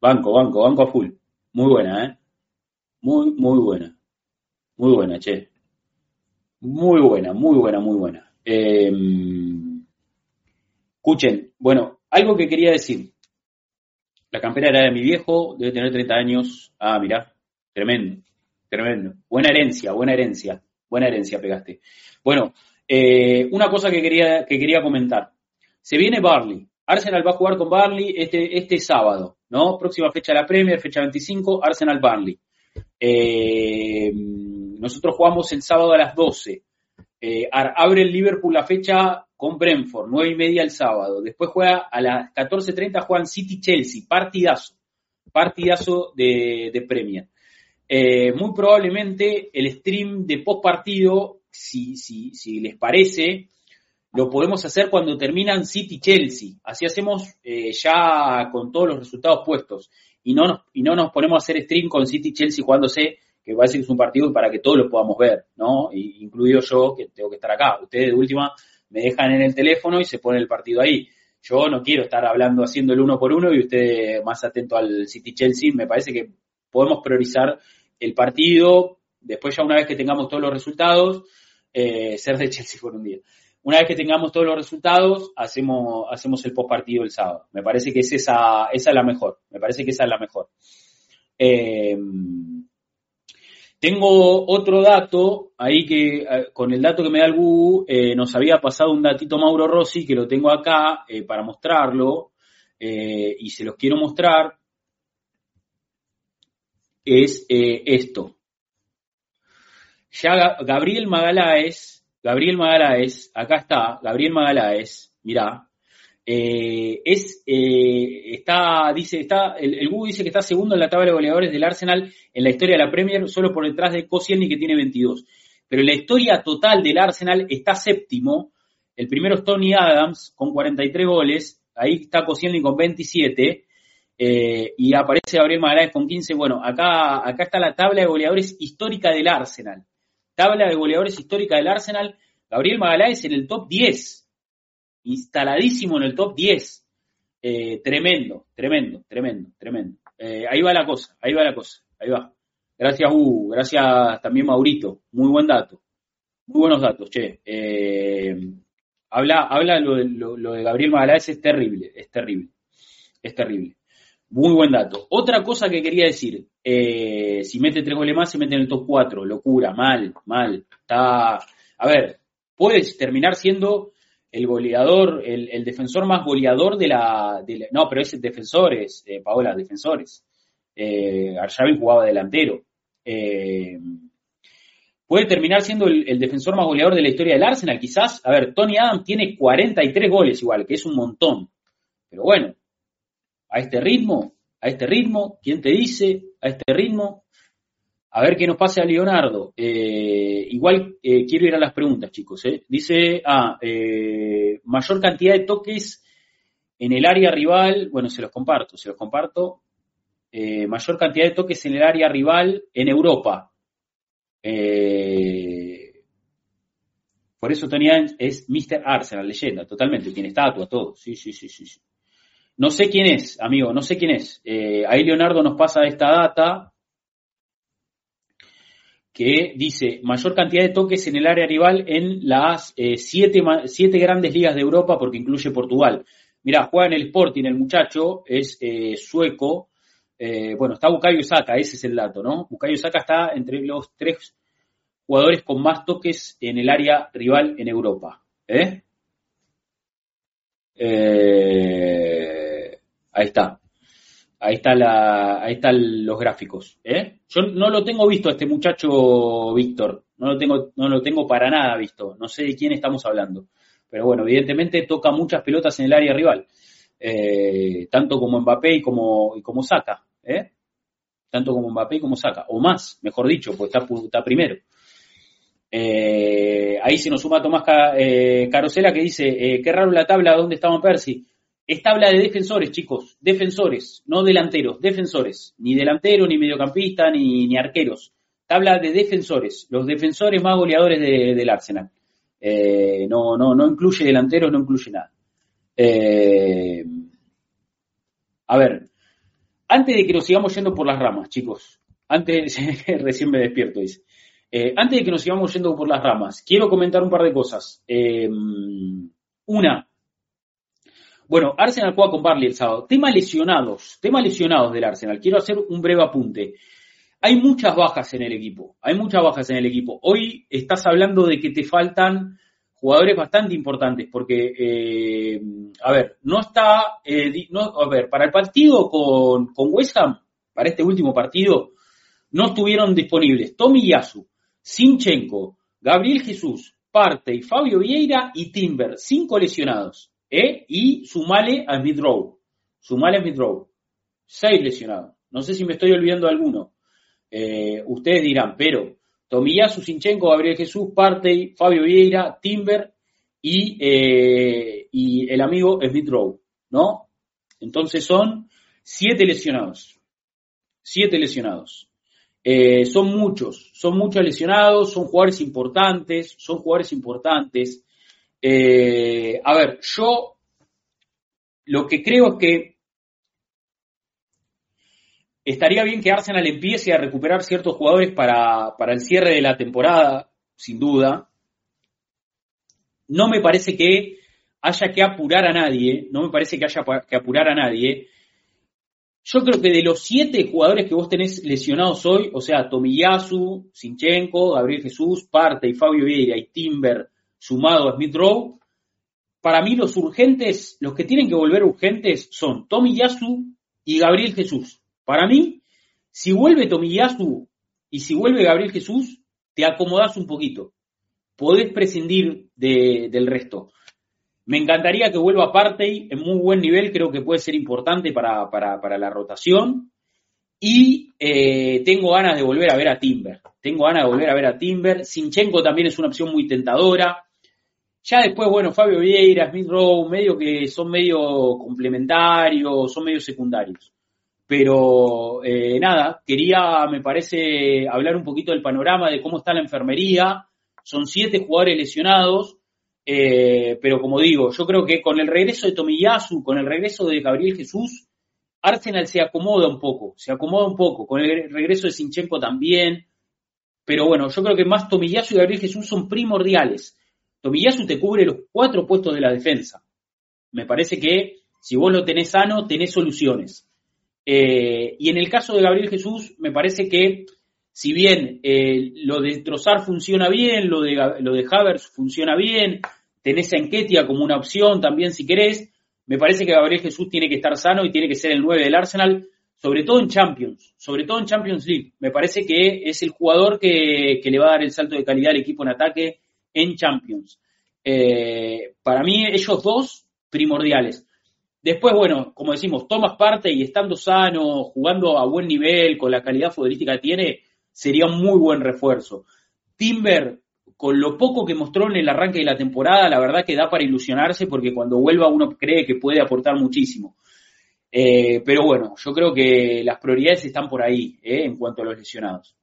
Banco, banco, banco a full. Muy buena, ¿eh? Muy, muy buena. Muy buena, che. Muy buena, muy buena, muy buena. Eh, escuchen, bueno, Algo que quería decir. La campera era de mi viejo, debe tener 30 años. Ah, mirá, tremendo, tremendo. Buena herencia, buena herencia, buena herencia pegaste. Bueno, eh, una cosa que quería, que quería comentar. Se viene Barley. Arsenal va a jugar con Barley este, este sábado, ¿no? Próxima fecha de la Premier, fecha 25, Arsenal Barley. Eh, nosotros jugamos el sábado a las 12. Eh, abre el Liverpool la fecha con Brentford, 9 y media el sábado. Después juega a las 14.30 juegan City Chelsea, partidazo, partidazo de, de Premier. Eh, muy probablemente el stream de post partido, si, si, si les parece, lo podemos hacer cuando terminan City Chelsea. Así hacemos eh, ya con todos los resultados puestos. Y no, nos, y no nos ponemos a hacer stream con City Chelsea jugándose que parece que es un partido para que todos lo podamos ver, ¿no? incluido yo, que tengo que estar acá. Ustedes de última me dejan en el teléfono y se pone el partido ahí. Yo no quiero estar hablando, haciendo el uno por uno y usted más atento al City Chelsea. Me parece que podemos priorizar el partido. Después ya una vez que tengamos todos los resultados, eh, ser de Chelsea por un día. Una vez que tengamos todos los resultados, hacemos, hacemos el post partido el sábado. Me parece que es esa, esa es la mejor. Me parece que esa es la mejor. Eh, tengo otro dato ahí que eh, con el dato que me da el Google eh, nos había pasado un datito Mauro Rossi que lo tengo acá eh, para mostrarlo y se los quiero mostrar. Es esto. Ya Gabriel Magaláes, Gabriel Magaláes, acá está, Gabriel Magaláes, mirá, eh, es, eh, está, dice, está, el, el dice que está segundo en la tabla de goleadores del Arsenal en la historia de la Premier, solo por detrás de Koscielny que tiene 22. Pero en la historia total del Arsenal está séptimo. El primero es Tony Adams con 43 goles. Ahí está Koscielny con 27. Eh, y aparece Gabriel Magaláes con 15. Bueno, acá, acá está la tabla de goleadores histórica del Arsenal. Tabla de goleadores histórica del Arsenal. Gabriel Magaláes en el top 10 instaladísimo en el top 10. Eh, tremendo, tremendo, tremendo, tremendo. Eh, ahí va la cosa, ahí va la cosa, ahí va. Gracias, Hugo, gracias también, Maurito. Muy buen dato. Muy buenos datos, che. Eh, habla, habla lo, lo, de Gabriel Magaláes, es terrible, es terrible, es terrible. Muy buen dato. Otra cosa que quería decir, si mete tres goles más, se mete en el top 4. Locura, mal, mal. Está, a ver, puedes terminar siendo el goleador, el, defensor más goleador de la, No, pero es defensores, eh, Paola, defensores. Eh, jugaba delantero. Eh, puede terminar siendo el, defensor más goleador de la historia del Arsenal, quizás. A ver, Tony Adams tiene 43 goles igual, que es un montón. Pero bueno, a este ritmo, a este ritmo, ¿quién te dice? A este ritmo, a ver qué nos pase a Leonardo. Eh, igual eh, quiero ir a las preguntas, chicos. Eh. Dice, ah, mayor cantidad de toques en el área rival. Bueno, se los comparto, se los comparto. mayor cantidad de toques en el área rival en Europa. por eso Tony es Mr. Arsenal, leyenda, totalmente. Tiene estatua, todo. Sí, sí, sí, sí. No sé quién es, amigo, no sé quién es. ahí Leonardo nos pasa esta data que dice mayor cantidad de toques en el área rival en las eh, siete, grandes ligas de Europa, porque incluye Portugal. Mira, juega en el Sporting el muchacho, es eh, sueco. Eh, bueno, está Bukayo Saka, ese es el dato, ¿no? Bukayo Saka está entre los tres jugadores con más toques en el área rival en Europa. Ahí está. Ahí está la, ahí están los gráficos. ¿eh? Yo no lo tengo visto a este muchacho Víctor. No lo tengo, para nada visto. No sé de quién estamos hablando. Pero bueno, evidentemente toca muchas pelotas en el área rival. Eh, tanto como Mbappé y como, Saca. ¿eh? Tanto como Mbappé y como Saca. O más, mejor dicho, pues está, primero. Ahí se nos suma Tomás Carosela que dice, qué raro la tabla, ¿dónde estaba Percy? Es tabla de defensores, chicos, defensores, no delanteros, defensores, ni delantero, ni mediocampista, ni, arqueros. Tabla de defensores, los defensores más goleadores del Arsenal. Eh, no, no, no incluye delanteros, no incluye nada. Eh, a ver, antes de que nos sigamos yendo por las ramas, chicos, antes, [LAUGHS] recién me despierto, dice. Eh, antes de que nos sigamos yendo por las ramas, quiero comentar un par de cosas. una, Bueno, Arsenal juega con Barley el sábado. Tema lesionados, tema lesionados del Arsenal. Quiero hacer un breve apunte. Hay muchas bajas en el equipo, hay muchas bajas en el equipo. Hoy estás hablando de que te faltan jugadores bastante importantes, porque, eh, a ver, no está, eh, no, a ver, para el partido con, con West Ham, para este último partido, no estuvieron disponibles Tommy Yasu, Sinchenko, Gabriel Jesús, Parte y Fabio Vieira y Timber, cinco lesionados, ¿eh? Y sumale a Smith Rowe, sumale a Smith Rowe, seis lesionados. No sé si me estoy olvidando alguno. Eh, ustedes dirán, pero Tomiyasu, Sinchenko, Gabriel Jesús, Partey, Fabio Vieira, Timber y, eh, y el amigo Smith Rowe, ¿no? Entonces son siete lesionados. Siete lesionados. Son muchos, son muchos lesionados, son jugadores importantes, son jugadores importantes. A ver, yo lo que creo es que estaría bien que Arsenal empiece a recuperar ciertos jugadores para, el cierre de la temporada, sin duda. No me parece que haya que apurar a nadie, no me parece que haya que apurar a nadie. Yo creo que de los siete jugadores que vos tenés lesionados hoy, o sea, Tomiyasu, Sinchenko, Gabriel Jesús, Parte y Fabio Vieira y Timber, sumado a Smith Rowe, para mí los urgentes, los que tienen que volver urgentes son Tomiyasu y Gabriel Jesús. Para mí, si vuelve Tomiyasu y si vuelve Gabriel Jesús, te acomodás un poquito. Podés prescindir del resto. Me encantaría que vuelva Partey en muy buen nivel, creo que puede ser importante para, la rotación. Y eh, tengo ganas de volver a ver a Timber. Tengo ganas de volver a ver a Timber. Sinchenko también es una opción muy tentadora. Ya después, bueno, Fabio Vieira, Smith Rowe, medio que son medio complementarios, son medio secundarios. Pero eh, nada, quería, me parece, hablar un poquito del panorama de cómo está la enfermería. Son siete jugadores lesionados, eh, pero como digo, yo creo que con el regreso de Tomiyasu, con el regreso de Gabriel Jesús, Arsenal se acomoda un poco, se acomoda un poco. Con el regreso de Sinchenko también. Pero bueno, yo creo que más Tomiyasu y Gabriel Jesús son primordiales. Tomiyasu te cubre los cuatro puestos de la defensa. Me parece que si vos lo tenés sano, tenés soluciones. Eh, y en el caso de Gabriel Jesús, me parece que si bien eh, lo de Trozar funciona bien, lo de, lo de Havers funciona bien, tenés a Enquetia como una opción también si querés, me parece que Gabriel Jesús tiene que estar sano y tiene que ser el 9 del Arsenal, sobre todo en Champions, sobre todo en Champions League. Me parece que es el jugador que, le va a dar el salto de calidad al equipo en ataque en Champions. Eh, para mí, ellos dos primordiales. Después, bueno, como decimos, tomas parte y estando sano, jugando a buen nivel, con la calidad futbolística que tiene, sería un muy buen refuerzo. Timber, con lo poco que mostró en el arranque de la temporada, la verdad que da para ilusionarse porque cuando vuelva uno cree que puede aportar muchísimo. Eh, pero bueno, yo creo que las prioridades están por ahí eh, en cuanto a los lesionados.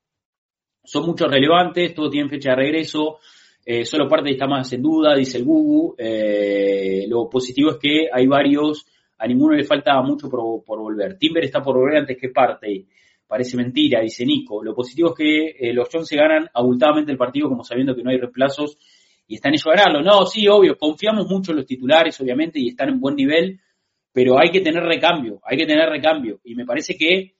Son muchos relevantes, todos tienen fecha de regreso. Eh, solo parte está más en duda, dice el Gugu. Eh, lo positivo es que hay varios, a ninguno le falta mucho por, volver. Timber está por volver antes que parte. Parece mentira, dice Nico. Lo positivo es que eh, los Jones se ganan abultadamente el partido como sabiendo que no hay reemplazos y están ellos a ganarlo. No, sí, obvio, confiamos mucho en los titulares, obviamente, y están en buen nivel, pero hay que tener recambio, hay que tener recambio. Y me parece que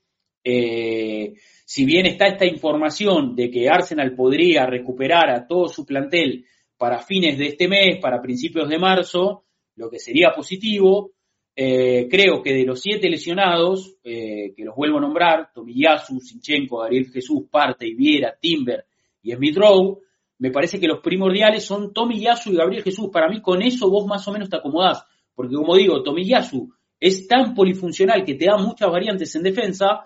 si bien está esta información de que Arsenal podría recuperar a todo su plantel para fines de este mes, para principios de marzo, lo que sería positivo, eh, creo que de los siete lesionados, eh, que los vuelvo a nombrar, Tomiyasu, Sinchenko, Gabriel Jesús, Parte, Viera, Timber y Smith Rowe, me parece que los primordiales son Tomiyasu y Gabriel Jesús. Para mí con eso vos más o menos te acomodás, porque como digo, Tomiyasu es tan polifuncional que te da muchas variantes en defensa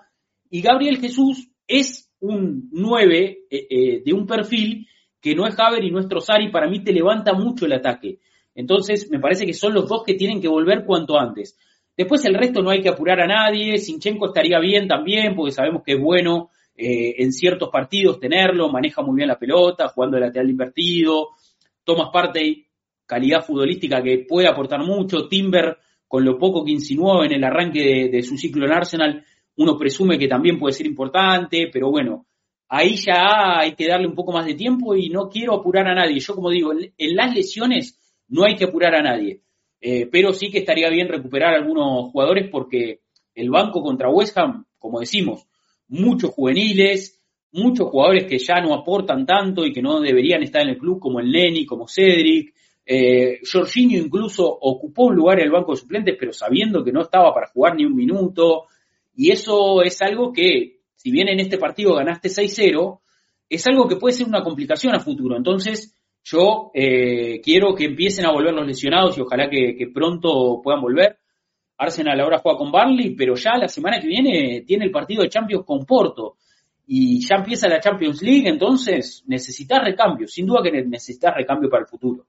y Gabriel Jesús es un 9 eh, eh, de un perfil que no es Haber y no es Trozari, para mí te levanta mucho el ataque. Entonces, me parece que son los dos que tienen que volver cuanto antes. Después el resto no hay que apurar a nadie, Sinchenko estaría bien también, porque sabemos que es bueno eh, en ciertos partidos tenerlo, maneja muy bien la pelota, jugando de lateral invertido, Thomas Partey, calidad futbolística que puede aportar mucho, Timber, con lo poco que insinuó en el arranque de su ciclo en Arsenal, uno presume que también puede ser importante, pero bueno, ahí ya hay que darle un poco más de tiempo y no quiero apurar a nadie. Yo como digo, en las lesiones no hay que apurar a nadie. eh, pero sí que estaría bien recuperar algunos jugadores porque el banco contra West Ham, como decimos, muchos juveniles, muchos jugadores que ya no aportan tanto y que no deberían estar en el club, como el Lenny, como Cedric. Eh, Jorginho incluso ocupó un lugar en el banco de suplentes, pero sabiendo que no estaba para jugar ni un minuto. Y eso es algo que, si bien en este partido ganaste 6-0, es algo que puede ser una complicación a futuro. Entonces, yo eh, quiero que empiecen a volver los lesionados y ojalá que, pronto puedan volver. Arsenal ahora juega con Barley, pero ya la semana que viene tiene el partido de Champions con Porto y ya empieza la Champions League, entonces necesitas recambio, sin duda que necesitas recambio para el futuro.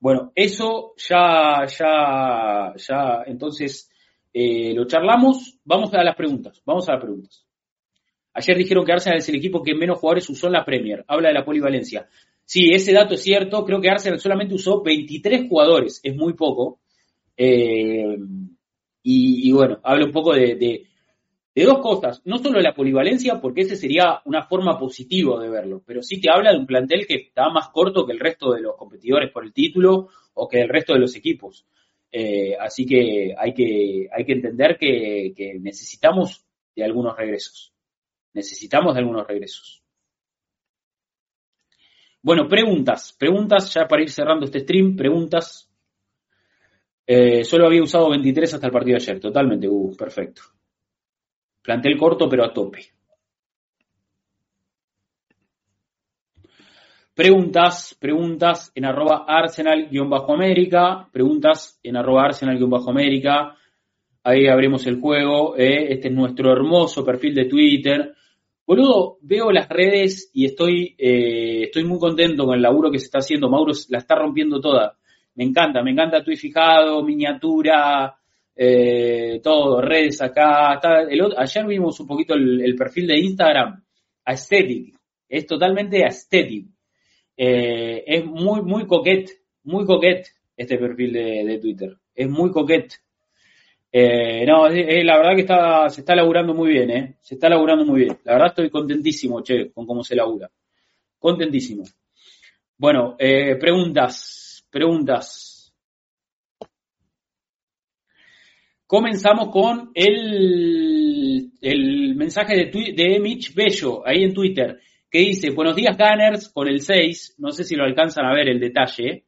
Bueno, eso ya, ya, ya, entonces eh, lo charlamos. Vamos a las preguntas, vamos a las preguntas. Ayer dijeron que Arsenal es el equipo que menos jugadores usó en la Premier. Habla de la polivalencia. Sí, ese dato es cierto. Creo que Arsenal solamente usó 23 jugadores. Es muy poco. Eh, y, bueno, habla un poco de, dos cosas. No solo la polivalencia, porque ese sería una forma positiva de verlo, pero sí que habla de un plantel que está más corto que el resto de los competidores por el título o que el resto de los equipos. Eh, así que hay que, hay que entender que necesitamos de algunos regresos. Necesitamos de algunos regresos. Bueno, preguntas. Preguntas, ya para ir cerrando este stream, preguntas. Eh, solo había usado 23 hasta el partido de ayer. Totalmente, uh, perfecto. Plantel corto, pero a tope. Preguntas, preguntas en arroba arsenal-américa, preguntas en arroba arsenal-américa, ahí abrimos el juego, eh. este es nuestro hermoso perfil de Twitter, Boludo, veo las redes y estoy, eh, estoy muy contento con el laburo que se está haciendo. Mauro la está rompiendo toda. Me encanta, me encanta tu fijado, miniatura, eh, todo, redes acá. ayer vimos un poquito el, perfil de Instagram, aesthetic. Es totalmente aesthetic. Eh, es muy, muy coquet, muy coquet este perfil de, Twitter. Es muy coquet. Eh, no, la verdad que está, se está laburando muy bien, ¿eh? Se está laburando muy bien. La verdad estoy contentísimo, che, con cómo se labura. Contentísimo. Bueno, eh, preguntas, preguntas. Comenzamos con el, el mensaje de, de Mitch Bello, ahí en Twitter, que dice, buenos días Gunners, con el 6, no sé si lo alcanzan a ver el detalle,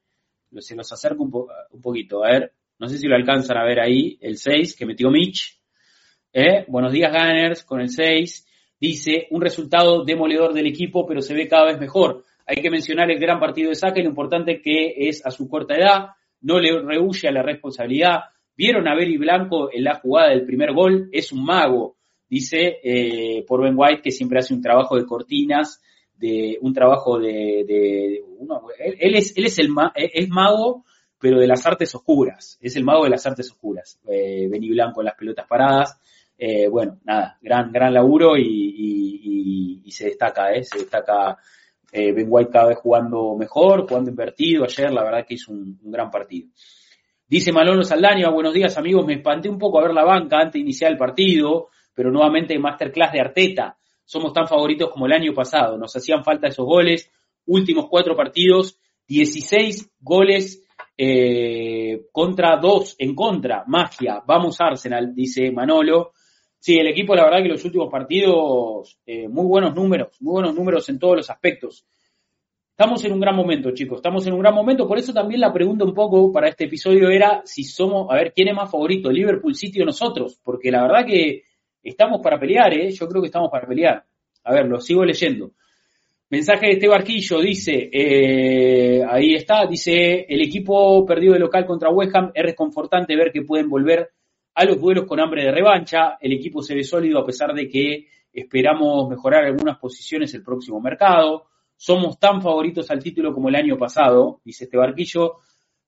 se los acerco un, poquito, a ver, no sé si lo alcanzan a ver ahí, el 6 que metió Mitch. ¿Eh? Buenos días, Gunners, con el 6. Dice, un resultado demoledor del equipo, pero se ve cada vez mejor. Hay que mencionar el gran partido de y lo importante que es a su corta edad. No le rehuye a la responsabilidad. Vieron a Beli Blanco en la jugada del primer gol. Es un mago, dice eh, por Ben White, que siempre hace un trabajo de cortinas, de un trabajo de, él, es, él es el es mago pero de las artes oscuras. Es el mago de las artes oscuras. Eh, Beni Blanco en las pelotas paradas. Eh, bueno, nada, gran, gran laburo y, se destaca, ¿eh? Se destaca eh, Ben White cada vez jugando mejor, jugando invertido. Ayer, la verdad que hizo un, gran partido. Dice Manolo Saldaña, buenos días amigos, me espanté un poco a ver la banca antes de iniciar el partido, pero nuevamente masterclass de Arteta. Somos tan favoritos como el año pasado, nos hacían falta esos goles, últimos cuatro partidos, 16 goles eh, contra dos en contra, magia, vamos Arsenal, dice Manolo. Sí, el equipo, la verdad que los últimos partidos, eh, muy buenos números, muy buenos números en todos los aspectos. Estamos en un gran momento, chicos, estamos en un gran momento, por eso también la pregunta un poco para este episodio era si somos, a ver, ¿quién es más favorito, Liverpool City o nosotros? Porque la verdad que estamos para pelear, ¿eh? Yo creo que estamos para pelear. A ver, lo sigo leyendo. Mensaje de este barquillo, dice, eh, ahí está, dice, el equipo perdido de local contra West Ham, es reconfortante ver que pueden volver a los duelos con hambre de revancha, el equipo se ve sólido a pesar de que esperamos mejorar algunas posiciones el próximo mercado, somos tan favoritos al título como el año pasado, dice este barquillo,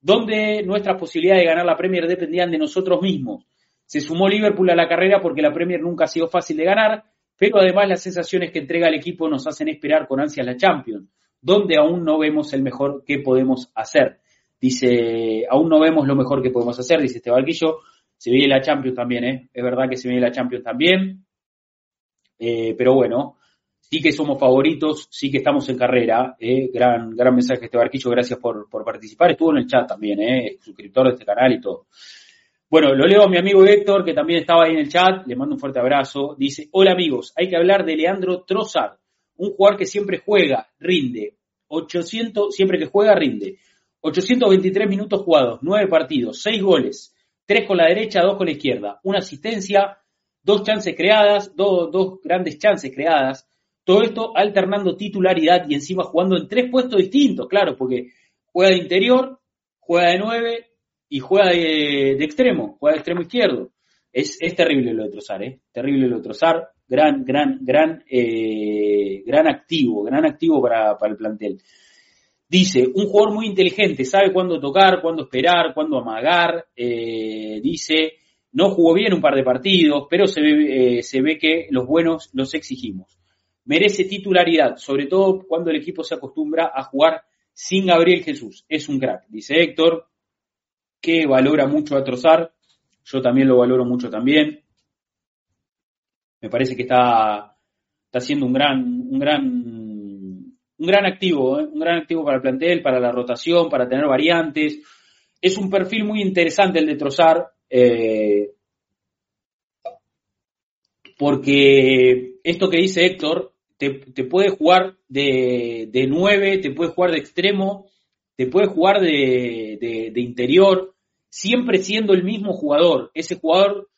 donde nuestras posibilidades de ganar la Premier dependían de nosotros mismos. Se sumó Liverpool a la carrera porque la Premier nunca ha sido fácil de ganar, pero además las sensaciones que entrega el equipo nos hacen esperar con ansias la Champions, donde aún no vemos el mejor que podemos hacer. Dice, aún no vemos lo mejor que podemos hacer, dice este barquillo. Se viene la Champions también, ¿eh? Es verdad que se viene la Champions también. Eh, pero bueno, sí que somos favoritos, sí que estamos en carrera. Eh, gran, gran mensaje este barquillo, gracias por, por participar. Estuvo en el chat también, eh, suscriptor de este canal y todo. Bueno, lo leo a mi amigo Héctor, que también estaba ahí en el chat, le mando un fuerte abrazo. Dice, hola amigos, hay que hablar de Leandro Trossard, un jugador que siempre juega, rinde. 800, siempre que juega, rinde. 823 minutos jugados, 9 partidos, 6 goles, 3 con la derecha, 2 con la izquierda, una asistencia, dos chances creadas, dos, dos grandes chances creadas, todo esto alternando titularidad y encima jugando en tres puestos distintos, claro, porque juega de interior, juega de 9 y juega de, extremo, juega de extremo izquierdo. Es, es terrible lo de Trozar, ¿eh? Terrible lo de Trozar. Gran, gran, gran, eh, gran activo, gran activo para, para el plantel. Dice, un jugador muy inteligente, sabe cuándo tocar, cuándo esperar, cuándo amagar. Eh, dice, no jugó bien un par de partidos, pero se ve, eh, se ve que los buenos los exigimos. Merece titularidad, sobre todo cuando el equipo se acostumbra a jugar sin Gabriel Jesús. Es un crack, dice Héctor, que valora mucho a Trozar. Yo también lo valoro mucho también. Me parece que está, está haciendo un gran, un gran un gran activo, ¿eh? un gran activo para el plantel, para la rotación, para tener variantes. Es un perfil muy interesante el de Trozar, eh, porque esto que dice Héctor, te, puede jugar de, de 9, te puede jugar de extremo, te puede jugar de, interior, siempre siendo el mismo jugador. Ese jugador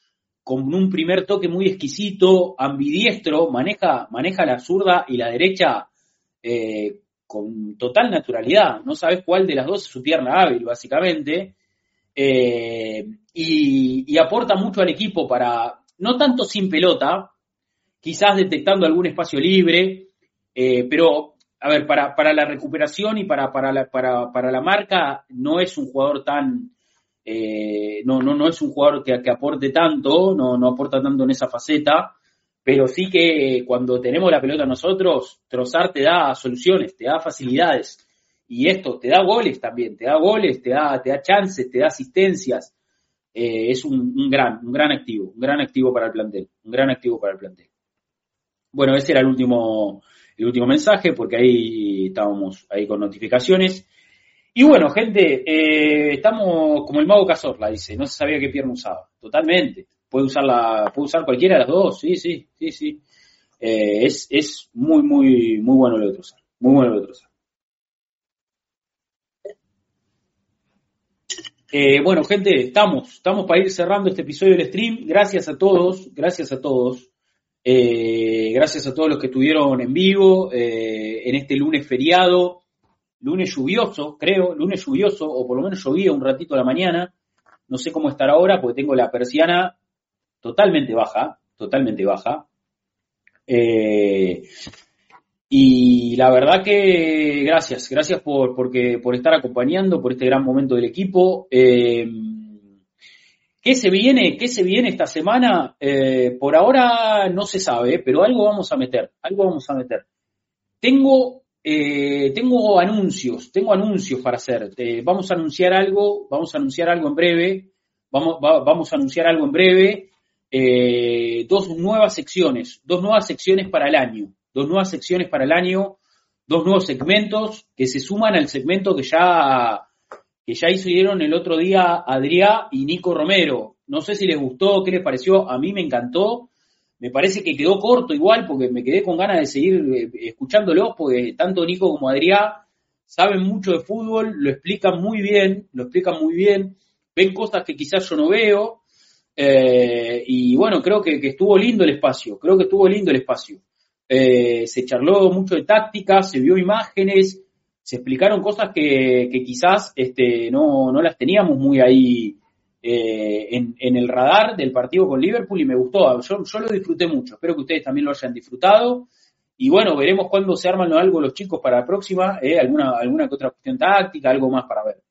con un primer toque muy exquisito, ambidiestro, maneja, maneja la zurda y la derecha eh, con total naturalidad. No sabes cuál de las dos es su pierna hábil, básicamente. Eh, y, aporta mucho al equipo para, no tanto sin pelota, quizás detectando algún espacio libre, eh, pero, a ver, para, para, la recuperación y para, para, la, para, para la marca no es un jugador tan... no, no, no es un jugador que, que aporte tanto, no, no aporta tanto en esa faceta, pero sí que cuando tenemos la pelota nosotros, Trozar te da soluciones, te da facilidades. Y esto te da goles también, te da goles, te da, te da chances, te da asistencias. Eh, es un, gran, un gran activo, un gran activo para el plantel, un gran activo para el plantel. Bueno, ese era el último, el último mensaje, porque ahí estábamos ahí con notificaciones. Y bueno, gente, eh, estamos como el mago Cazorla, dice, no se sabía qué pierna usaba. Totalmente puede usar puede usar cualquiera de las dos, sí, sí, sí, sí. Eh, es, es muy, muy, muy bueno lo de Trozar. Muy bueno lo de Trozar. Eh, bueno, gente, estamos, estamos para ir cerrando este episodio del stream. Gracias a todos, gracias a todos. Eh, gracias a todos los que estuvieron en vivo en este lunes feriado, lunes lluvioso, creo, lunes lluvioso, o por lo menos llovía un ratito la mañana. No sé cómo estar ahora porque tengo la persiana totalmente baja, totalmente baja. Eh, y la verdad que gracias, gracias por, porque, por estar acompañando, por este gran momento del equipo. Eh, ¿Qué se viene? ¿Qué se viene esta semana? Eh, por ahora no se sabe, pero algo vamos a meter, algo vamos a meter. Tengo, tengo anuncios, tengo anuncios para hacer. vamos a anunciar algo, vamos a anunciar algo en breve, vamos, vamos a anunciar algo en breve. Eh, dos nuevas secciones, dos nuevas secciones para el año, dos nuevas secciones para el año, dos nuevos segmentos que se suman al segmento que ya, que ya hicieron el otro día Adrián y Nico Romero. No sé si les gustó, qué les pareció, a mí me encantó. Me parece que quedó corto igual porque me quedé con ganas de seguir eh, escuchándolos porque tanto Nico como Adrián saben mucho de fútbol, lo explican muy bien, lo explican muy bien, ven cosas que quizás yo no veo eh, y bueno, creo que, estuvo lindo el espacio, creo que estuvo lindo el espacio. Eh, se charló mucho de táctica, se vio imágenes, se explicaron cosas que, quizás este, no, las teníamos muy ahí eh, en, el radar del partido con Liverpool y me gustó. Yo, yo, lo disfruté mucho, espero que ustedes también lo hayan disfrutado. Y bueno, veremos cuándo se arman algo los chicos para la próxima, alguna, alguna que otra cuestión táctica, algo más para ver.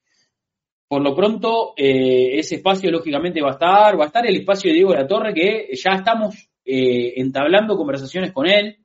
Por lo pronto, eh, ese espacio lógicamente va a estar, va a estar el espacio de Diego de la Torre, que ya estamos eh, entablando conversaciones con él.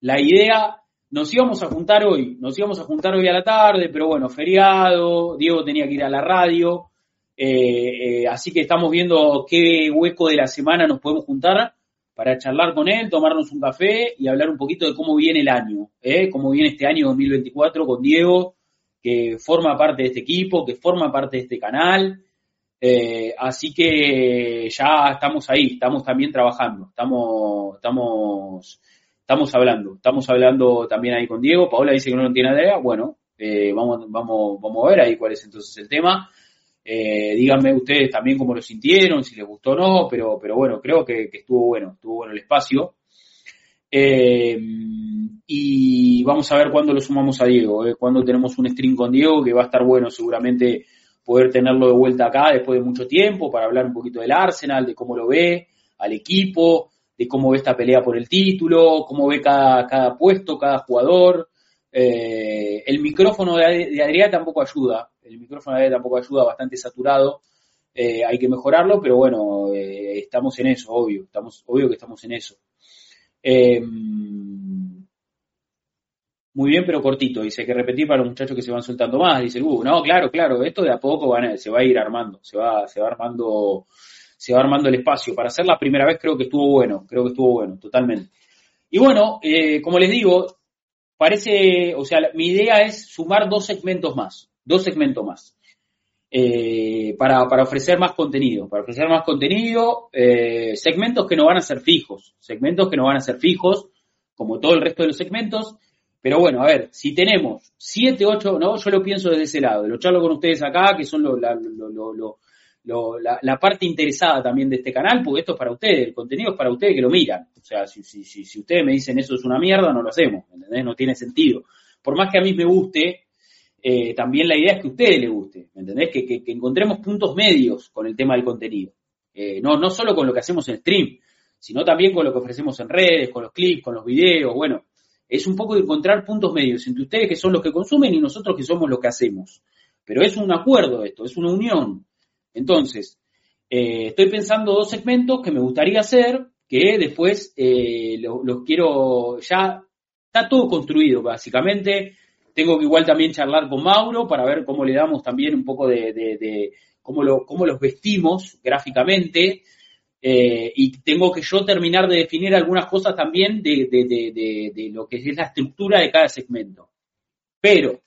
La idea, nos íbamos a juntar hoy, nos íbamos a juntar hoy a la tarde, pero bueno, feriado, Diego tenía que ir a la radio, eh, así que estamos viendo qué hueco de la semana nos podemos juntar para charlar con él, tomarnos un café y hablar un poquito de cómo viene el año, ¿eh? cómo viene este año 2024 con Diego, que forma parte de este equipo, que forma parte de este canal. Eh, así que ya estamos ahí, estamos también trabajando, estamos, estamos, estamos hablando, estamos hablando también ahí con Diego. Paola dice que no tiene idea, bueno, eh, vamos, vamos, vamos a ver ahí cuál es entonces el tema. Eh, díganme ustedes también cómo lo sintieron, si les gustó o no, pero, pero bueno, creo que, estuvo bueno, estuvo bueno el espacio. Eh, y vamos a ver cuándo lo sumamos a Diego, cuándo tenemos un stream con Diego, que va a estar bueno seguramente poder tenerlo de vuelta acá después de mucho tiempo para hablar un poquito del Arsenal, de cómo lo ve, al equipo, cómo ve esta pelea por el título, cómo ve cada, cada puesto, cada jugador. Eh, el micrófono de, Adrián tampoco ayuda, el micrófono de tampoco ayuda, bastante saturado. Eh, hay que mejorarlo, pero bueno, eh, estamos en eso, obvio, estamos, obvio que estamos en eso. Eh, muy bien, pero cortito. Dice que repetir para los muchachos que se van soltando más. Dice, uh, no, claro, claro, esto de a poco van se va a ir armando, se va, se va armando, se va armando el espacio. Para hacer la primera vez creo que estuvo bueno, creo que estuvo bueno, totalmente. Y bueno, como les digo, parece, o sea, mi idea es sumar dos segmentos más dos segmentos más. Eh, para, ofrecer más contenido, para ofrecer más contenido, eh, segmentos que no van a ser fijos, segmentos que no van a ser fijos, como todo el resto de los segmentos, pero bueno, a ver, si tenemos siete, ocho, no, yo lo pienso desde ese lado, lo charlo con ustedes acá, que son la, la, parte interesada también de este canal, porque esto es para ustedes, el contenido es para ustedes que lo miran, o sea, si, ustedes me dicen eso es una mierda, no lo hacemos, ¿entendés? No tiene sentido. Por más que a mí me guste, eh, también la idea es que a ustedes les guste, ¿me entendés? Que, encontremos puntos medios con el tema del contenido. Eh, no, no solo con lo que hacemos en stream, sino también con lo que ofrecemos en redes, con los clips, con los videos, bueno, es un poco de encontrar puntos medios entre ustedes que son los que consumen y nosotros que somos los que hacemos. Pero es un acuerdo esto, es una unión. Entonces, eh, estoy pensando dos segmentos que me gustaría hacer, que después los quiero, ya está todo construido básicamente, tengo que igual también charlar con Mauro para ver cómo le damos también un poco de, cómo, lo, cómo los vestimos gráficamente. Eh, y tengo que yo terminar de definir algunas cosas también de, lo que es la estructura de cada segmento. Pero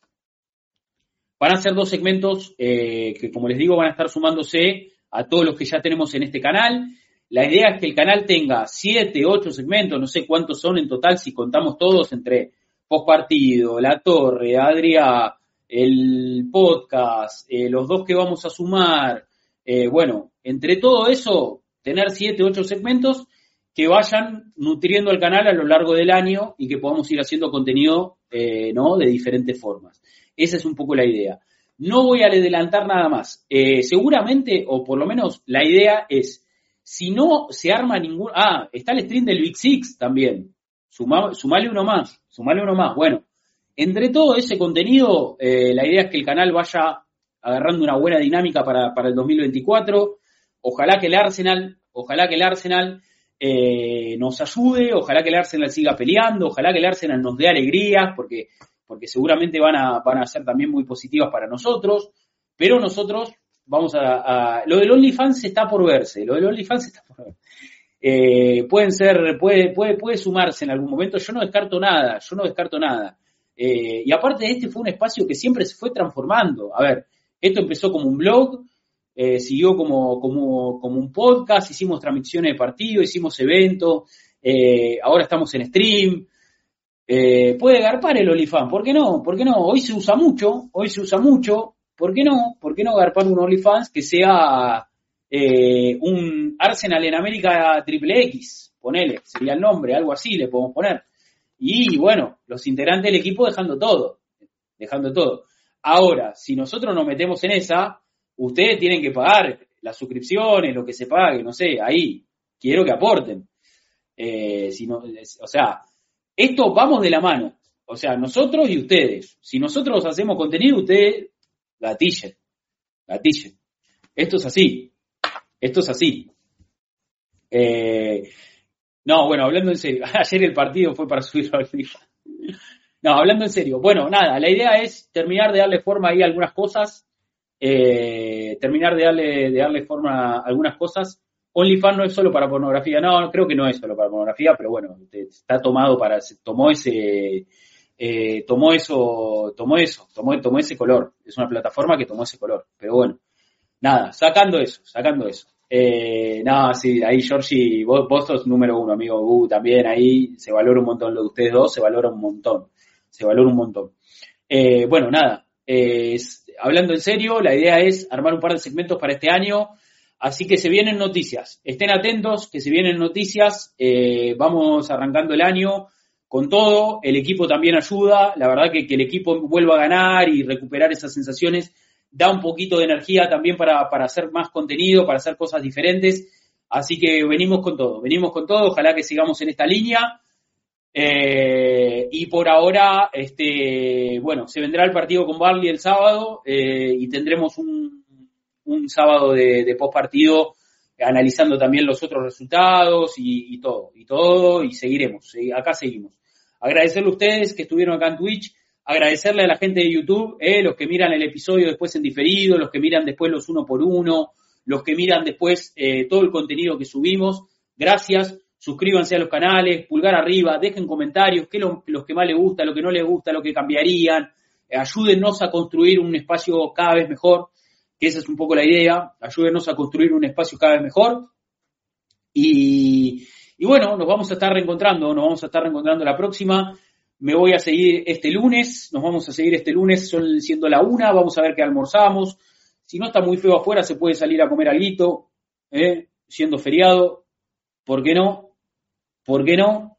van a ser dos segmentos eh, que, como les digo, van a estar sumándose a todos los que ya tenemos en este canal. La idea es que el canal tenga siete, ocho segmentos, no sé cuántos son en total si contamos todos entre post partido, la torre, Adrián, el podcast, eh, los dos que vamos a sumar, eh, bueno, entre todo eso, tener siete, ocho segmentos que vayan nutriendo el canal a lo largo del año y que podamos ir haciendo contenido, ¿no? De diferentes formas. Esa es un poco la idea. No voy a adelantar nada más. seguramente, o por lo menos la idea es, si no se arma ningún... Ah, está el stream del Big Six también. sumale uno más. Sumale uno más. Bueno, entre todo ese contenido, eh, la idea es que el canal vaya agarrando una buena dinámica para, el 2024. Ojalá que el Arsenal, ojalá que el Arsenal eh, nos ayude, ojalá que el Arsenal siga peleando, ojalá que el Arsenal nos dé alegrías, porque, porque seguramente van a, van a ser también muy positivas para nosotros, pero nosotros vamos a, lo del OnlyFans está por verse, lo del OnlyFans está por verse. Eh, pueden ser, puede, puede, puede sumarse en algún momento. Yo no descarto nada, yo no descarto nada. Eh, y aparte este fue un espacio que siempre se fue transformando. A ver, esto empezó como un blog, eh, siguió como, como, como, un podcast, hicimos transmisiones de partido, hicimos eventos, ahora estamos en stream. Puede garpar el OnlyFans, ¿por qué no? ¿Por qué no? Hoy se usa mucho, hoy se usa mucho, ¿por qué no? ¿Por qué no garpar un OnlyFans que sea eh, un Arsenal en América triple X, ponele, sería el nombre, algo así le podemos poner. Y bueno, los integrantes del equipo dejando todo, dejando todo. Ahora, si nosotros nos metemos en esa, ustedes tienen que pagar las suscripciones, lo que se pague, no sé, ahí quiero que aporten. Eh, si no, o sea, esto vamos de la mano. O sea, nosotros y ustedes. Si nosotros hacemos contenido, ustedes gatillen. Gatillen. Esto es así. Esto es así. Eh, no, bueno, hablando en serio, [LAUGHS] ayer el partido fue para subirlo al FIFA. No, hablando en serio. Bueno, nada, la idea es terminar de darle forma ahí a algunas cosas, eh, terminar de darle, de darle forma a algunas cosas OnlyFans no es solo para pornografía, no, creo que no es solo para pornografía, pero bueno, está tomado para, tomó ese, eh, tomó eso, tomó eso, tomó, tomó ese color, es una plataforma que tomó ese color, pero bueno, nada, sacando eso, sacando eso. Eh, nada, sí, ahí Georgie, vos, vos sos número uno, amigo uh, también ahí se valora un montón lo de ustedes dos, se valora un montón, se valora un montón. Eh, bueno, nada, hablando en serio, la idea es armar un par de segmentos para este año, Así que se vienen noticias. Estén atentos, que se vienen noticias. Eh, vamos arrancando el año con todo. El equipo también ayuda. La verdad que, que el equipo vuelva a ganar y recuperar esas sensaciones da un poquito de energía también para, para hacer más contenido, para hacer cosas diferentes. Así que venimos con todo, venimos con todo. Ojalá que sigamos en esta línea. Eh, y por ahora, este, bueno, se vendrá el partido con Barley el sábado eh, y tendremos un, un sábado de, post partido analizando también los otros resultados y, todo, y todo, y seguiremos, acá seguimos. Agradecerle a ustedes que estuvieron acá en Twitch, agradecerle a la gente de YouTube, eh, los que miran el episodio después en diferido, los que miran después los uno por uno, los que miran después eh, todo el contenido que subimos. Gracias, suscríbanse a los canales, pulgar arriba, dejen comentarios, qué lo, los que más les gusta, lo que no les gusta, lo que cambiarían. Eh, ayúdennos a construir un espacio cada vez mejor que esa es un poco la idea, ayúdenos a construir un espacio cada vez mejor. Y, bueno, nos vamos a estar reencontrando, nos vamos a estar reencontrando la próxima. Me voy a seguir este lunes, nos vamos a seguir este lunes, son siendo la una, vamos a ver qué almorzamos. Si no está muy feo afuera, se puede salir a comer algo, ¿eh? siendo feriado. ¿Por qué no? ¿Por qué no?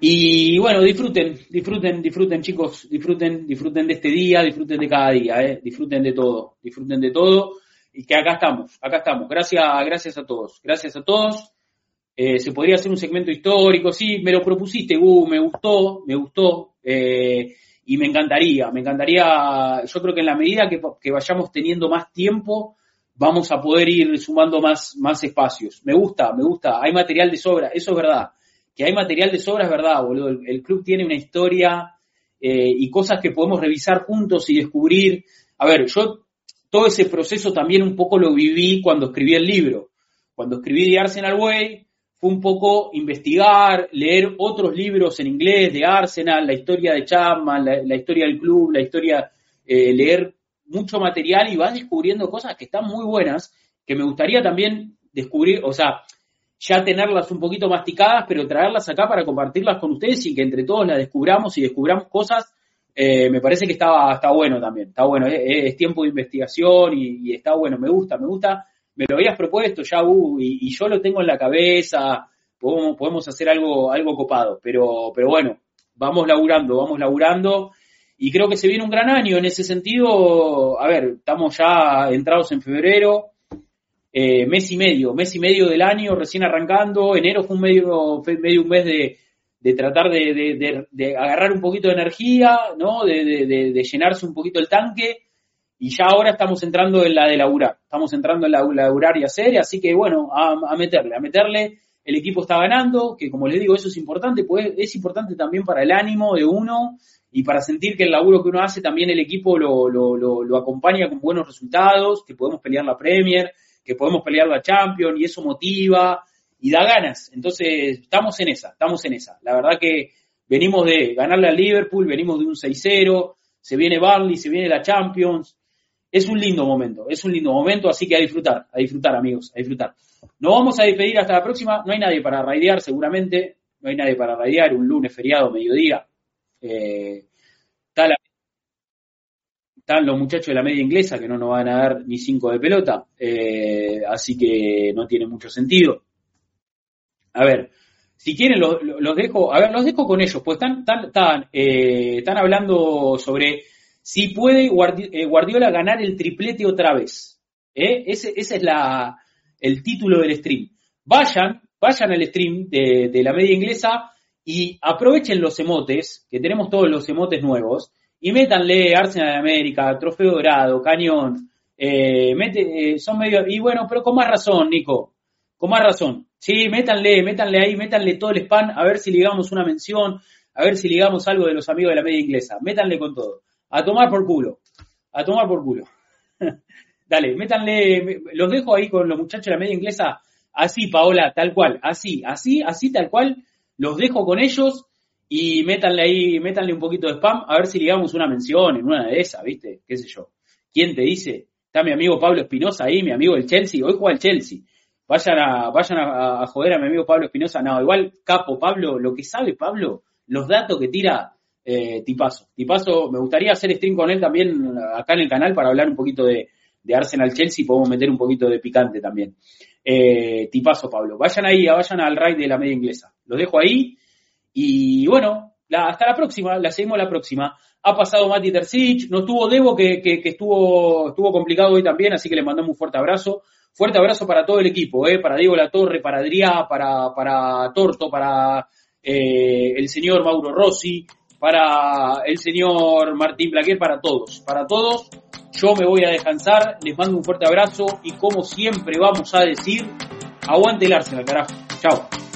Y bueno, disfruten, disfruten, disfruten chicos, disfruten, disfruten de este día, disfruten de cada día, ¿eh? disfruten de todo, disfruten de todo y que acá estamos, acá estamos. Gracias, gracias a todos, gracias a todos. Eh, se podría hacer un segmento histórico, sí, me lo propusiste, me gustó, me gustó eh, y me encantaría, me encantaría, yo creo que en la medida que, que, vayamos teniendo más tiempo, vamos a poder ir sumando más, más espacios. Me gusta, me gusta, hay material de sobra, eso es verdad que hay material de sobra, es verdad, boludo. El, club tiene una historia eh, y cosas que podemos revisar juntos y descubrir. A ver, yo todo ese proceso también un poco lo viví cuando escribí el libro. Cuando escribí The Arsenal Way, fue un poco investigar, leer otros libros en inglés de Arsenal, la historia de Chapman, la, historia del club, la historia, eh, leer mucho material y vas descubriendo cosas que están muy buenas, que me gustaría también descubrir, o sea, ya tenerlas un poquito masticadas, pero traerlas acá para compartirlas con ustedes y que entre todos las descubramos y descubramos cosas, eh, me parece que está, está bueno también, está bueno, es, tiempo de investigación y, está bueno, me gusta, me gusta, me lo habías propuesto ya, uh, y, yo lo tengo en la cabeza, podemos, podemos hacer algo, algo copado, pero, pero bueno, vamos laburando, vamos laburando. Y creo que se viene un gran año en ese sentido. A ver, estamos ya entrados en febrero, eh, mes y medio, mes y medio del año recién arrancando, enero fue un medio, medio un mes de, de tratar de, de, agarrar un poquito de energía, ¿no? De, llenarse un poquito el tanque, y ya ahora estamos entrando en la de laburar, estamos entrando en la de laburar y hacer, así que bueno, a, meterle, a meterle, el equipo está ganando, que como les digo, eso es importante, pues es importante también para el ánimo de uno y para sentir que el laburo que uno hace también el equipo lo, lo, lo acompaña con buenos resultados, que podemos pelear la Premier, que podemos pelear la Champions y eso motiva y da ganas. Entonces, estamos en esa, estamos en esa. La verdad que venimos de ganarle al Liverpool, venimos de un 6-0, se viene Barley, se viene la Champions. Es un lindo momento, es un lindo momento, así que a disfrutar, a disfrutar amigos, a disfrutar. Nos vamos a despedir hasta la próxima, no hay nadie para raidear seguramente, no hay nadie para raidear, un lunes feriado, mediodía. Eh, están los muchachos de la media inglesa que no nos van a dar ni cinco de pelota, eh, así que no tiene mucho sentido. A ver, si quieren los, dejo, a ver, los dejo con ellos, pues están, están, eh, están hablando sobre si puede eh, Guardiola ganar el triplete otra vez. Ese, ese, es la, el título del stream. Vayan, vayan al stream de, de la media inglesa y aprovechen los emotes, que tenemos todos los emotes nuevos, y métanle Arsenal de América, Trofeo Dorado, Cañón, eh, mete, eh, son medio, y bueno, pero con más razón, Nico, con más razón. Sí, métanle, métanle ahí, métanle todo el spam, a ver si ligamos una mención, a ver si ligamos algo de los amigos de la media inglesa. Métanle con todo. A tomar por culo. A tomar por culo. [LAUGHS] Dale, métanle, los dejo ahí con los muchachos de la media inglesa Así, Paola, tal cual, así, así, así, tal cual. Los dejo con ellos y métanle ahí, métanle un poquito de spam, a ver si ligamos una mención en una de esas, ¿viste? ¿Qué sé yo? ¿Quién te dice? Está mi amigo Pablo Espinosa ahí, mi amigo del Chelsea. Hoy juega el Chelsea. Vayan a, vayan a, joder a mi amigo Pablo Espinosa. No, igual, capo, Pablo, lo que sabe Pablo, los datos que tira, eh, tipazo. Tipazo, me gustaría hacer stream con él también acá en el canal para hablar un poquito de, Arsenal Chelsea. Podemos meter un poquito de picante también. Eh, tipazo, Pablo. Vayan ahí, vayan al raid de la media inglesa. Los dejo ahí. Y bueno, hasta la próxima, la seguimos la próxima. Ha pasado Mati Terzic, no tuvo Debo, que, que, estuvo, estuvo complicado hoy también, así que le mandamos un fuerte abrazo. Fuerte abrazo para todo el equipo, eh, para Diego La Torre, para Adrián, para, para Torto, para eh, el señor Mauro Rossi, para el señor Martín Blaquer, para todos, para todos. Yo me voy a descansar, les mando un fuerte abrazo y como siempre vamos a decir, aguante el Arsenal, carajo. Chao.